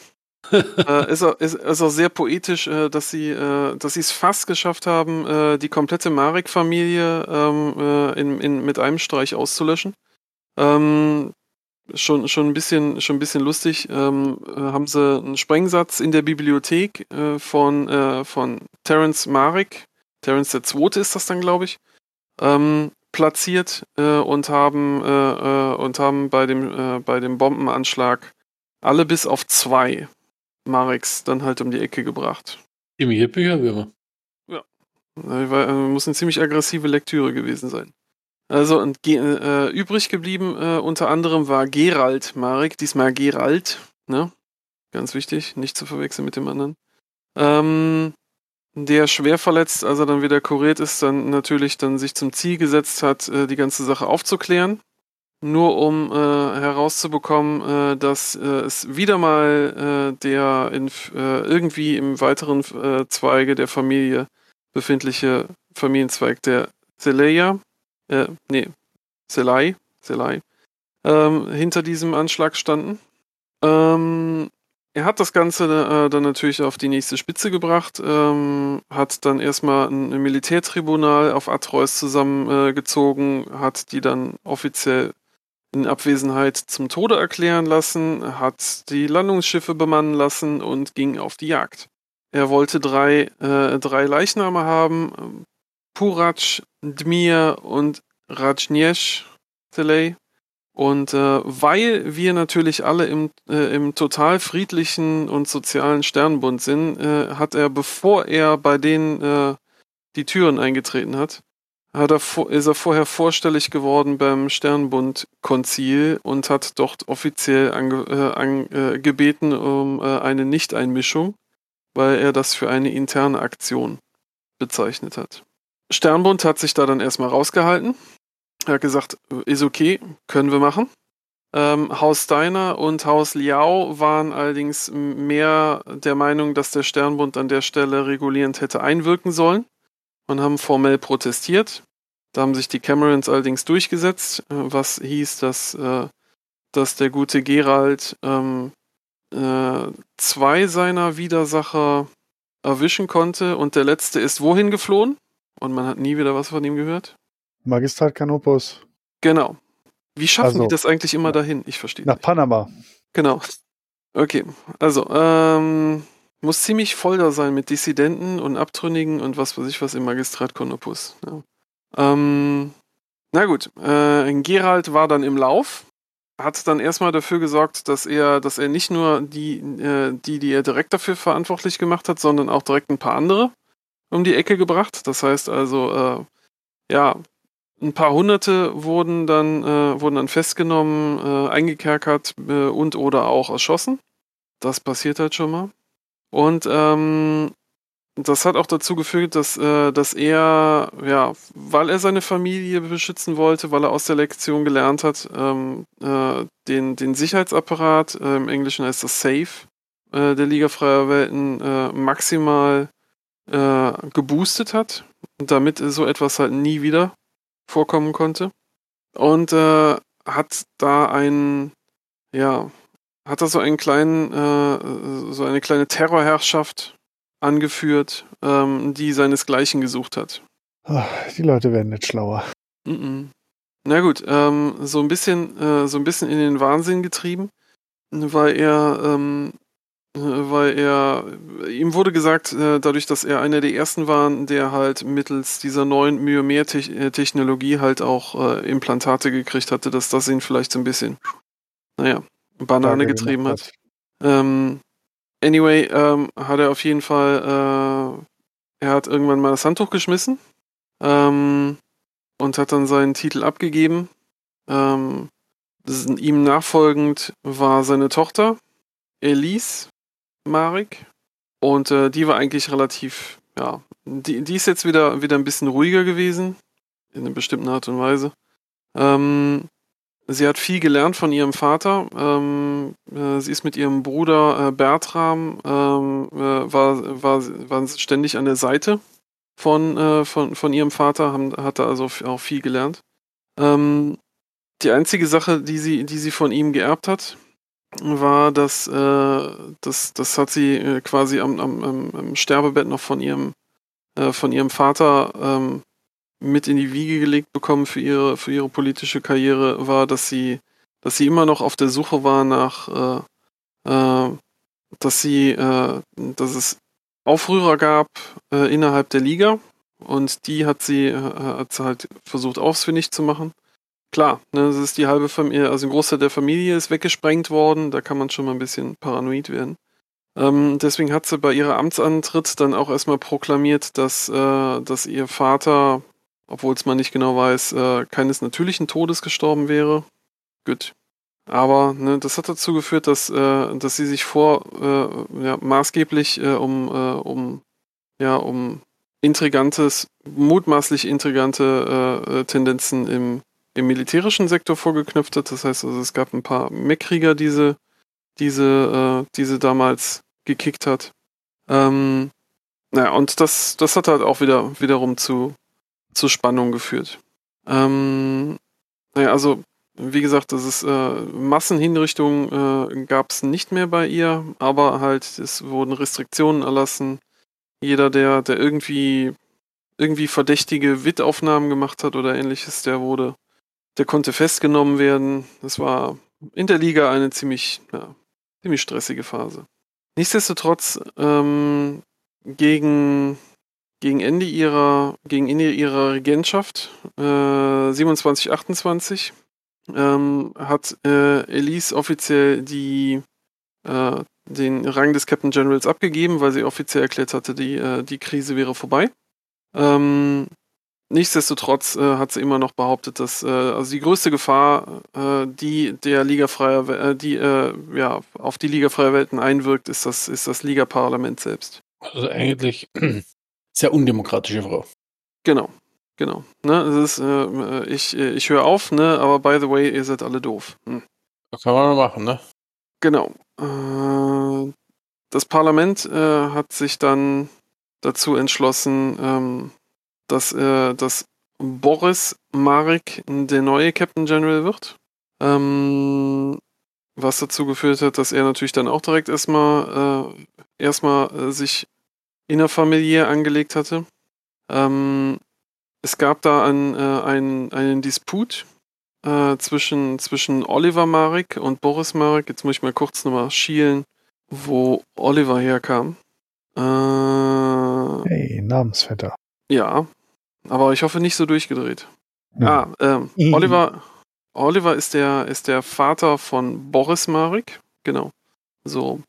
äh, ist, auch, ist, ist, auch sehr poetisch, äh, dass sie äh, dass sie es fast geschafft haben, äh, die komplette Marek-Familie ähm, äh, in, in, mit einem Streich auszulöschen. Ähm, schon, schon, ein bisschen, schon ein bisschen lustig. Ähm, äh, haben sie einen Sprengsatz in der Bibliothek von, von Terence Marek. Terence der Zweite ist das dann, glaube ich. Ähm, platziert äh, und haben äh, äh, und haben bei dem äh, bei dem Bombenanschlag alle bis auf zwei Mareks dann halt um die Ecke gebracht. Im Bücherwürmer. Ja. War, muss eine ziemlich aggressive Lektüre gewesen sein. Also und äh, übrig geblieben äh, unter anderem war Gerald Marek, diesmal Gerald, ne? Ganz wichtig, nicht zu verwechseln mit dem anderen. Ähm, der schwer verletzt, als er dann wieder kuriert ist, dann natürlich dann sich zum Ziel gesetzt hat, äh, die ganze Sache aufzuklären. Nur um äh, herauszubekommen, äh, dass äh, es wieder mal äh, der in, äh, irgendwie im weiteren Zweige der Familie befindliche Familienzweig der Seleia, äh, nee, Selei, Selei, ähm, hinter diesem Anschlag standen. Ähm, er hat das Ganze äh, dann natürlich auf die nächste Spitze gebracht, ähm, hat dann erstmal ein, Militärtribunal auf Atreus zusammengezogen, äh, hat die dann offiziell in Abwesenheit zum Tode erklären lassen, hat die Landungsschiffe bemannen lassen und ging auf die Jagd. Er wollte drei, äh, drei Leichname haben, Purac, Dmir und Rajnesh Telei. Und äh, weil wir natürlich alle im, äh, im total friedlichen und sozialen Sternbund sind, äh, hat er, bevor er bei denen äh, die Türen eingetreten hat, hat er, ist er vorher vorstellig geworden beim Sternbund-Konzil und hat dort offiziell ange, äh, angebeten um äh, eine Nichteinmischung, weil er das für eine interne Aktion bezeichnet hat. Sternbund hat sich da dann erstmal rausgehalten er hat gesagt, ist okay, können wir machen. Ähm, Haus Steiner und Haus Liao waren allerdings mehr der Meinung, dass der Sternbund an der Stelle regulierend hätte einwirken sollen und haben formell protestiert. Da haben sich die Camerons allerdings durchgesetzt, äh, was hieß, dass, äh, dass der gute Gerald ähm, äh, zwei seiner Widersacher erwischen konnte und der letzte ist wohin geflohen und man hat nie wieder was von ihm gehört. Magistrat Canopus. Genau. Wie schaffen also, die das eigentlich immer dahin? Ich verstehe. Nach nicht. Panama. Genau. Okay, also, ähm, muss ziemlich voll da sein mit Dissidenten und Abtrünnigen und was weiß ich was im Magistrat Canopus. Ja. Ähm, na gut, äh, Gerald war dann im Lauf, hat dann erstmal dafür gesorgt, dass er, dass er nicht nur die, äh, die, die er direkt dafür verantwortlich gemacht hat, sondern auch direkt ein paar andere um die Ecke gebracht. Das heißt also, äh, ja, ein paar Hunderte wurden dann, äh, wurden dann festgenommen, äh, eingekerkert äh, und oder auch erschossen. Das passiert halt schon mal. Und ähm, das hat auch dazu geführt, dass, äh, dass er, ja, weil er seine Familie beschützen wollte, weil er aus der Lektion gelernt hat, ähm, äh, den, den Sicherheitsapparat, äh, im Englischen heißt das Safe, äh, der Liga Freier Welten äh, maximal äh, geboostet hat, damit so etwas halt nie wieder vorkommen konnte. Und äh, hat da einen, ja, hat da so einen kleinen, äh, so eine kleine Terrorherrschaft angeführt, ähm, die seinesgleichen gesucht hat. Ach, die Leute werden nicht schlauer. Mm -mm. Na gut, ähm, so ein bisschen, äh, so ein bisschen in den Wahnsinn getrieben, weil er ähm, weil er, ihm wurde gesagt, äh, dadurch, dass er einer der ersten war, der halt mittels dieser neuen Myomer-Technologie halt auch äh, Implantate gekriegt hatte, dass das ihn vielleicht so ein bisschen, naja, Banane getrieben hat. Ähm, anyway, ähm, hat er auf jeden Fall, äh, er hat irgendwann mal das Handtuch geschmissen ähm, und hat dann seinen Titel abgegeben. Ähm, ihm nachfolgend war seine Tochter, Elise, Marek. Und äh, die war eigentlich relativ, ja, die, die ist jetzt wieder, wieder ein bisschen ruhiger gewesen, in einer bestimmten Art und Weise. Ähm, sie hat viel gelernt von ihrem Vater. Ähm, äh, sie ist mit ihrem Bruder äh, Bertram, ähm, äh, war, war, war ständig an der Seite von, äh, von, von ihrem Vater, haben, hatte also auch viel gelernt. Ähm, die einzige Sache, die sie, die sie von ihm geerbt hat, war, dass äh, das, das hat sie äh, quasi am, am, am, Sterbebett noch von ihrem, äh, von ihrem Vater ähm, mit in die Wiege gelegt bekommen für ihre, für ihre politische Karriere, war, dass sie, dass sie immer noch auf der Suche war nach, äh, äh, dass sie, äh, dass es Aufrührer gab innerhalb der Liga und die hat sie, hat sie halt versucht ausfindig zu machen. Klar, ne, das ist die halbe Familie, also ein Großteil der Familie ist weggesprengt worden, da kann man schon mal ein bisschen paranoid werden. Ähm, deswegen hat sie bei ihrer Amtsantritt dann auch erstmal proklamiert, dass, äh, dass ihr Vater, obwohl es man nicht genau weiß, äh, keines natürlichen Todes gestorben wäre. Gut. Aber ne, das hat dazu geführt, dass, äh, dass sie sich vor äh, ja, maßgeblich äh, um, äh, um, ja, um intrigantes, mutmaßlich intrigante Tendenzen im im militärischen Sektor vorgeknüpft hat. Das heißt also, es gab ein paar Mech-Krieger, diese, diese, äh, diese damals gekickt hat. Ähm, naja, und das, das hat halt auch wieder wiederum zu, zu Spannung geführt. Ähm, naja, also wie gesagt, das ist äh, Massenhinrichtungen äh, gab es nicht mehr bei ihr, aber halt es wurden Restriktionen erlassen. Jeder, der, der irgendwie irgendwie verdächtige WIT-Aufnahmen gemacht hat oder ähnliches, der wurde, der konnte festgenommen werden. Das war in der Liga eine ziemlich, ja, ziemlich stressige Phase. Nichtsdestotrotz ähm, gegen gegen Ende ihrer, gegen Ende ihrer Regentschaft, äh, 27, 28, ähm, hat äh, Elise offiziell die, äh, den Rang des Captain Generals abgegeben, weil sie offiziell erklärt hatte, die, äh, die Krise wäre vorbei. Ähm, nichtsdestotrotz äh, hat sie immer noch behauptet, dass äh, also die größte Gefahr, äh, die der Liga freier, äh, die äh, ja auf die Liga freier Welten einwirkt, ist das ist das Liga Parlament selbst. Also eigentlich (clears throat) sehr undemokratische Frau. Genau, genau. Ne, ist, äh, ich ich höre auf, ne, aber by the way, ihr seid alle doof. Hm. Das kann man machen, ne? Genau. Das Parlament hat sich dann dazu entschlossen, ähm, dass, äh, dass Boris Marek der neue Captain General wird. Ähm, was dazu geführt hat, dass er natürlich dann auch direkt erstmal äh, erstmal äh, sich innerfamiliär angelegt hatte. Ähm, es gab da ein, äh, ein, einen Disput äh, zwischen, zwischen Oliver Marek und Boris Marek. Jetzt muss ich mal kurz nochmal schielen, wo Oliver herkam. Äh, Hey, Namensvetter. ja, aber ich hoffe nicht so durchgedreht. Ja. Ah, ähm, Mhm. Oliver, Oliver ist der, ist der Vater von Boris Marek. Genau. So.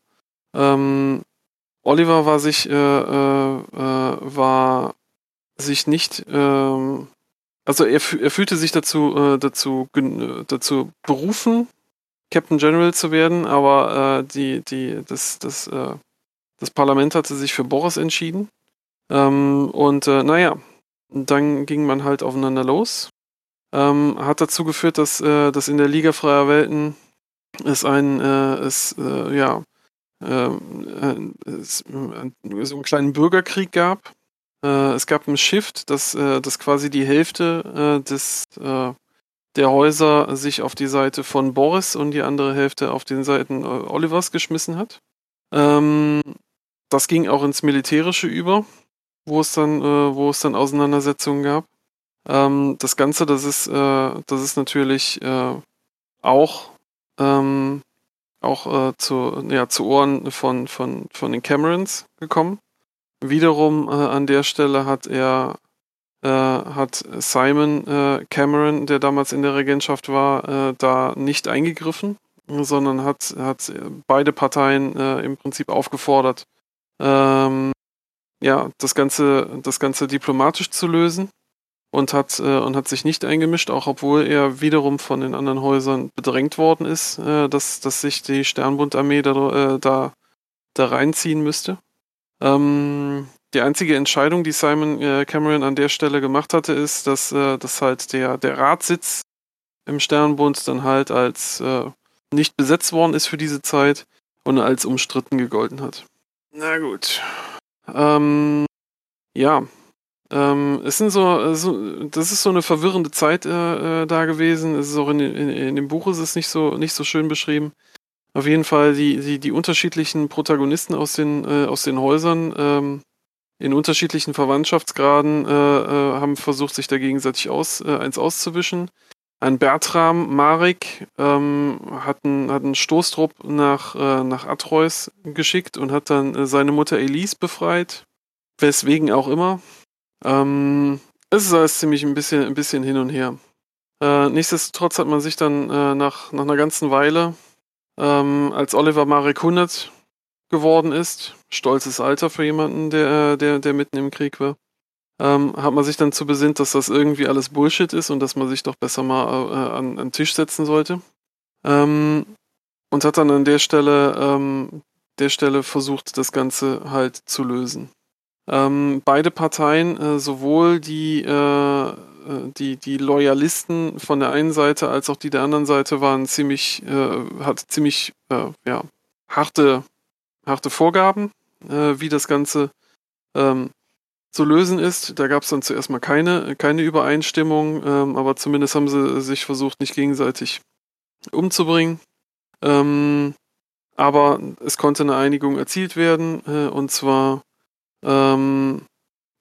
Ähm, Oliver war sich, äh, äh, äh, war sich nicht, ähm, also er, er fühlte sich dazu, äh, dazu, dazu berufen, Captain General zu werden, aber äh, die, die, das, das, äh, das Parlament hatte sich für Boris entschieden. Ähm, und äh, naja, dann ging man halt aufeinander los. Ähm, hat dazu geführt, dass, äh, dass in der Liga freier Welten es ein, äh, es, äh, ja, ähm, äh, es, äh, so einen kleinen Bürgerkrieg gab. Äh, es gab ein Shift, dass, dass quasi die Hälfte des, der Häuser sich auf die Seite von Boris und die andere Hälfte auf den Seiten Olivers geschmissen hat. Ähm, das ging auch ins Militärische über, wo es dann, äh, wo es dann Auseinandersetzungen gab. Ähm, das Ganze, das ist, äh, das ist natürlich äh, auch, ähm, auch äh, zu, ja, zu Ohren von, von, von den Camerons gekommen. Wiederum äh, an der Stelle hat er, äh, hat Simon Cameron, der damals in der Regentschaft war, da nicht eingegriffen, sondern hat, hat beide Parteien im Prinzip aufgefordert, ähm, ja, das Ganze, das Ganze diplomatisch zu lösen und hat, äh, und hat sich nicht eingemischt, auch obwohl er wiederum von den anderen Häusern bedrängt worden ist, äh, dass, dass sich die Sternbundarmee da, äh, da, da reinziehen müsste. Ähm, die einzige Entscheidung, die Simon äh, Cameron an der Stelle gemacht hatte, ist, dass, äh, dass halt der, der Ratssitz im Sternbund dann halt als äh, nicht besetzt worden ist für diese Zeit und als umstritten gegolten hat. Na gut. Ähm, ja, ähm, es sind so, so, das ist so eine verwirrende Zeit äh, äh, da gewesen. Es ist auch in, in, in dem Buch ist es nicht so, nicht so schön beschrieben. Auf jeden Fall die, die, die unterschiedlichen Protagonisten aus den, äh, aus den Häusern ähm, in unterschiedlichen Verwandtschaftsgraden äh, äh, haben versucht, sich da gegenseitig aus, äh, eins auszuwischen. Ein Bertram Marek ähm, hat, einen, hat einen Stoßtrupp nach, äh, nach Atreus geschickt und hat dann äh, seine Mutter Elise befreit. Weswegen auch immer. Ähm, es ist alles ziemlich ein bisschen, ein bisschen hin und her. Äh, nichtsdestotrotz hat man sich dann äh, nach, nach einer ganzen Weile, ähm, als Oliver Marek 100 geworden ist, stolzes Alter für jemanden, der, der, der mitten im Krieg war, ähm, hat man sich dann zu besinnt, dass das irgendwie alles Bullshit ist und dass man sich doch besser mal äh, an, an den Tisch setzen sollte. Ähm, und hat dann an der Stelle, ähm, der Stelle versucht, das Ganze halt zu lösen. Ähm, beide Parteien, äh, sowohl die, äh, äh, die, die Loyalisten von der einen Seite als auch die der anderen Seite, waren ziemlich, äh, hat ziemlich äh, ja, harte, harte Vorgaben, wie das Ganze, ähm, zu lösen ist. Da gab es dann zuerst mal keine, keine Übereinstimmung, ähm, aber zumindest haben sie sich versucht, nicht gegenseitig umzubringen. Ähm, aber es konnte eine Einigung erzielt werden, äh, und zwar, ähm,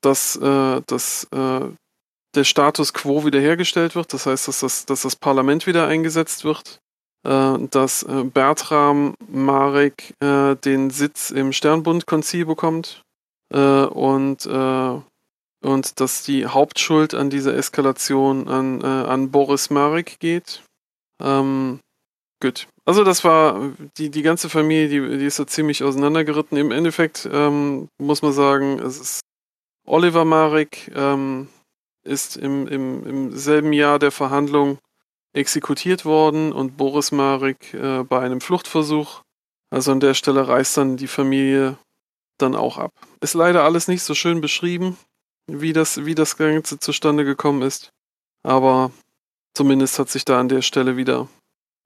dass, äh, dass äh, der Status quo wiederhergestellt wird. Das heißt, dass das, dass das Parlament wieder eingesetzt wird, äh, dass äh, Bertram Marek äh, den Sitz im Sternbund-Konzil bekommt äh, und, äh, und dass die Hauptschuld an dieser Eskalation an, äh, an Boris Marek geht. Ähm, gut. Also das war die, die ganze Familie, die, die ist da ziemlich auseinandergeritten. Im Endeffekt ähm, muss man sagen, es ist Oliver Marek ähm, ist im, im, im selben Jahr der Verhandlung exekutiert worden und Boris Marek äh, bei einem Fluchtversuch. Also an der Stelle reißt dann die Familie dann auch ab. Ist leider alles nicht so schön beschrieben, wie das, wie das Ganze zustande gekommen ist. Aber zumindest hat sich da an der Stelle wieder,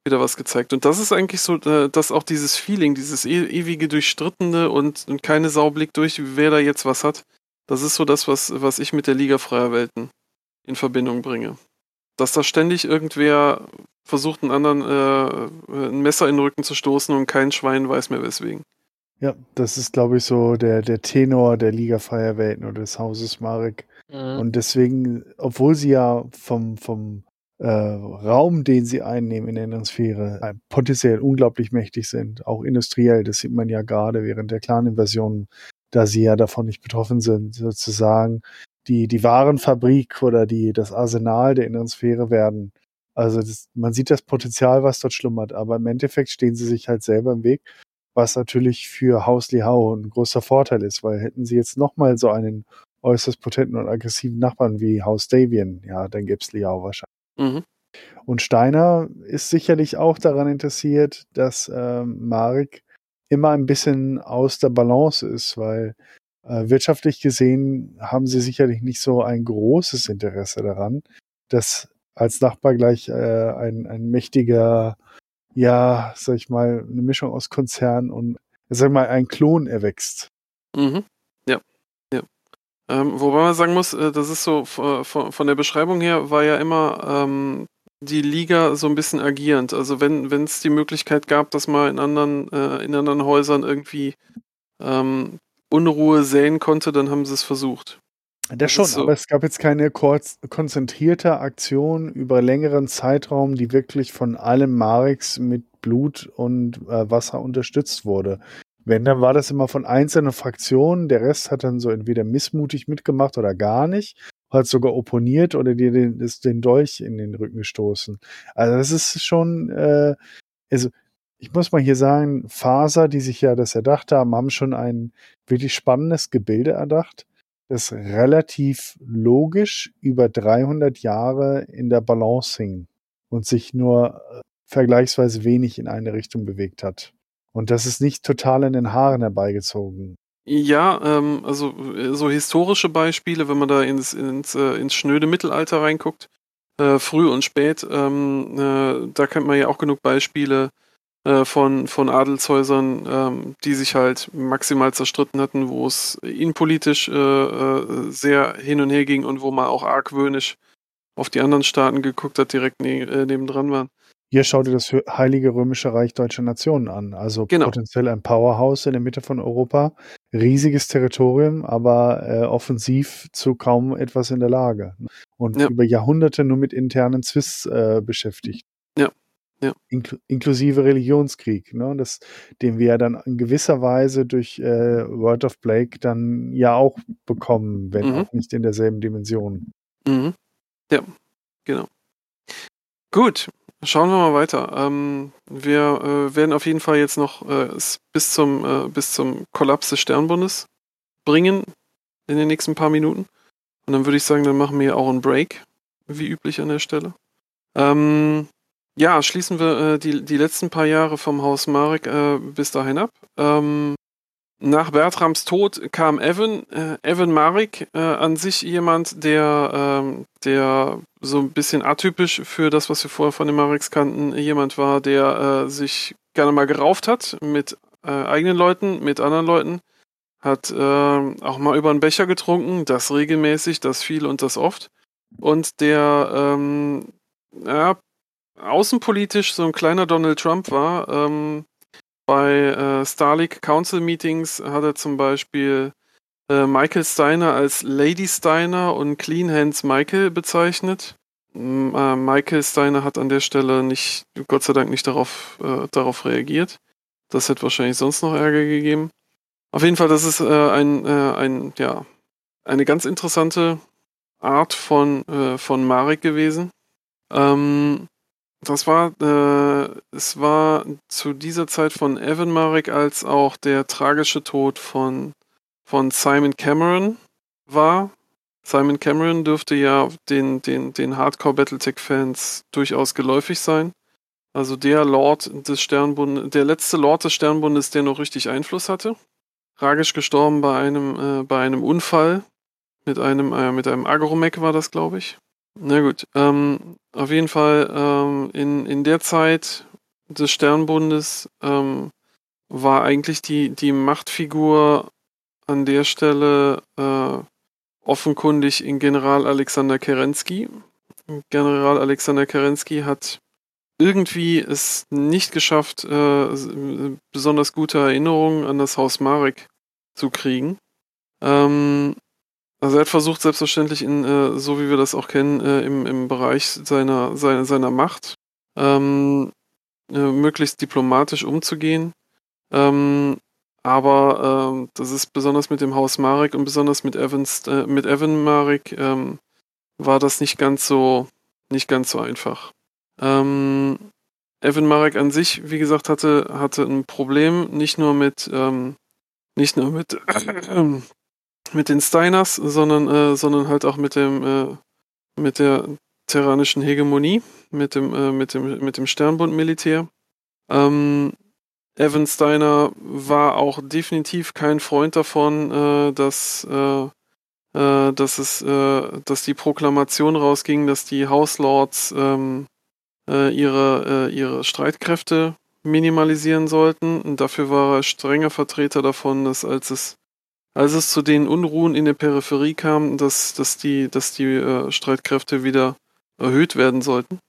wieder was gezeigt. Und das ist eigentlich so, äh, dass auch dieses Feeling, dieses e ewige Durchstrittene und, und keine Sau blickt durch, wer da jetzt was hat. Das ist so das, was, was ich mit der Liga Freier Welten in Verbindung bringe. Dass da ständig irgendwer versucht, einen anderen äh, ein Messer in den Rücken zu stoßen und kein Schwein weiß mehr weswegen. Ja, das ist, glaube ich, so der, der Tenor der Liga Freier Welten oder des Hauses Marek. Mhm. Und deswegen, obwohl sie ja vom, vom äh, Raum, den sie einnehmen in der Innensphäre, äh, potenziell unglaublich mächtig sind, auch industriell, das sieht man ja gerade während der Clan-Invasion, da sie ja davon nicht betroffen sind, sozusagen die, die Warenfabrik oder die, das Arsenal der inneren Sphäre werden. Also das, man sieht das Potenzial, was dort schlummert, aber im Endeffekt stehen sie sich halt selber im Weg, was natürlich für Haus Lihau ein großer Vorteil ist, weil hätten sie jetzt nochmal so einen äußerst potenten und aggressiven Nachbarn wie Haus Davian, ja, dann gäbe es Liao wahrscheinlich. Mhm. Und Steiner ist sicherlich auch daran interessiert, dass ähm, Marek immer ein bisschen aus der Balance ist, weil äh, wirtschaftlich gesehen haben sie sicherlich nicht so ein großes Interesse daran, dass als Nachbar gleich äh, ein, ein mächtiger, ja, sag ich mal, eine Mischung aus Konzern und, sag ich mal, ein Klon erwächst. Mhm. Ja, ja. Ähm, wobei man sagen muss, äh, das ist so äh, von, der Beschreibung her war ja immer ähm, die Liga so ein bisschen agierend. Also wenn wenn es die Möglichkeit gab, dass mal in anderen äh, in anderen Häusern irgendwie ähm, Unruhe säen konnte, dann haben sie es versucht. Das schon, so. aber es gab jetzt keine kurz, konzentrierte Aktion über längeren Zeitraum, die wirklich von allen Mareks mit Blut und äh, Wasser unterstützt wurde. Wenn, dann war das immer von einzelnen Fraktionen. Der Rest hat dann so entweder missmutig mitgemacht oder gar nicht, hat sogar opponiert oder dir den, den Dolch in den Rücken gestoßen. Also das ist schon, äh, also ich muss mal hier sagen, Faser, die sich ja das erdacht haben, haben schon ein wirklich spannendes Gebilde erdacht das relativ logisch über 300 Jahre in der Balance hing und sich nur äh, vergleichsweise wenig in eine Richtung bewegt hat. Und das ist nicht total in den Haaren herbeigezogen. Ja, ähm, also äh, so historische Beispiele, wenn man da ins, ins, äh, ins schnöde Mittelalter reinguckt, äh, früh und spät, ähm, äh, da kennt man ja auch genug Beispiele äh, von, von Adelshäusern, ähm, die sich halt maximal zerstritten hatten, wo es innenpolitisch äh, äh, sehr hin und her ging und wo man auch argwöhnisch auf die anderen Staaten geguckt hat, direkt ne äh, nebendran waren. Hier schau dir das Heilige Römische Reich Deutscher Nationen an. Also Genau. potenziell ein Powerhouse in der Mitte von Europa. Riesiges Territorium, aber äh, offensiv zu kaum etwas in der Lage. Und Ja. über Jahrhunderte nur mit internen Zwists äh, beschäftigt. Ja. Ja. Inkl inklusive Religionskrieg, ne? das, den wir ja dann in gewisser Weise durch äh, World of Blake dann ja auch bekommen, wenn Mhm. auch nicht in derselben Dimension. Mhm. Ja, genau. Gut, schauen wir mal weiter. Ähm, wir äh, werden auf jeden Fall jetzt noch äh, bis zum äh, bis zum Kollaps des Sternbundes bringen in den nächsten paar Minuten. Und dann würde ich sagen, dann machen wir auch einen Break, wie üblich an der Stelle. Ähm, ja, schließen wir äh, die, die letzten paar Jahre vom Haus Marek äh, bis dahin ab. Ähm, nach Bertrams Tod kam Evan, äh, Evan Marek, äh, an sich jemand, der, ähm, der so ein bisschen atypisch für das, was wir vorher von den Mareks kannten, jemand war, der äh, sich gerne mal gerauft hat mit äh, eigenen Leuten, mit anderen Leuten, hat äh, auch mal über einen Becher getrunken, das regelmäßig, das viel und das oft. Und der ähm, ja, außenpolitisch so ein kleiner Donald Trump war. Ähm, bei äh, Starlink Council Meetings hat er zum Beispiel äh, Michael Steiner als Lady Steiner und Clean Hands Michael bezeichnet. M äh, Michael Steiner hat an der Stelle nicht, Gott sei Dank nicht darauf, äh, darauf reagiert. Das hätte wahrscheinlich sonst noch Ärger gegeben. Auf jeden Fall, das ist äh, ein, äh, ein, ja, eine ganz interessante Art von, von Marek gewesen. Ähm, das war, äh, es war zu dieser Zeit von Evan Marek als auch der tragische Tod von, von Simon Cameron war. Simon Cameron dürfte ja den, den, den Hardcore Battletech-Fans durchaus geläufig sein. Also der Lord des Sternbundes, der letzte Lord des Sternbundes, der noch richtig Einfluss hatte. Tragisch gestorben bei einem, äh, bei einem Unfall. Mit einem, äh, mit einem Agromech war das, glaube ich. Na gut, ähm, auf jeden Fall ähm, in, in der Zeit des Sternbundes ähm, war eigentlich die, die Machtfigur an der Stelle äh, offenkundig in General Alexander Kerensky. General Alexander Kerensky hat irgendwie es nicht geschafft, äh, besonders gute Erinnerungen an das Haus Marek zu kriegen. Ähm, also er hat versucht, selbstverständlich in, äh, so wie wir das auch kennen, äh, im, im Bereich seiner, seiner, seiner Macht ähm, äh, möglichst diplomatisch umzugehen. Ähm, aber ähm, das ist besonders mit dem Haus Marek und besonders mit Evans, äh, mit Evan Marek ähm, war das nicht ganz so, nicht ganz so einfach. Ähm, Evan Marek an sich, wie gesagt, hatte, hatte ein Problem, nicht nur mit, ähm, nicht nur mit, (clears throat) äh, mit den Steiners, sondern, äh, sondern halt auch mit dem, äh, mit der terranischen Hegemonie, mit dem, äh, mit dem, mit dem Sternbund-Militär. Ähm, Evan Steiner war auch definitiv kein Freund davon, äh, dass, äh, äh, dass es, dass die Proklamation rausging, dass die House Lords ähm, äh, ihre, ihre Streitkräfte minimalisieren sollten. Und dafür war er strenger Vertreter davon, dass als es als es zu den Unruhen in der Peripherie kam, dass, dass die, dass die äh, Streitkräfte wieder erhöht werden sollten.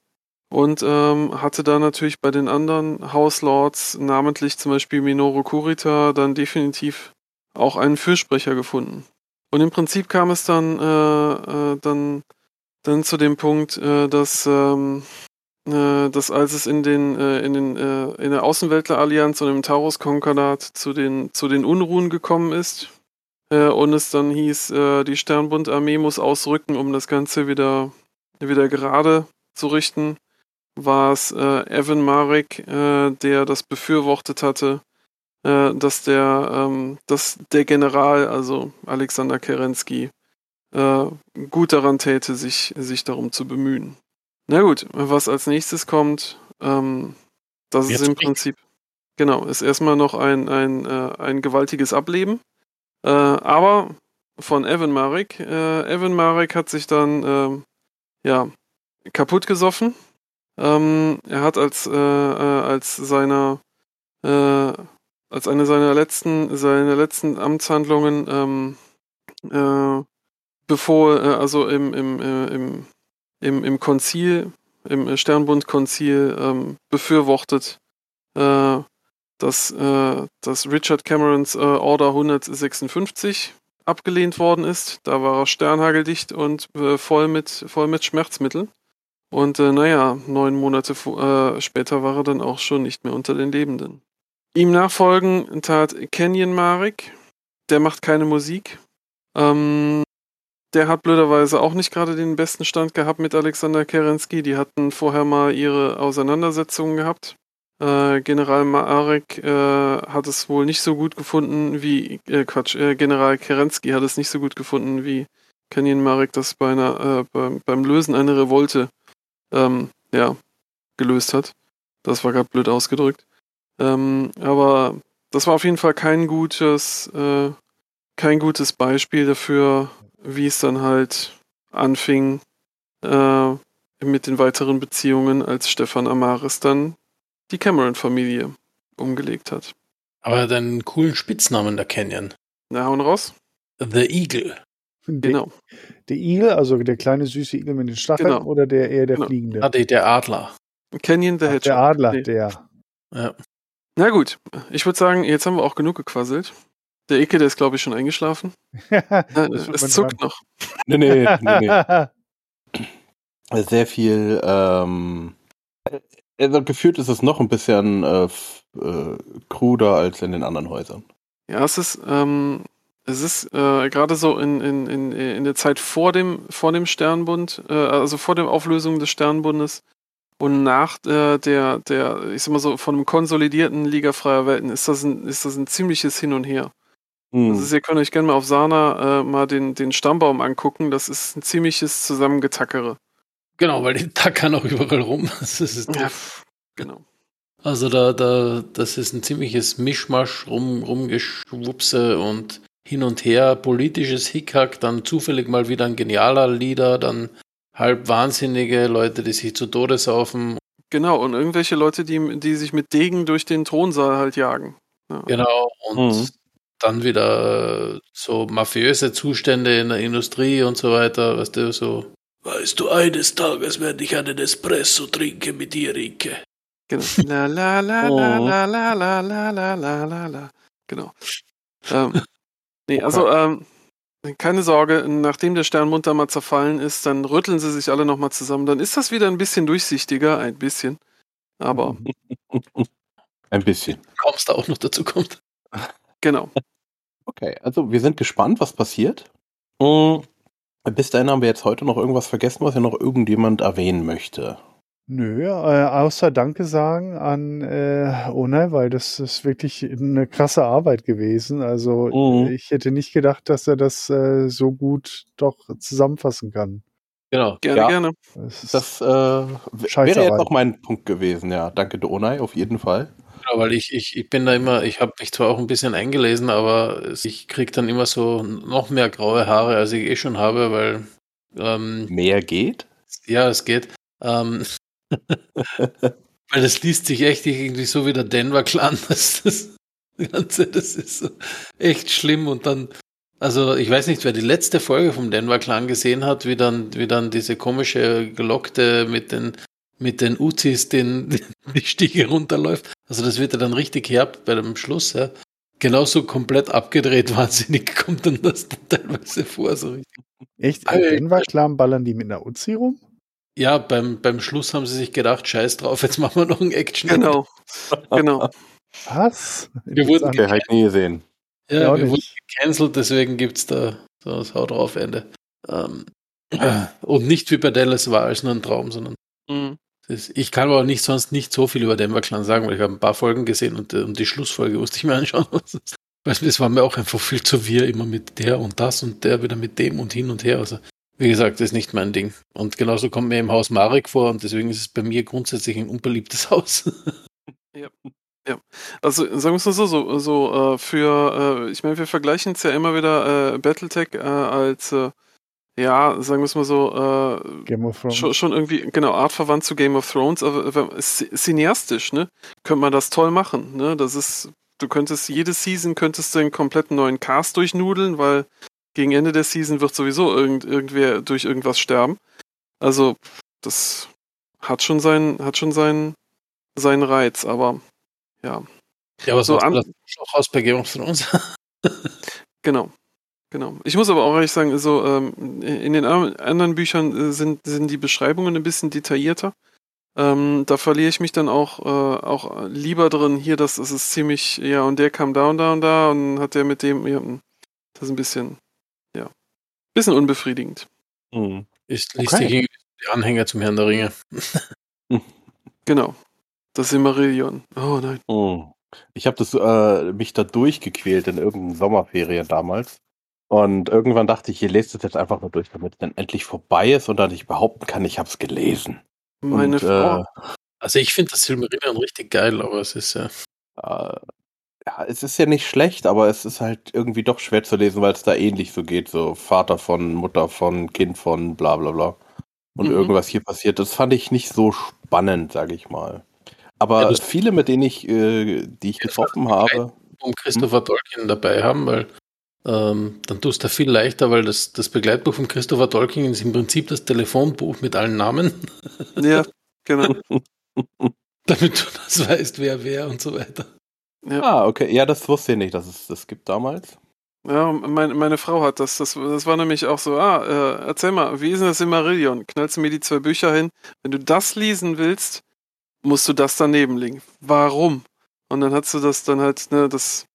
Und ähm, hatte da natürlich bei den anderen House Lords, namentlich zum Beispiel Minoru Kurita, dann definitiv auch einen Fürsprecher gefunden. Und im Prinzip kam es dann, äh, äh, dann, dann zu dem Punkt, äh, dass, ähm, äh, dass als es in den, äh, in den, äh, in der Außenweltler-Allianz und im Taurus-Konkordat zu den, zu den Unruhen gekommen ist, äh, und es dann hieß, äh, die Sternbundarmee muss ausrücken, um das Ganze wieder, wieder gerade zu richten, war es äh, Evan Marek, äh, der das befürwortet hatte, äh, dass der, ähm, dass der General, also Alexander Kerensky, äh, gut daran täte, sich, sich darum zu bemühen. Na gut, was als nächstes kommt, ähm, das Jetzt ist im Prinzip, genau, ist erstmal noch ein, ein, ein gewaltiges Ableben. Äh, aber von Evan Marek. Äh, Evan Marek hat sich dann äh, ja kaputt gesoffen. Ähm, er hat als äh, äh, als seiner äh, als eine seiner letzten seiner letzten Amtshandlungen ähm, bevor also im im im im, im Konzil im Sternbund-Konzil ähm, befürwortet, äh, dass, äh, dass Richard Camerons äh, Order 156 abgelehnt worden ist. Da war er sternhageldicht und äh, voll, mit, voll mit Schmerzmitteln. Und äh, naja, neun Monate äh, später war er dann auch schon nicht mehr unter den Lebenden. Ihm nachfolgen tat Kenyon Marek. Der macht keine Musik. Ähm, der hat blöderweise auch nicht gerade den besten Stand gehabt mit Alexander Kerensky. Die hatten vorher mal ihre Auseinandersetzungen gehabt. Äh, General Marek äh, hat es wohl nicht so gut gefunden wie, äh, Quatsch, äh, General Kerensky hat es nicht so gut gefunden wie Kenyon Marek das bei einer, äh, beim, beim Lösen einer Revolte ähm, ja, gelöst hat. Das war gerade blöd ausgedrückt. Ähm, aber das war auf jeden Fall kein gutes, kein gutes Beispiel dafür, wie es dann halt anfing mit den weiteren Beziehungen, als Stefan Amaris dann die Cameron-Familie umgelegt hat. Aber er hat einen coolen Spitznamen, der Canyon. Na, hauen raus. The Eagle. Der, Genau. der Igel, also der kleine süße Igel mit den Stacheln Genau. oder der eher der Genau. fliegende? Ah, der Adler. Canyon the Hedgehog. der Adler, Nee. der. Ja. Na gut, ich würde sagen, jetzt haben wir auch genug gequasselt. Der Icke, der ist, glaube ich, schon eingeschlafen. (laughs) Wird es zuckt dran. noch. Nee, nee, nee, nee. (laughs) Sehr viel, ähm, also gefühlt ist es noch ein bisschen äh, äh, kruder als in den anderen Häusern. Ja, es ist, ähm, es ist äh, gerade so in, in, in, in der Zeit vor dem, vor dem Sternbund, äh, also vor der Auflösung des Sternbundes und nach äh, der, der, ich sag mal so, von einem konsolidierten Liga freier Welten ist das ein, ist das ein ziemliches Hin und Her. Hm. Das ist, ihr könnt euch gerne mal auf Sana äh, mal den, den Stammbaum angucken. Das ist ein ziemliches Zusammengetackere. Genau, weil die (laughs) tackern auch überall rum. (laughs) Das ist, Ja, genau. Also da, da, das ist ein ziemliches Mischmasch, rum, rumgeschwupse und hin und her, politisches Hickhack, dann zufällig mal wieder ein genialer Leader, dann halb wahnsinnige Leute, die sich zu Tode saufen. Genau, und irgendwelche Leute, die, die sich mit Degen durch den Thronsaal halt jagen. Ja. Genau, und Mhm. dann wieder so mafiöse Zustände in der Industrie und so weiter, weißt du, so. Weißt du, eines Tages werde ich einen Espresso trinken mit dir, Rike. Genau. La la la la la la la la la la la la. Genau. Ähm, (laughs) nee, also ähm, keine Sorge, nachdem der Sternmund da mal zerfallen ist, dann rütteln sie sich alle nochmal zusammen. Dann ist das wieder ein bisschen durchsichtiger, ein bisschen. Aber (laughs) Ein bisschen. Kommst da auch noch dazu kommt. genau. (laughs) Okay, also wir sind gespannt, was passiert. Hm, Bis dahin haben wir jetzt heute noch irgendwas vergessen, was ja noch irgendjemand erwähnen möchte. Nö, äh, außer Danke sagen an äh, Onay, weil das ist wirklich eine krasse Arbeit gewesen. Also Mhm. ich hätte nicht gedacht, dass er das äh, so gut doch zusammenfassen kann. Genau. Gerne, Ja. gerne. Das ist, Das äh, wäre jetzt auch mein Punkt gewesen, ja. Danke, Donai, auf jeden Fall. Ja, weil ich, ich, ich bin da immer, ich habe mich zwar auch ein bisschen eingelesen, aber ich krieg dann immer so noch mehr graue Haare, als ich eh schon habe, weil ähm, Mehr geht? ja, es geht. Ähm, weil das liest sich echt irgendwie so wie der Denver Clan. (laughs) Das, das Ganze, das ist so echt schlimm. Und dann, also ich weiß nicht, wer die letzte Folge vom Denver Clan gesehen hat, wie dann, wie dann diese komische Gelockte mit den mit den Uzis den, (laughs) die Stiege runterläuft. Also das wird ja dann richtig herb bei dem Schluss, ja. Genauso komplett abgedreht, (laughs) wahnsinnig kommt dann das dann teilweise vor. So richtig. echt, in Denver-Clan ballern die mit einer Uzi rum? Ja, beim, beim Schluss haben sie sich gedacht, scheiß drauf, jetzt machen wir noch ein Action. Genau. Genau. Was? Wir wurden Okay, halt nie gesehen. Ja, Ja, wir wurden gecancelt, deswegen gibt's da so das Haut drauf Ende. Ähm, (clears throat) und nicht wie bei Dallas war es nur ein Traum, sondern Mhm. Ich kann aber nicht sonst nicht so viel über Denver Clan sagen, weil ich habe ein paar Folgen gesehen und, äh, und die Schlussfolge musste ich mir anschauen. (laughs) Weißt du, das war mir auch einfach viel zu wir, immer mit der und das und der wieder mit dem und hin und her. Also, wie gesagt, das ist nicht mein Ding. Und genauso kommt mir im Haus Marek vor und deswegen ist es bei mir grundsätzlich ein unbeliebtes (laughs) Haus. Also sagen wir es mal so, so, so äh, für, äh, ich meine, wir vergleichen es ja immer wieder äh, Battletech äh, als, äh, ja, sagen wir es mal so, äh, Game of Thrones. schon, schon irgendwie, genau, artverwandt zu Game of Thrones, aber cineastisch, ne, könnte man das toll machen, ne, das ist, du könntest, jede Season könntest du einen kompletten neuen Cast durchnudeln, weil gegen Ende der Season wird sowieso irgend, irgendwer durch irgendwas sterben. Also, das hat schon seinen, hat schon seinen, seinen Reiz, aber, ja. Ja, was So so an- das auch aus bei Game of Thrones? Genau. Genau. Ich muss aber auch ehrlich sagen, so ähm, in den an- anderen Büchern äh, sind, sind die Beschreibungen ein bisschen detaillierter. Ähm, da verliere ich mich dann auch, äh, auch lieber drin. Hier, das, das ist ziemlich, ja, und der kam da und da und da und hat der mit dem, ja, hm, das ist ein bisschen, ja, bisschen unbefriedigend. Hm. Ist liest Okay. die Anhänger zum Herrn der Ringe. (laughs) Genau. Das Silmarillion. Oh nein. Hm. Ich habe das äh, mich da durchgequält in irgendeinen Sommerferien damals. Und irgendwann dachte ich, ihr lest es jetzt einfach nur durch, damit es dann endlich vorbei ist und dann ich behaupten kann, ich habe es gelesen. Meine und, Frau. Also ich finde das Silmarillion richtig geil, aber es ist ja. Äh, ja, es ist ja nicht schlecht, aber es ist halt irgendwie doch schwer zu lesen, weil es da ähnlich so geht. So Vater von, Mutter von, Kind von, bla bla bla. Und Mhm. irgendwas hier passiert. Das fand ich nicht so spannend, sage ich mal. Aber Ja, das- viele, mit denen ich, äh, die ich getroffen habe, um Christopher Tolkien dabei haben, weil ähm, dann tust du viel leichter, weil das, das Begleitbuch von Christopher Tolkien ist im Prinzip das Telefonbuch mit allen Namen. (laughs) Ja, genau. (laughs) Damit du das weißt, wer wer und so weiter. Ja. Ah, okay. Ja, das wusste ich nicht, dass es das gibt damals. Ja, meine, meine Frau hat das. das. Das war nämlich auch so, ah, äh, erzähl mal, wie ist denn das in Marillion? Knallst du mir die zwei Bücher hin? Wenn du das lesen willst, musst du das daneben legen. Warum? Und dann hast du das dann halt, ne, das,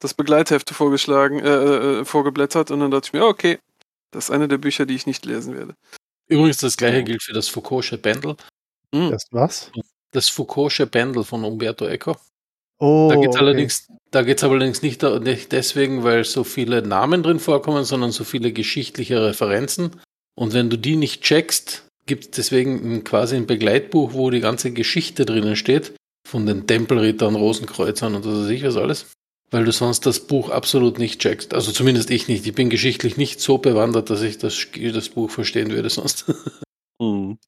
das Begleithefte vorgeschlagen, äh, äh, vorgeblättert und dann dachte ich mir, okay, das ist eine der Bücher, die ich nicht lesen werde. Übrigens, das gleiche gilt für das Foucault'sche Pendel. Hm. Das was? Das Foucault'sche Pendel von Umberto Eco. Oh, Da geht es okay. allerdings, da geht's allerdings nicht, nicht deswegen, weil so viele Namen drin vorkommen, sondern so viele geschichtliche Referenzen. Und wenn du die nicht checkst, gibt es deswegen ein, quasi ein Begleitbuch, wo die ganze Geschichte drinnen steht, von den Tempelrittern, Rosenkreuzern und was weiß ich was alles. Weil du sonst das Buch absolut nicht checkst. Also zumindest ich nicht. Ich bin geschichtlich nicht so bewandert, dass ich das, das Buch verstehen würde sonst. (laughs) Hm.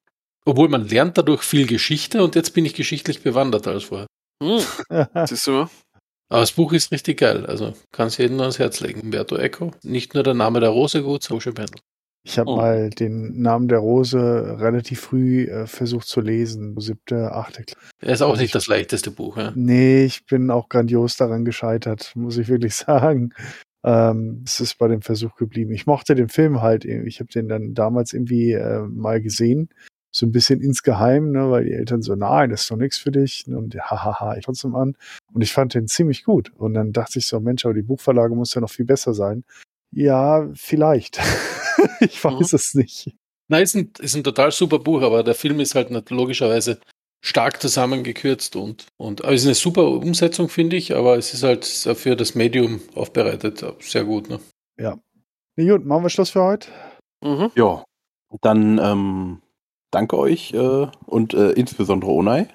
Obwohl man lernt dadurch viel Geschichte und jetzt bin ich geschichtlich bewandert als vorher. Hm. (laughs) Siehst du mal? Aber das Buch ist richtig geil. Also kann es jedem nur ans Herz legen. Umberto Eco. Nicht nur der Name der Rose gut, Social Pendel. Ich habe Oh. mal den Namen der Rose relativ früh äh, versucht zu lesen, siebte, achte Klasse. Er ist auch Also nicht ich- das leichteste Buch. Ja? Nee, ich bin auch grandios daran gescheitert, (laughs) muss ich wirklich sagen. Ähm, es ist bei dem Versuch geblieben. Ich mochte den Film halt. Ich habe den dann damals irgendwie äh, mal gesehen. So ein bisschen insgeheim, ne, weil die Eltern so, nein, das ist doch nichts für dich. Und hahaha, ich trotzdem an. Und ich fand den ziemlich gut. Und dann dachte ich so, Mensch, aber die Buchverlage muss ja noch viel besser sein. Ja, vielleicht. (laughs) (laughs) ich weiß es nicht. Nein, ist ein, ist ein total super Buch, aber der Film ist halt nicht logischerweise stark zusammengekürzt und, und aber es ist eine super Umsetzung, finde ich, aber es ist halt für das Medium aufbereitet. Sehr gut. Ne? Na gut, machen wir Schluss für heute. Mhm. Ja, dann ähm, danke euch äh, und äh, insbesondere Onai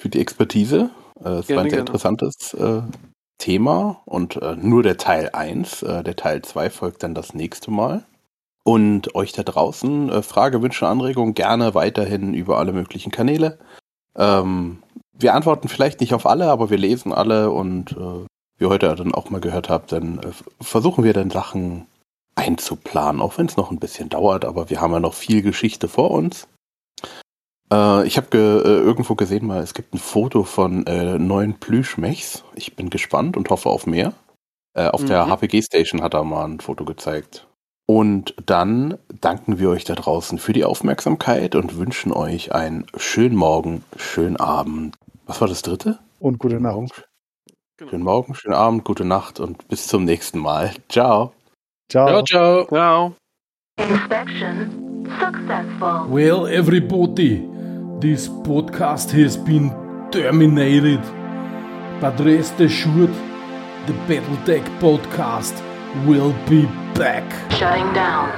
für die Expertise. Äh, es war ein sehr gerne. interessantes äh, Thema und äh, nur der Teil 1. Äh, der Teil 2 folgt dann das nächste Mal. Und euch da draußen, äh, Frage, Wünsche, Anregungen gerne weiterhin über alle möglichen Kanäle. Ähm, wir antworten vielleicht nicht auf alle, aber wir lesen alle und äh, wie ihr heute dann auch mal gehört habt, dann äh, versuchen wir dann Sachen einzuplanen, auch wenn es noch ein bisschen dauert, aber wir haben ja noch viel Geschichte vor uns. Äh, ich habe ge äh, irgendwo gesehen mal, es gibt ein Foto von äh, neuen Plüschmechs. Ich bin gespannt und hoffe auf mehr. Äh, auf der Mhm. HPG Station hat er mal ein Foto gezeigt. Und dann danken wir euch da draußen für die Aufmerksamkeit und wünschen euch einen schönen Morgen, schönen Abend. Was war das dritte? Und gute Nacht. Genau. Schönen Morgen, schönen Abend, gute Nacht und bis zum nächsten Mal. Ciao. Ciao. Ciao, ciao. Ciao. Inspection successful. Well, everybody, this podcast has been terminated. But rest assured, the Battletech podcast will be back. Shutting down.